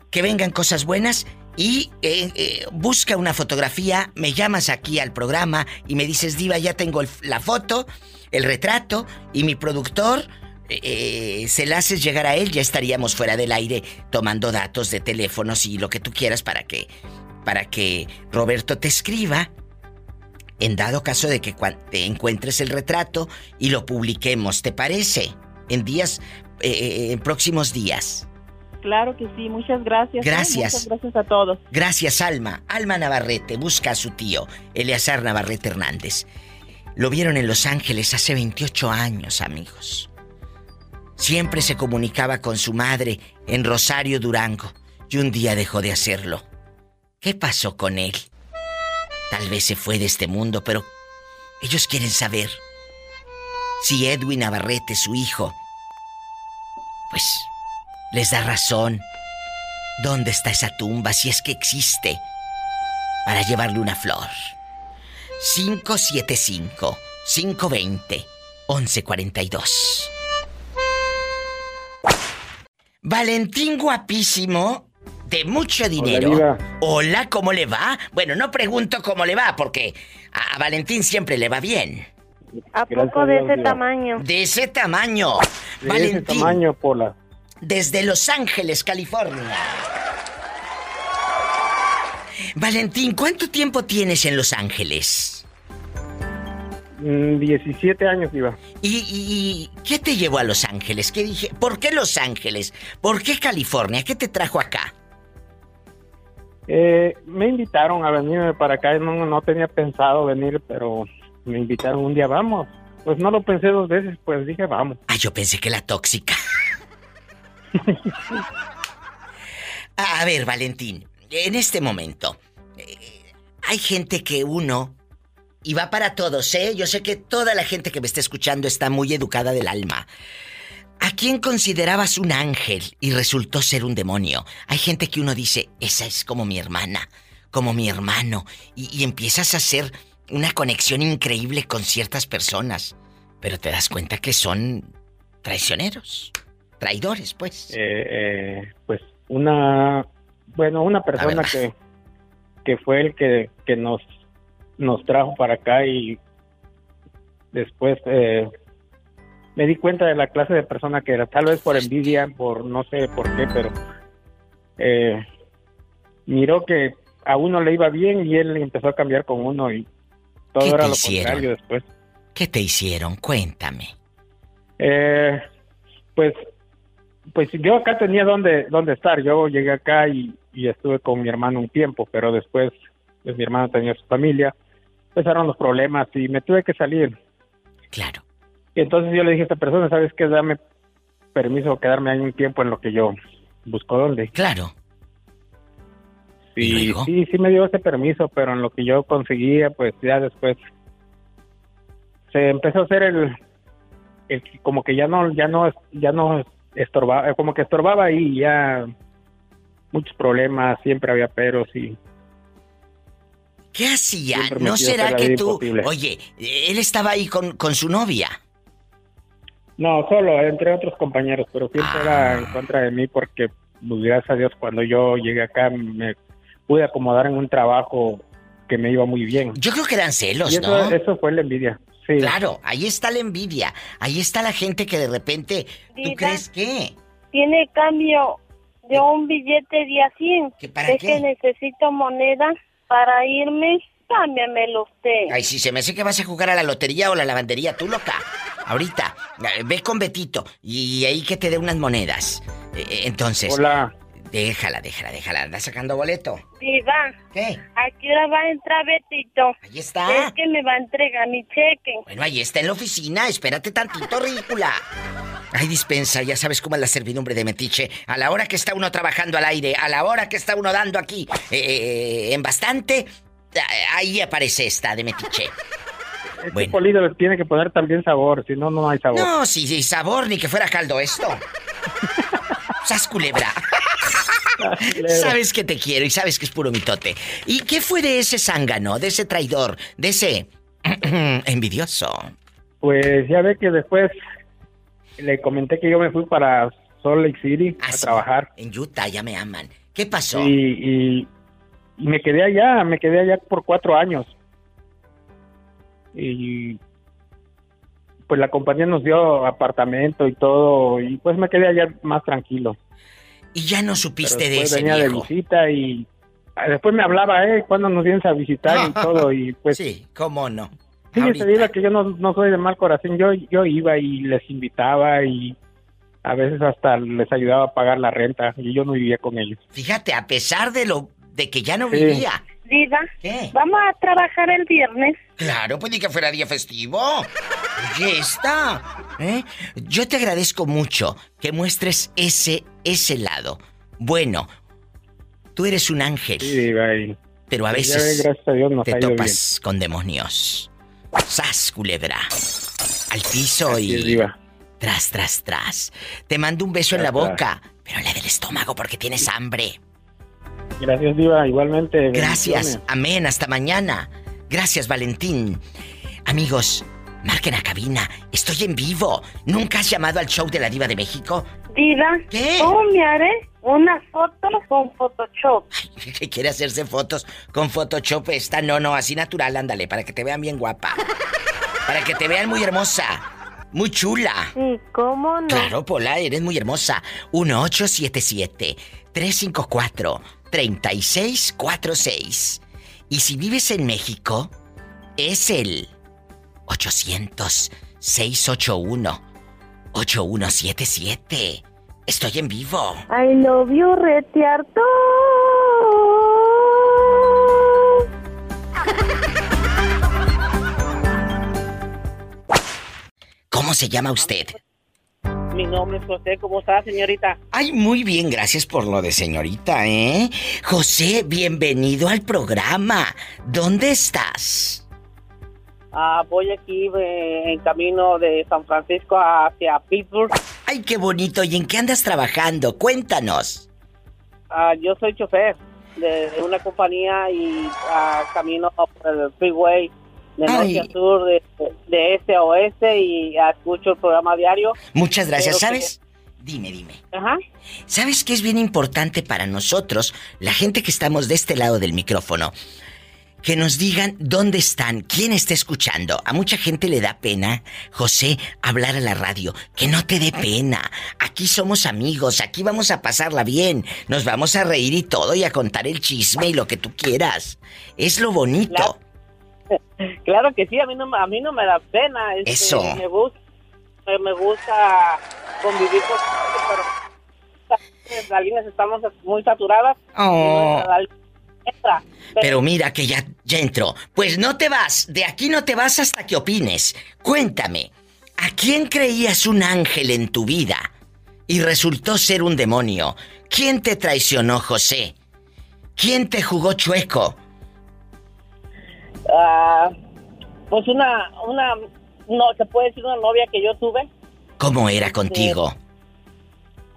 que vengan cosas buenas y eh, eh, busca una fotografía, me llamas aquí al programa y me dices, Diva, ya tengo el- la foto, el retrato y mi productor, eh, se la haces llegar a él, ya estaríamos fuera del aire tomando datos de teléfonos y lo que tú quieras para que, para que Roberto te escriba. En dado caso de que te encuentres el retrato y lo publiquemos, ¿te parece? En días, eh, eh, en próximos días. Claro que sí, muchas gracias. ¿eh? Gracias. Muchas gracias a todos. Gracias, Alma. Alma Navarrete busca a su tío, Eleazar Navarrete Hernández. Lo vieron en Los Ángeles hace 28 años, amigos. Siempre se comunicaba con su madre en Rosario, Durango, y un día dejó de hacerlo. ¿Qué pasó con él? Tal vez se fue de este mundo, pero ellos quieren saber si Edwin Navarrete, su hijo, pues les da razón. ¿Dónde está esa tumba si es que existe? Para llevarle una flor. 575 520 1142. Valentín guapísimo de mucho dinero. Diva. Hola, ¿cómo le va? Bueno, no pregunto cómo le va porque a a Valentín siempre le va bien. ¿A Gracias poco de Dios, ese tamaño? De ese tamaño. De Valentín. ese tamaño, Pola. Desde Los Ángeles, California. Valentín, ¿cuánto tiempo tienes en Los Ángeles? Mm, 17 años, Diva. ¿Y, y- qué te llevó a Los Ángeles? ¿Qué dije? ¿Por qué Los Ángeles? ¿Por qué California? ¿Qué te trajo acá? Eh, me invitaron a venirme para acá. No, no tenía pensado venir, pero me invitaron un día, vamos. Pues no lo pensé dos veces, pues dije, vamos. Ah, yo pensé que la tóxica. <laughs> A a ver, Valentín, en este momento, eh, hay gente que uno, y va para todos, ¿eh? Yo sé que toda la gente que me está escuchando está muy educada del alma. ¿A quién considerabas un ángel y resultó ser un demonio? Hay gente que uno dice, esa es como mi hermana, como mi hermano, y, y empiezas a hacer una conexión increíble con ciertas personas, pero te das cuenta que son traicioneros, traidores, pues. Eh, eh, pues una, bueno, una persona que, que fue el que, que nos, nos trajo para acá y después eh, me di cuenta de la clase de persona que era, tal vez por envidia, por no sé por qué, pero eh, miró que a uno le iba bien y él empezó a cambiar con uno y todo ¿Qué era lo hicieron? contrario después. ¿Qué te hicieron? Cuéntame. Eh, pues, pues yo acá tenía donde, donde estar. Yo llegué acá y, y estuve con mi hermano un tiempo, pero después pues, mi hermano tenía su familia, empezaron los problemas y me tuve que salir. Claro. Y entonces yo le dije a esta persona, ¿sabes qué? Dame permiso de quedarme ahí un tiempo en lo que yo buscó dónde. Claro. Sí, sí, sí me dio ese permiso, pero en lo que yo conseguía, pues ya después se empezó a hacer el, el como que ya no, ya no, ya no estorbaba, como que estorbaba y ya muchos problemas, siempre había peros y ¿Qué hacía? ¿No será que tú... imposible. Oye, él estaba ahí con, con su novia. No, solo entre otros compañeros, pero siempre Ah. era en contra de mí porque, pues, gracias a Dios, cuando yo llegué acá me pude acomodar en un trabajo que me iba muy bien. Yo creo que eran celos, Y eso, ¿no? eso fue la envidia. Sí. Claro, ahí está la envidia. Ahí está la gente que de repente... ¿Tú Diva. crees qué? Tiene cambio de un billete de a 100. para es qué? que necesito moneda para irme. Cámbiamelo usted. Ay, si se me hace que vas a jugar a la lotería o la lavandería, tú loca. Ahorita, eh, ve con Betito y ahí que te dé unas monedas. Eh, eh, entonces... Hola. Déjala, déjala, déjala. Anda sacando boleto. Diva. ¿Qué? ¿A qué hora va a entrar Betito? Ahí está. Es que me va a entregar mi cheque. Bueno, ahí está en la oficina. Espérate tantito, ridícula. Ay, dispensa, ya sabes cómo es la servidumbre de Metiche. A la hora que está uno trabajando al aire, a la hora que está uno dando aquí eh, eh, en bastante, eh, ahí aparece esta de Metiche. Este polido le tiene que poner también sabor, si no, no hay sabor. No, sí, sí, sabor, ni que fuera caldo esto. <laughs> Sas culebra. Sabes que te quiero y sabes que es puro mitote. ¿Y qué fue de ese zángano, de ese traidor, de ese <clears throat> envidioso? Pues ya ve que después le comenté que yo me fui para Salt Lake City a trabajar. En Utah ya me aman. ¿Qué pasó? Y, y, y me quedé allá, me quedé allá por cuatro años. Y pues la compañía nos dio apartamento y todo, y pues me quedé allá más tranquilo. Y ya no supiste Pero de ese venía de viejo. visita y ah, después me hablaba, ¿eh? ¿Cuándo nos vienes a visitar y <laughs> todo? Y pues Sí, cómo no. Fíjese, Diva, que yo no, no soy de mal corazón. Yo, yo iba y les invitaba y a veces hasta les ayudaba a pagar la renta y yo no vivía con ellos. Fíjate, a pesar de lo de que ya no Sí. vivía. Diva. ¿Qué? Vamos a trabajar el viernes. Claro, pues ni que fuera día festivo. Oye, está. ¿eh? Yo te agradezco mucho que muestres ese, ese lado. Bueno, tú eres un ángel. Pero a ya veces ve, gracias a Dios nos te ha ido topas con demonios. Sas, culebra. Al piso Así y. es, diva. Tras, tras, tras. Te mando un beso en la Tras, boca, pero en la del estómago porque tienes hambre. Gracias, Diva. Igualmente. Gracias. Amén. Hasta mañana. Gracias, Valentín. Amigos, marquen a cabina. Estoy en vivo. ¿Nunca has llamado al show de la Diva de México? Diva. ¿Qué? ¿Cómo me haré una foto con Photoshop? <laughs> que quiere hacerse fotos con Photoshop esta no no así natural ándale para que te vean bien guapa para que te vean muy hermosa muy chula Sí, ¿cómo no? claro Pola eres muy hermosa 1877 354 3646 y si vives en México es el 800 681 8177 estoy en vivo I love you, retiarto. ¿Cómo se llama usted? Mi nombre es José, ¿cómo está, señorita? Ay, muy bien, gracias por lo de señorita, ¿eh? José, bienvenido al programa. ¿Dónde estás? Ah, voy aquí eh, en camino de San Francisco hacia Pittsburgh. Ay, qué bonito. ¿Y en qué andas trabajando? Cuéntanos. Ah, yo soy chofer de, una compañía y ah, camino por el freeway de norte a sur, de, de este a oeste y escucho el programa diario. Muchas gracias. Pero que- ¿Sabes? Dime, dime. Ajá. ¿Sabes qué es bien importante para nosotros, la gente que estamos de este lado del micrófono? Que nos digan dónde están, quién está escuchando. A mucha gente le da pena, José, hablar a la radio. Que no te dé pena. Aquí somos amigos, aquí vamos a pasarla bien. Nos vamos a reír y todo y a contar el chisme y lo que tú quieras. Es lo bonito. Claro que sí, a mí no, me- a mí no me da pena. este, Eso. Me gusta, me, gusta convivir con pero las líneas estamos muy saturadas. Oh. Entra. Pero mira que ya, ya entró. Pues no te vas, de aquí no te vas hasta que opines. Cuéntame, ¿a quién creías un ángel en tu vida? y resultó ser un demonio. ¿Quién te traicionó, José? ¿Quién te jugó chueco? Ah, pues una, una, no, se puede decir una novia que yo tuve. ¿Cómo era contigo?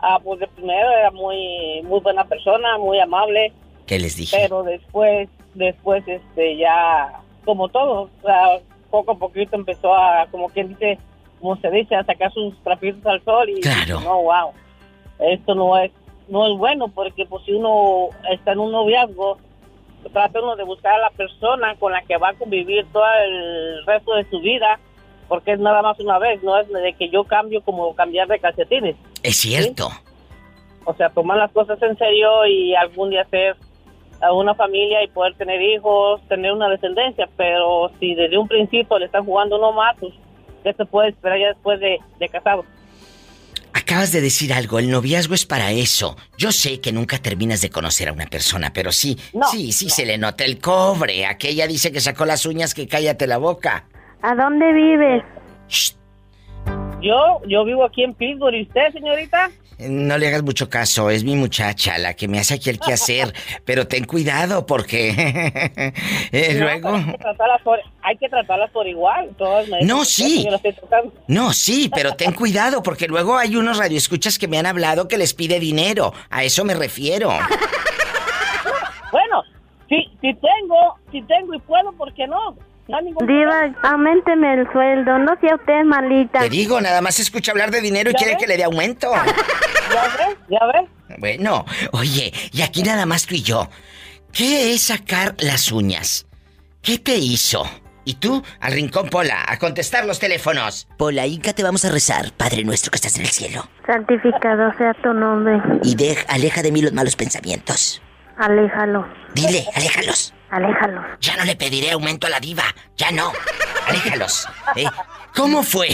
Ah, pues de primero era muy, muy buena persona, muy amable. ¿Qué les dije? Pero después, después, este, ya, como todo, o sea, poco a poquito empezó a, como quien dice, como se dice, a sacar sus trapitos al sol y Claro. no, wow, esto no es, no es bueno porque pues si uno está en un noviazgo, trata uno de buscar a la persona con la que va a convivir todo el resto de su vida, porque es nada más una vez, no es de que yo cambio como cambiar de calcetines. Es cierto. O sea, tomar las cosas en serio y algún día ser a una familia y poder tener hijos, tener una descendencia, pero si desde un principio le están jugando uno más, pues, ¿qué se puede esperar ya después de, de casado? Acabas de decir algo, el noviazgo es para eso. Yo sé que nunca terminas de conocer a una persona, pero sí, sí, sí se le nota el cobre. Aquella dice que sacó las uñas, que cállate la boca. ¿A dónde vives? Yo, yo vivo aquí en Pittsburgh, ¿y usted, señorita? No le hagas mucho caso, es mi muchacha la que me hace aquí el quehacer, <laughs> pero ten cuidado porque <laughs> eh, No, luego... Hay que, tratarlas por, hay que tratarlas por igual, todas me- No, sí. No, sí, pero ten cuidado porque luego hay unos radioescuchas que me han hablado que les pide dinero. A eso me refiero. <laughs> Bueno, si, si tengo, si tengo y puedo, ¿por qué no? No hay ningún Diva, aumenteme el sueldo, no sea usted malita. Te digo, nada más escucha hablar de dinero y ¿Ya quiere ves? que le dé aumento. ¿Ya ves? ¿Ya ves? Bueno, oye, y aquí nada más tú y yo. ¿Qué es sacar las uñas? ¿Qué te hizo? Y tú, al rincón Pola, a contestar los teléfonos. Pola, Inca, te vamos a rezar, Padre nuestro que estás en el cielo. Santificado sea tu nombre. Y de, aleja de mí los malos pensamientos. Aléjalo. Dile, aléjalos. Aléjalo. Ya no le pediré aumento a la diva. Ya no. Aléjalos. ¿eh? ¿Cómo fue?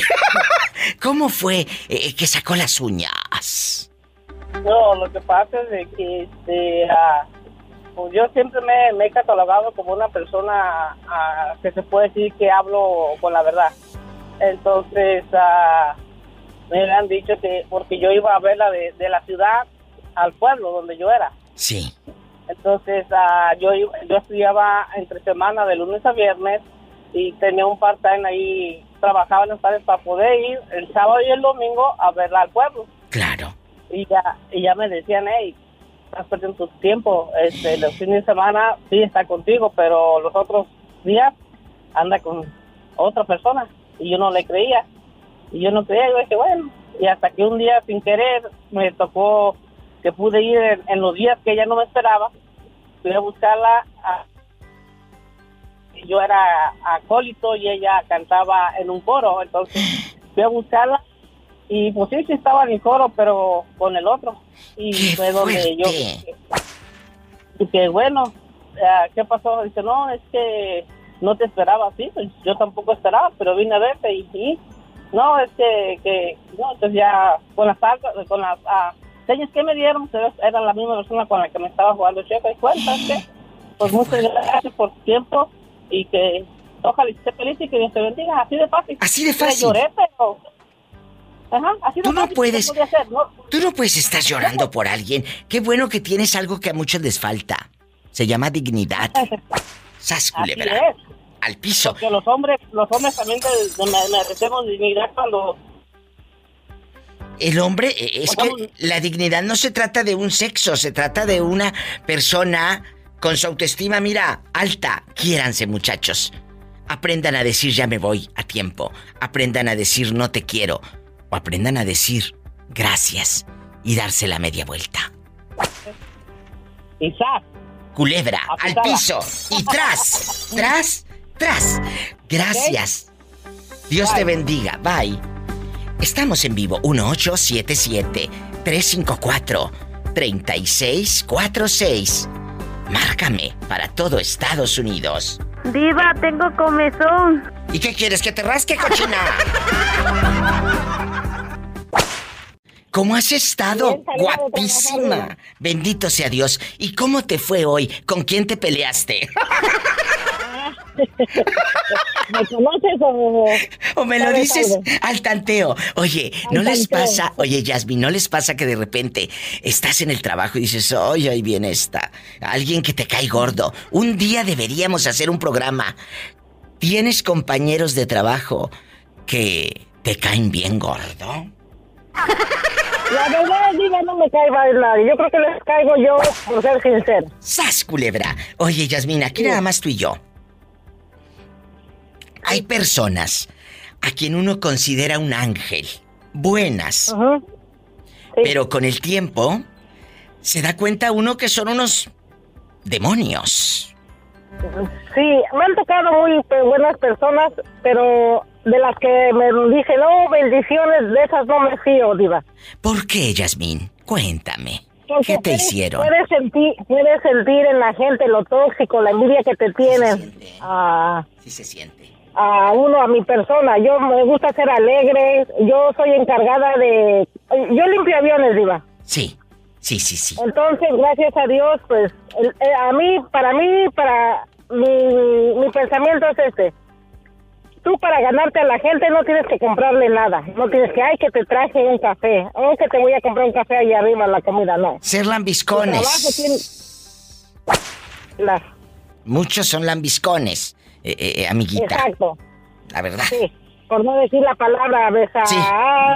¿Cómo fue eh, que sacó las uñas? No, lo que pasa es de que este, pues yo siempre me, me he catalogado como una persona ah, que se puede decir que hablo con la verdad. Entonces, ah, me han dicho que porque yo iba a verla de, de la ciudad al pueblo donde yo era. Sí. Entonces, ah, yo, yo estudiaba entre semana de lunes a viernes y tenía un part-time ahí, trabajaba en las tardes para poder ir el sábado y el domingo a verla al pueblo. Claro. Y ya, y ya me decían, hey, estás perdiendo tu tiempo, este, los fines de semana sí está contigo, pero los otros días anda con otra persona. Y yo no le creía. Y yo no creía, yo dije, bueno, y hasta que un día sin querer me tocó que pude ir en, en los días que ella no me esperaba, fui a buscarla. a- yo era acólito y ella cantaba en un coro, entonces <laughs> fui a buscarla y pues sí, sí estaba en el coro, pero con el otro. Y fue donde yo... Y que bueno, eh, ¿qué pasó? Dice, no, es que no te esperaba así, pues yo tampoco esperaba, pero vine a verte y, y no, es que, que no, entonces ya con las con las ah, señas que me dieron, era la misma persona con la que me estaba jugando checa y que pues muchas gracias por tu tiempo y que ojalá esté feliz y que Dios te bendiga, así de fácil. Así de fácil. lloré, pero... Ajá, así Tú no fácil, ¿qué puedes- hacer? No, Tú no puedes estar llorando por alguien. Qué bueno que tienes algo que a muchos les falta. Se llama dignidad. <laughs> Sas, culebra. Al piso. Porque los hombres, los hombres también merecemos dignidad cuando El hombre, eh, es que la dignidad no se trata de un sexo, se trata de una persona con su autoestima, mira, alta. Quiéranse, muchachos. Aprendan a decir ya me voy a tiempo. Aprendan a decir no te quiero. O aprendan a decir gracias y darse la media vuelta. Quizás. Culebra, al piso y tras, <laughs> tras, tras. Gracias. Dios te bendiga. Bye. Estamos en vivo 1877-354-3646. Márcame para todo Estados Unidos. Diva, tengo comezón. ¿Y qué quieres que te rasque, cochina? ¿Cómo has estado? Bien, Guapísima. Bendito sea Dios. ¿Y cómo te fue hoy? ¿Con quién te peleaste? ¿Me conoces o...? O me lo dices algo? al tanteo. Oye, ¿no les pasa, oye, Yasmin, ¿no les pasa que de repente estás en el trabajo y dices, oye, ahí viene esta? Alguien que te cae gordo. Un día deberíamos hacer un programa. ¿Tienes compañeros de trabajo que te caen bien gordo? La verdad, diga, no me cae nadie. Yo creo que les caigo yo, por ser sincero. ¡Sas, culebra! Oye, Yasmin, aquí nada más tú y yo. Hay personas a quien uno considera un ángel, buenas, pero con el tiempo se da cuenta uno que son unos demonios. Sí, me han tocado muy pe- buenas personas, pero de las que me dije, no, bendiciones, de esas no me fío, diva. ¿Por qué, Yasmin? Cuéntame. Porque ¿Qué te puedes- hicieron? Puedes sentir, puedes sentir en la gente lo tóxico, la envidia que te tienen. A, Sí se siente. A uno, a mi persona. Yo me gusta ser alegre. Yo soy encargada de... Yo limpio aviones, diva. Sí, sí, sí, sí. Entonces, gracias a Dios, pues, eh, a mí, para mí, para mi, mi pensamiento es este. Tú para ganarte a la gente no tienes que comprarle nada. No tienes que, ay, que te traje un café. O que te voy a comprar un café ahí arriba en la comida, no. Ser lambiscones. tiene- Muchos son lambiscones, eh, eh, amiguita. exacto. La verdad. Sí. Por no decir la palabra besar. Sí,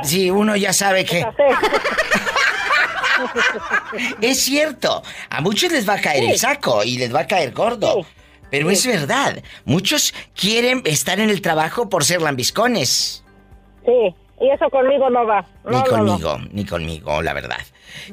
sí, uno ya sabe que... <laughs> Es cierto, a muchos les va a caer el saco y les va a caer gordo. Pero es verdad, muchos quieren estar en el trabajo por ser lambiscones. Sí, y eso conmigo no va. No, ni no, no. conmigo, ni conmigo, la verdad.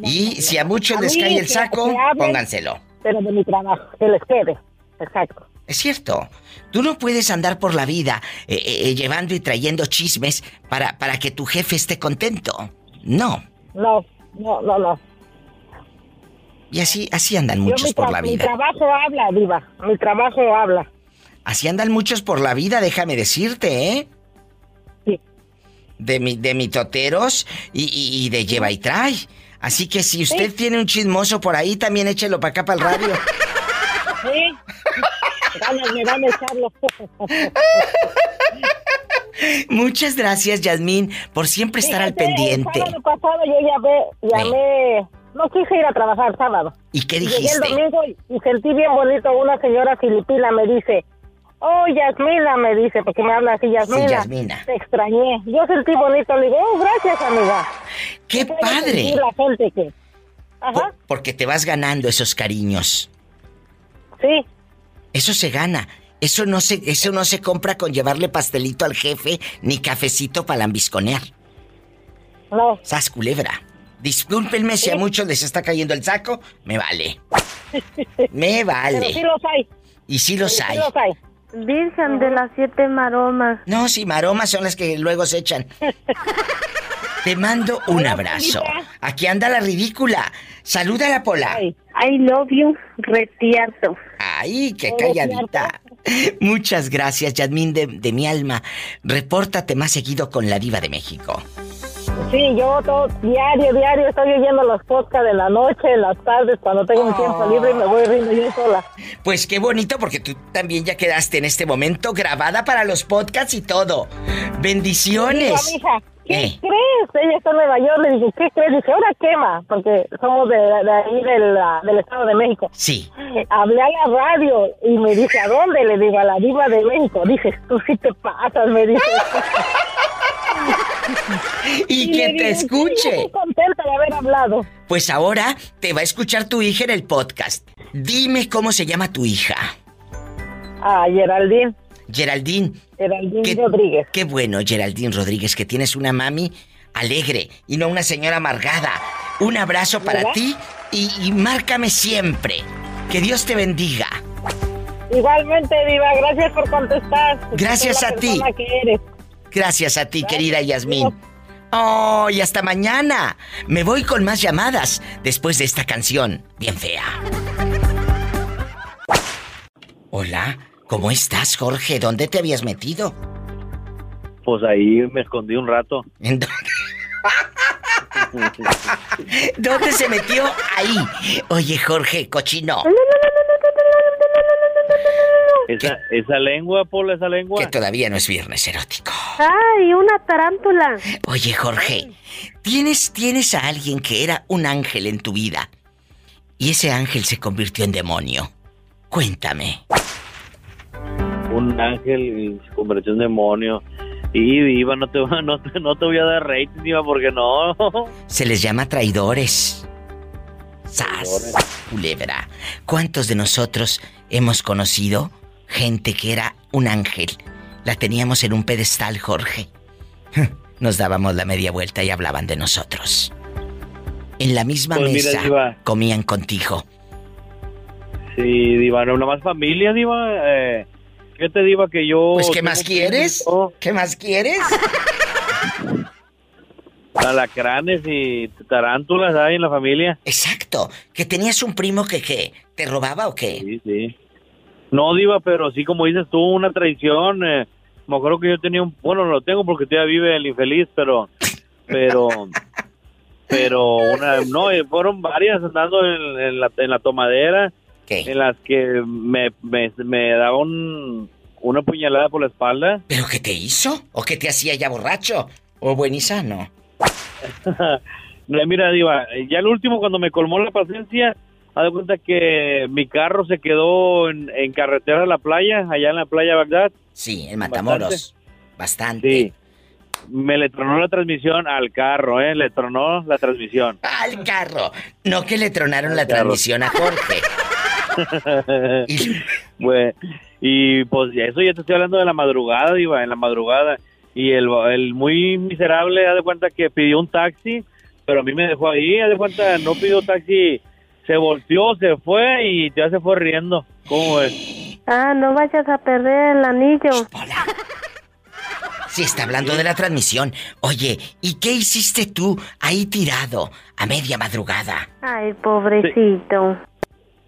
y si a muchos A les cae el saco, que hablen, pónganselo. Pero de mi trabajo, que les quede. Exacto. Es cierto, tú no puedes andar por la vida eh, eh, llevando y trayendo chismes para, para que tu jefe esté contento. No. No, no, no, no. Y así, así andan muchos mi, por la mi vida. trabajo habla, Diva. Mi trabajo habla. Así andan muchos por la vida, déjame decirte, ¿eh? Sí. De, mi, de mitoteros y, y- y de lleva y trae. Así que si usted tiene un chismoso por ahí, también échelo para acá para el radio. <laughs> Sí. Ganas me dan echarlo. <laughs> Muchas gracias, Yasmín, por siempre estar al pendiente. El sábado pasado yo llamé, llamé, no quise ir a trabajar sábado. ¿Y qué Llegué el dijiste? domingo y, sentí bien bonito. Una señora filipina me dice, oh, Yasmina, me dice, porque me habla así, Yasmina. Yasmina. Te extrañé. Yo sentí bonito, le digo, oh, gracias, amiga. ¡Qué padre! la gente que... Ajá, Porque te vas ganando esos cariños. sí. Eso se gana. Eso no se, eso no se compra con llevarle pastelito al jefe ni cafecito para lambisconear. No. Sas culebra. Discúlpenme si a muchos les está cayendo el saco. Me vale. <laughs> Me vale. Pero sí los hay. Y sí los hay. Virgen de las siete maromas. No, sí, maromas son las que luego se echan. <laughs> Te mando un abrazo. Aquí anda la ridícula. Saluda a la pola. I love you, retierto. Ay, qué calladita. Muchas gracias, Yadmin, de, de mi alma. Repórtate más seguido con la diva de México. Sí, yo todo, diario, diario estoy oyendo los podcasts de la noche, en las tardes, cuando tengo un tiempo libre y me voy riendo yo sola. Pues qué bonito porque tú también ya quedaste en este momento grabada para los podcasts y todo. Bendiciones. Digo a mi hija, ¿qué Eh. crees? Ella está en Nueva York, le dije, ¿qué crees? Dice, ahora quema, porque somos de, de ahí del, del Estado de México. Sí. Hablé a la radio y me dice, ¿a dónde? Le digo, a la diva de México. Dices, tú sí te pasas, me dice. <laughs> Y le que te "Sí, escuche. Estoy contenta de haber hablado. Pues ahora te va a escuchar tu hija en el podcast. Dime cómo se llama tu hija. Ah, Geraldine. Geraldine. Geraldine Qué- Rodríguez. Qué bueno, Geraldine Rodríguez, que tienes una mami alegre y no una señora amargada. Un abrazo para ¿Verdad? ti y, y márcame siempre. Que Dios te bendiga. Igualmente, Diva, gracias por contestar. Gracias a ti. Gracias a ti, querida Yasmín. Oh, y hasta mañana. Me voy con más llamadas después de esta canción bien fea. Hola, ¿cómo estás, Jorge? ¿Dónde te habías metido? Pues ahí me escondí un rato. ¿En dónde? ¿Dónde se metió? Ahí. Oye, Jorge, cochino. Esa, esa lengua, Pola, esa lengua. Que todavía no es viernes erótico. ¡Ay, una tarántula! Oye, Jorge, ¿tienes, tienes a alguien que era un ángel en tu vida y ese ángel se convirtió en demonio? Cuéntame. Un ángel y se convirtió en demonio. Y Diva, no te, <laughs> no, te- no te voy a dar rating, Diva, porque no. Se les llama traidores. ¡Sas! Culebra. ¿Cuántos de nosotros hemos conocido gente que era un ángel? La teníamos en un pedestal, Jorge. <laughs> Nos dábamos la media vuelta y hablaban de nosotros. En la misma Pues mesa comían contigo. Sí, Diva, no, más familia, Diva. Eh, ¿Qué te diva que yo... Pues, ¿qué más quieres? primito, ¿Qué más quieres? <laughs> Alacranes y tarántulas hay en la familia. Exacto. ¿Que tenías un primo que qué? ¿Te robaba o qué? Sí, sí. No, Diva, pero sí, como dices tú, una traición. Eh, me acuerdo que yo tenía un... Bueno, no lo tengo porque todavía vive el infeliz, pero... <laughs> Pero... pero una... No, eh, fueron varias andando en, en la, en la tomadera. En las que me, me, me daba un, una puñalada por la espalda. ¿Pero qué te hizo? ¿O qué te hacía ya borracho? ¿O buen y sano? <laughs> Mira, Diva, ya el último cuando me colmó la paciencia, haz de cuenta que mi carro se quedó en, en carretera a la playa, allá en la playa Bagdad. Sí, en Matamoros. Bastante. Sí. Me le tronó la transmisión al carro, ¿eh? Le tronó la transmisión. Al carro. No que le tronaron la carro. transmisión a Jorge. <laughs> <laughs> Pues, y pues ya eso ya te estoy hablando de la madrugada, Diva, en la madrugada. Y el, el muy miserable, haz de cuenta que pidió un taxi, pero a mí me dejó ahí, haz de cuenta, no pidió taxi, se volteó, se fue y ya se fue riendo. ¿Cómo es? Ah, no vayas a perder el anillo. Sí, está hablando de la transmisión. Oye, ¿y qué hiciste tú ahí tirado a media madrugada? Ay, pobrecito.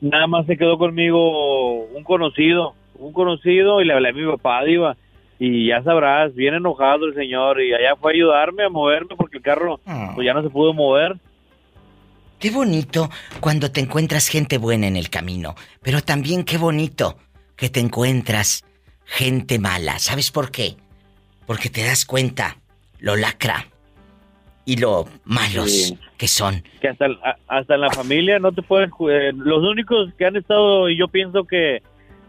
Nada más se quedó conmigo un conocido, un conocido, y le hablé a mi papá, Diva. Y ya sabrás, bien enojado el señor, y allá fue a ayudarme a moverme porque el carro pues ya no se pudo mover. Qué bonito cuando te encuentras gente buena en el camino, pero también qué bonito que te encuentras gente mala. ¿Sabes por qué? Porque te das cuenta lo lacra y lo malos Sí. que son. que hasta, hasta en la familia no te pueden eh, los únicos que han estado y yo pienso que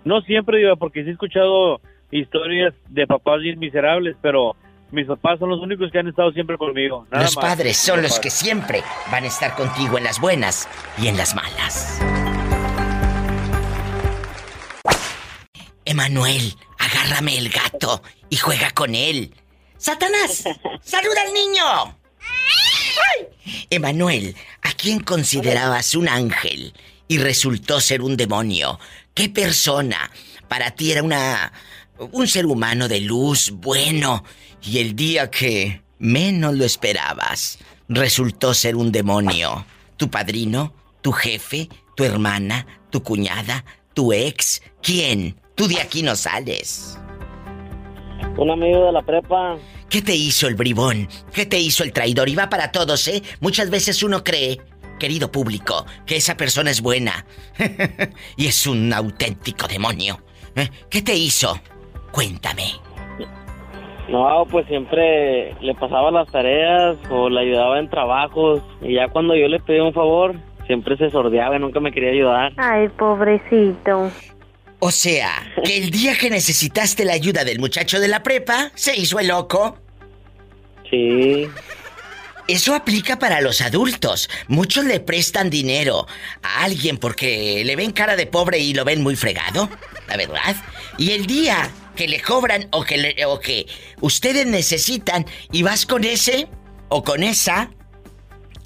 no siempre digo porque sí he escuchado historias de papás bien miserables pero mis papás son los únicos que han estado siempre conmigo nada los más. padres son Mis los papás. que siempre van a estar contigo en las buenas y en las malas. Emanuel, agárrame el gato y juega con él. ¡Satanás! ¡Saluda al niño! ¡Ay! Emanuel, ¿a quién considerabas un ángel y resultó ser un demonio? ¿Qué persona para ti era una un ser humano de luz, bueno, y el día que menos lo esperabas, resultó ser un demonio? ¿Tu padrino? ¿Tu jefe? ¿Tu hermana? ¿Tu cuñada? ¿Tu ex? ¿Quién? Tú de aquí no sales. Un amigo de la prepa. ¿Qué te hizo el bribón? ¿Qué te hizo el traidor? Y va para todos, ¿eh? Muchas veces uno cree, querido público, que esa persona es buena. <laughs> y es un auténtico demonio. ¿Eh? ¿Qué te hizo? Cuéntame. No, pues siempre le pasaba las tareas o le ayudaba en trabajos. Y ya cuando yo le pedía un favor, siempre se sordeaba y nunca me quería ayudar. Ay, pobrecito. O sea, que el día que necesitaste la ayuda del muchacho de la prepa, se hizo el loco. Sí. Eso aplica para los adultos. Muchos le prestan dinero a alguien porque le ven cara de pobre y lo ven muy fregado, la verdad. Y el día que le cobran o que, le- o que ustedes necesitan y vas con ese o con esa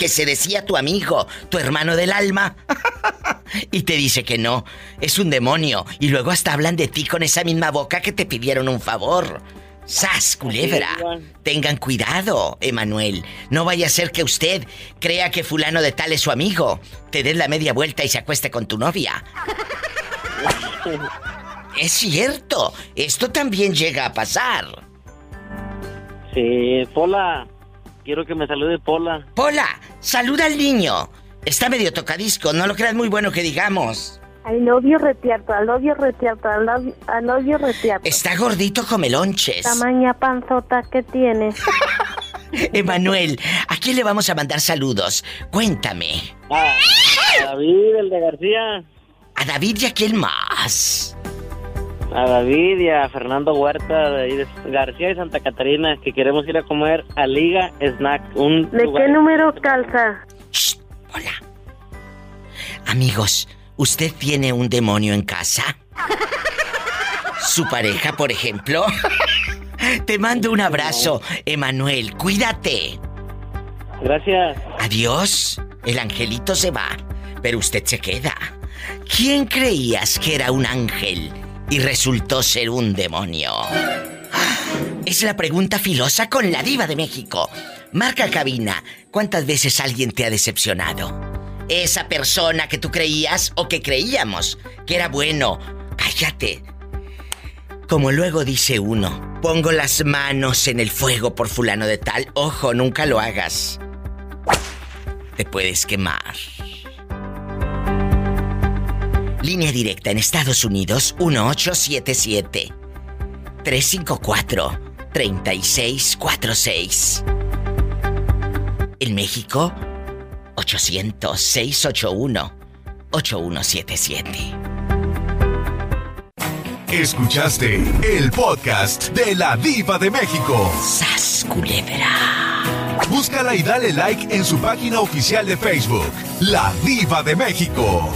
que se decía tu amigo, tu hermano del alma, y te dice que no, es un demonio, y luego hasta hablan de ti con esa misma boca que te pidieron un favor. ¡Sas, culebra! Tengan cuidado, Emanuel. No vaya a ser que usted crea que fulano de tal es su amigo, te des la media vuelta y se acueste con tu novia. <laughs> Es cierto, esto también llega a pasar. Sí, Pola. Quiero que me salude Pola. Pola, saluda al niño. Está medio tocadisco, no lo creas muy bueno que digamos. You retierto, I love, you- I love you retierto. Está gordito come lonches. Tamaña panzota que tiene. <laughs> Emanuel, ¿a quién le vamos a mandar saludos? Cuéntame. A, a David, el de García. ¿A David y a quién más? A David y a Fernando Huerta de ahí de García y Santa Catarina, que queremos ir a comer a Liga Snack. Un ¿De lugar- qué número calza? Amigos, ¿usted tiene un demonio en casa? ¿Su pareja, por ejemplo? <laughs> Te mando un abrazo, Emanuel. Cuídate. Gracias. Adiós. El angelito se va, pero usted se queda. ¿Quién creías que era un ángel y resultó ser un demonio? Es la pregunta filosa con la diva de México. Marca cabina. ¿Cuántas veces alguien te ha decepcionado? Esa persona que tú creías o que creíamos que era bueno. Cállate. Como luego dice uno, pongo las manos en el fuego por fulano de tal. Ojo, nunca lo hagas. Te puedes quemar. Línea directa en Estados Unidos 1877 354 3646. En México 800 681 8177. Escuchaste el podcast de la Diva de México. ¡Sas, culebra! Búscala y dale like en su página oficial de Facebook, La Diva de México.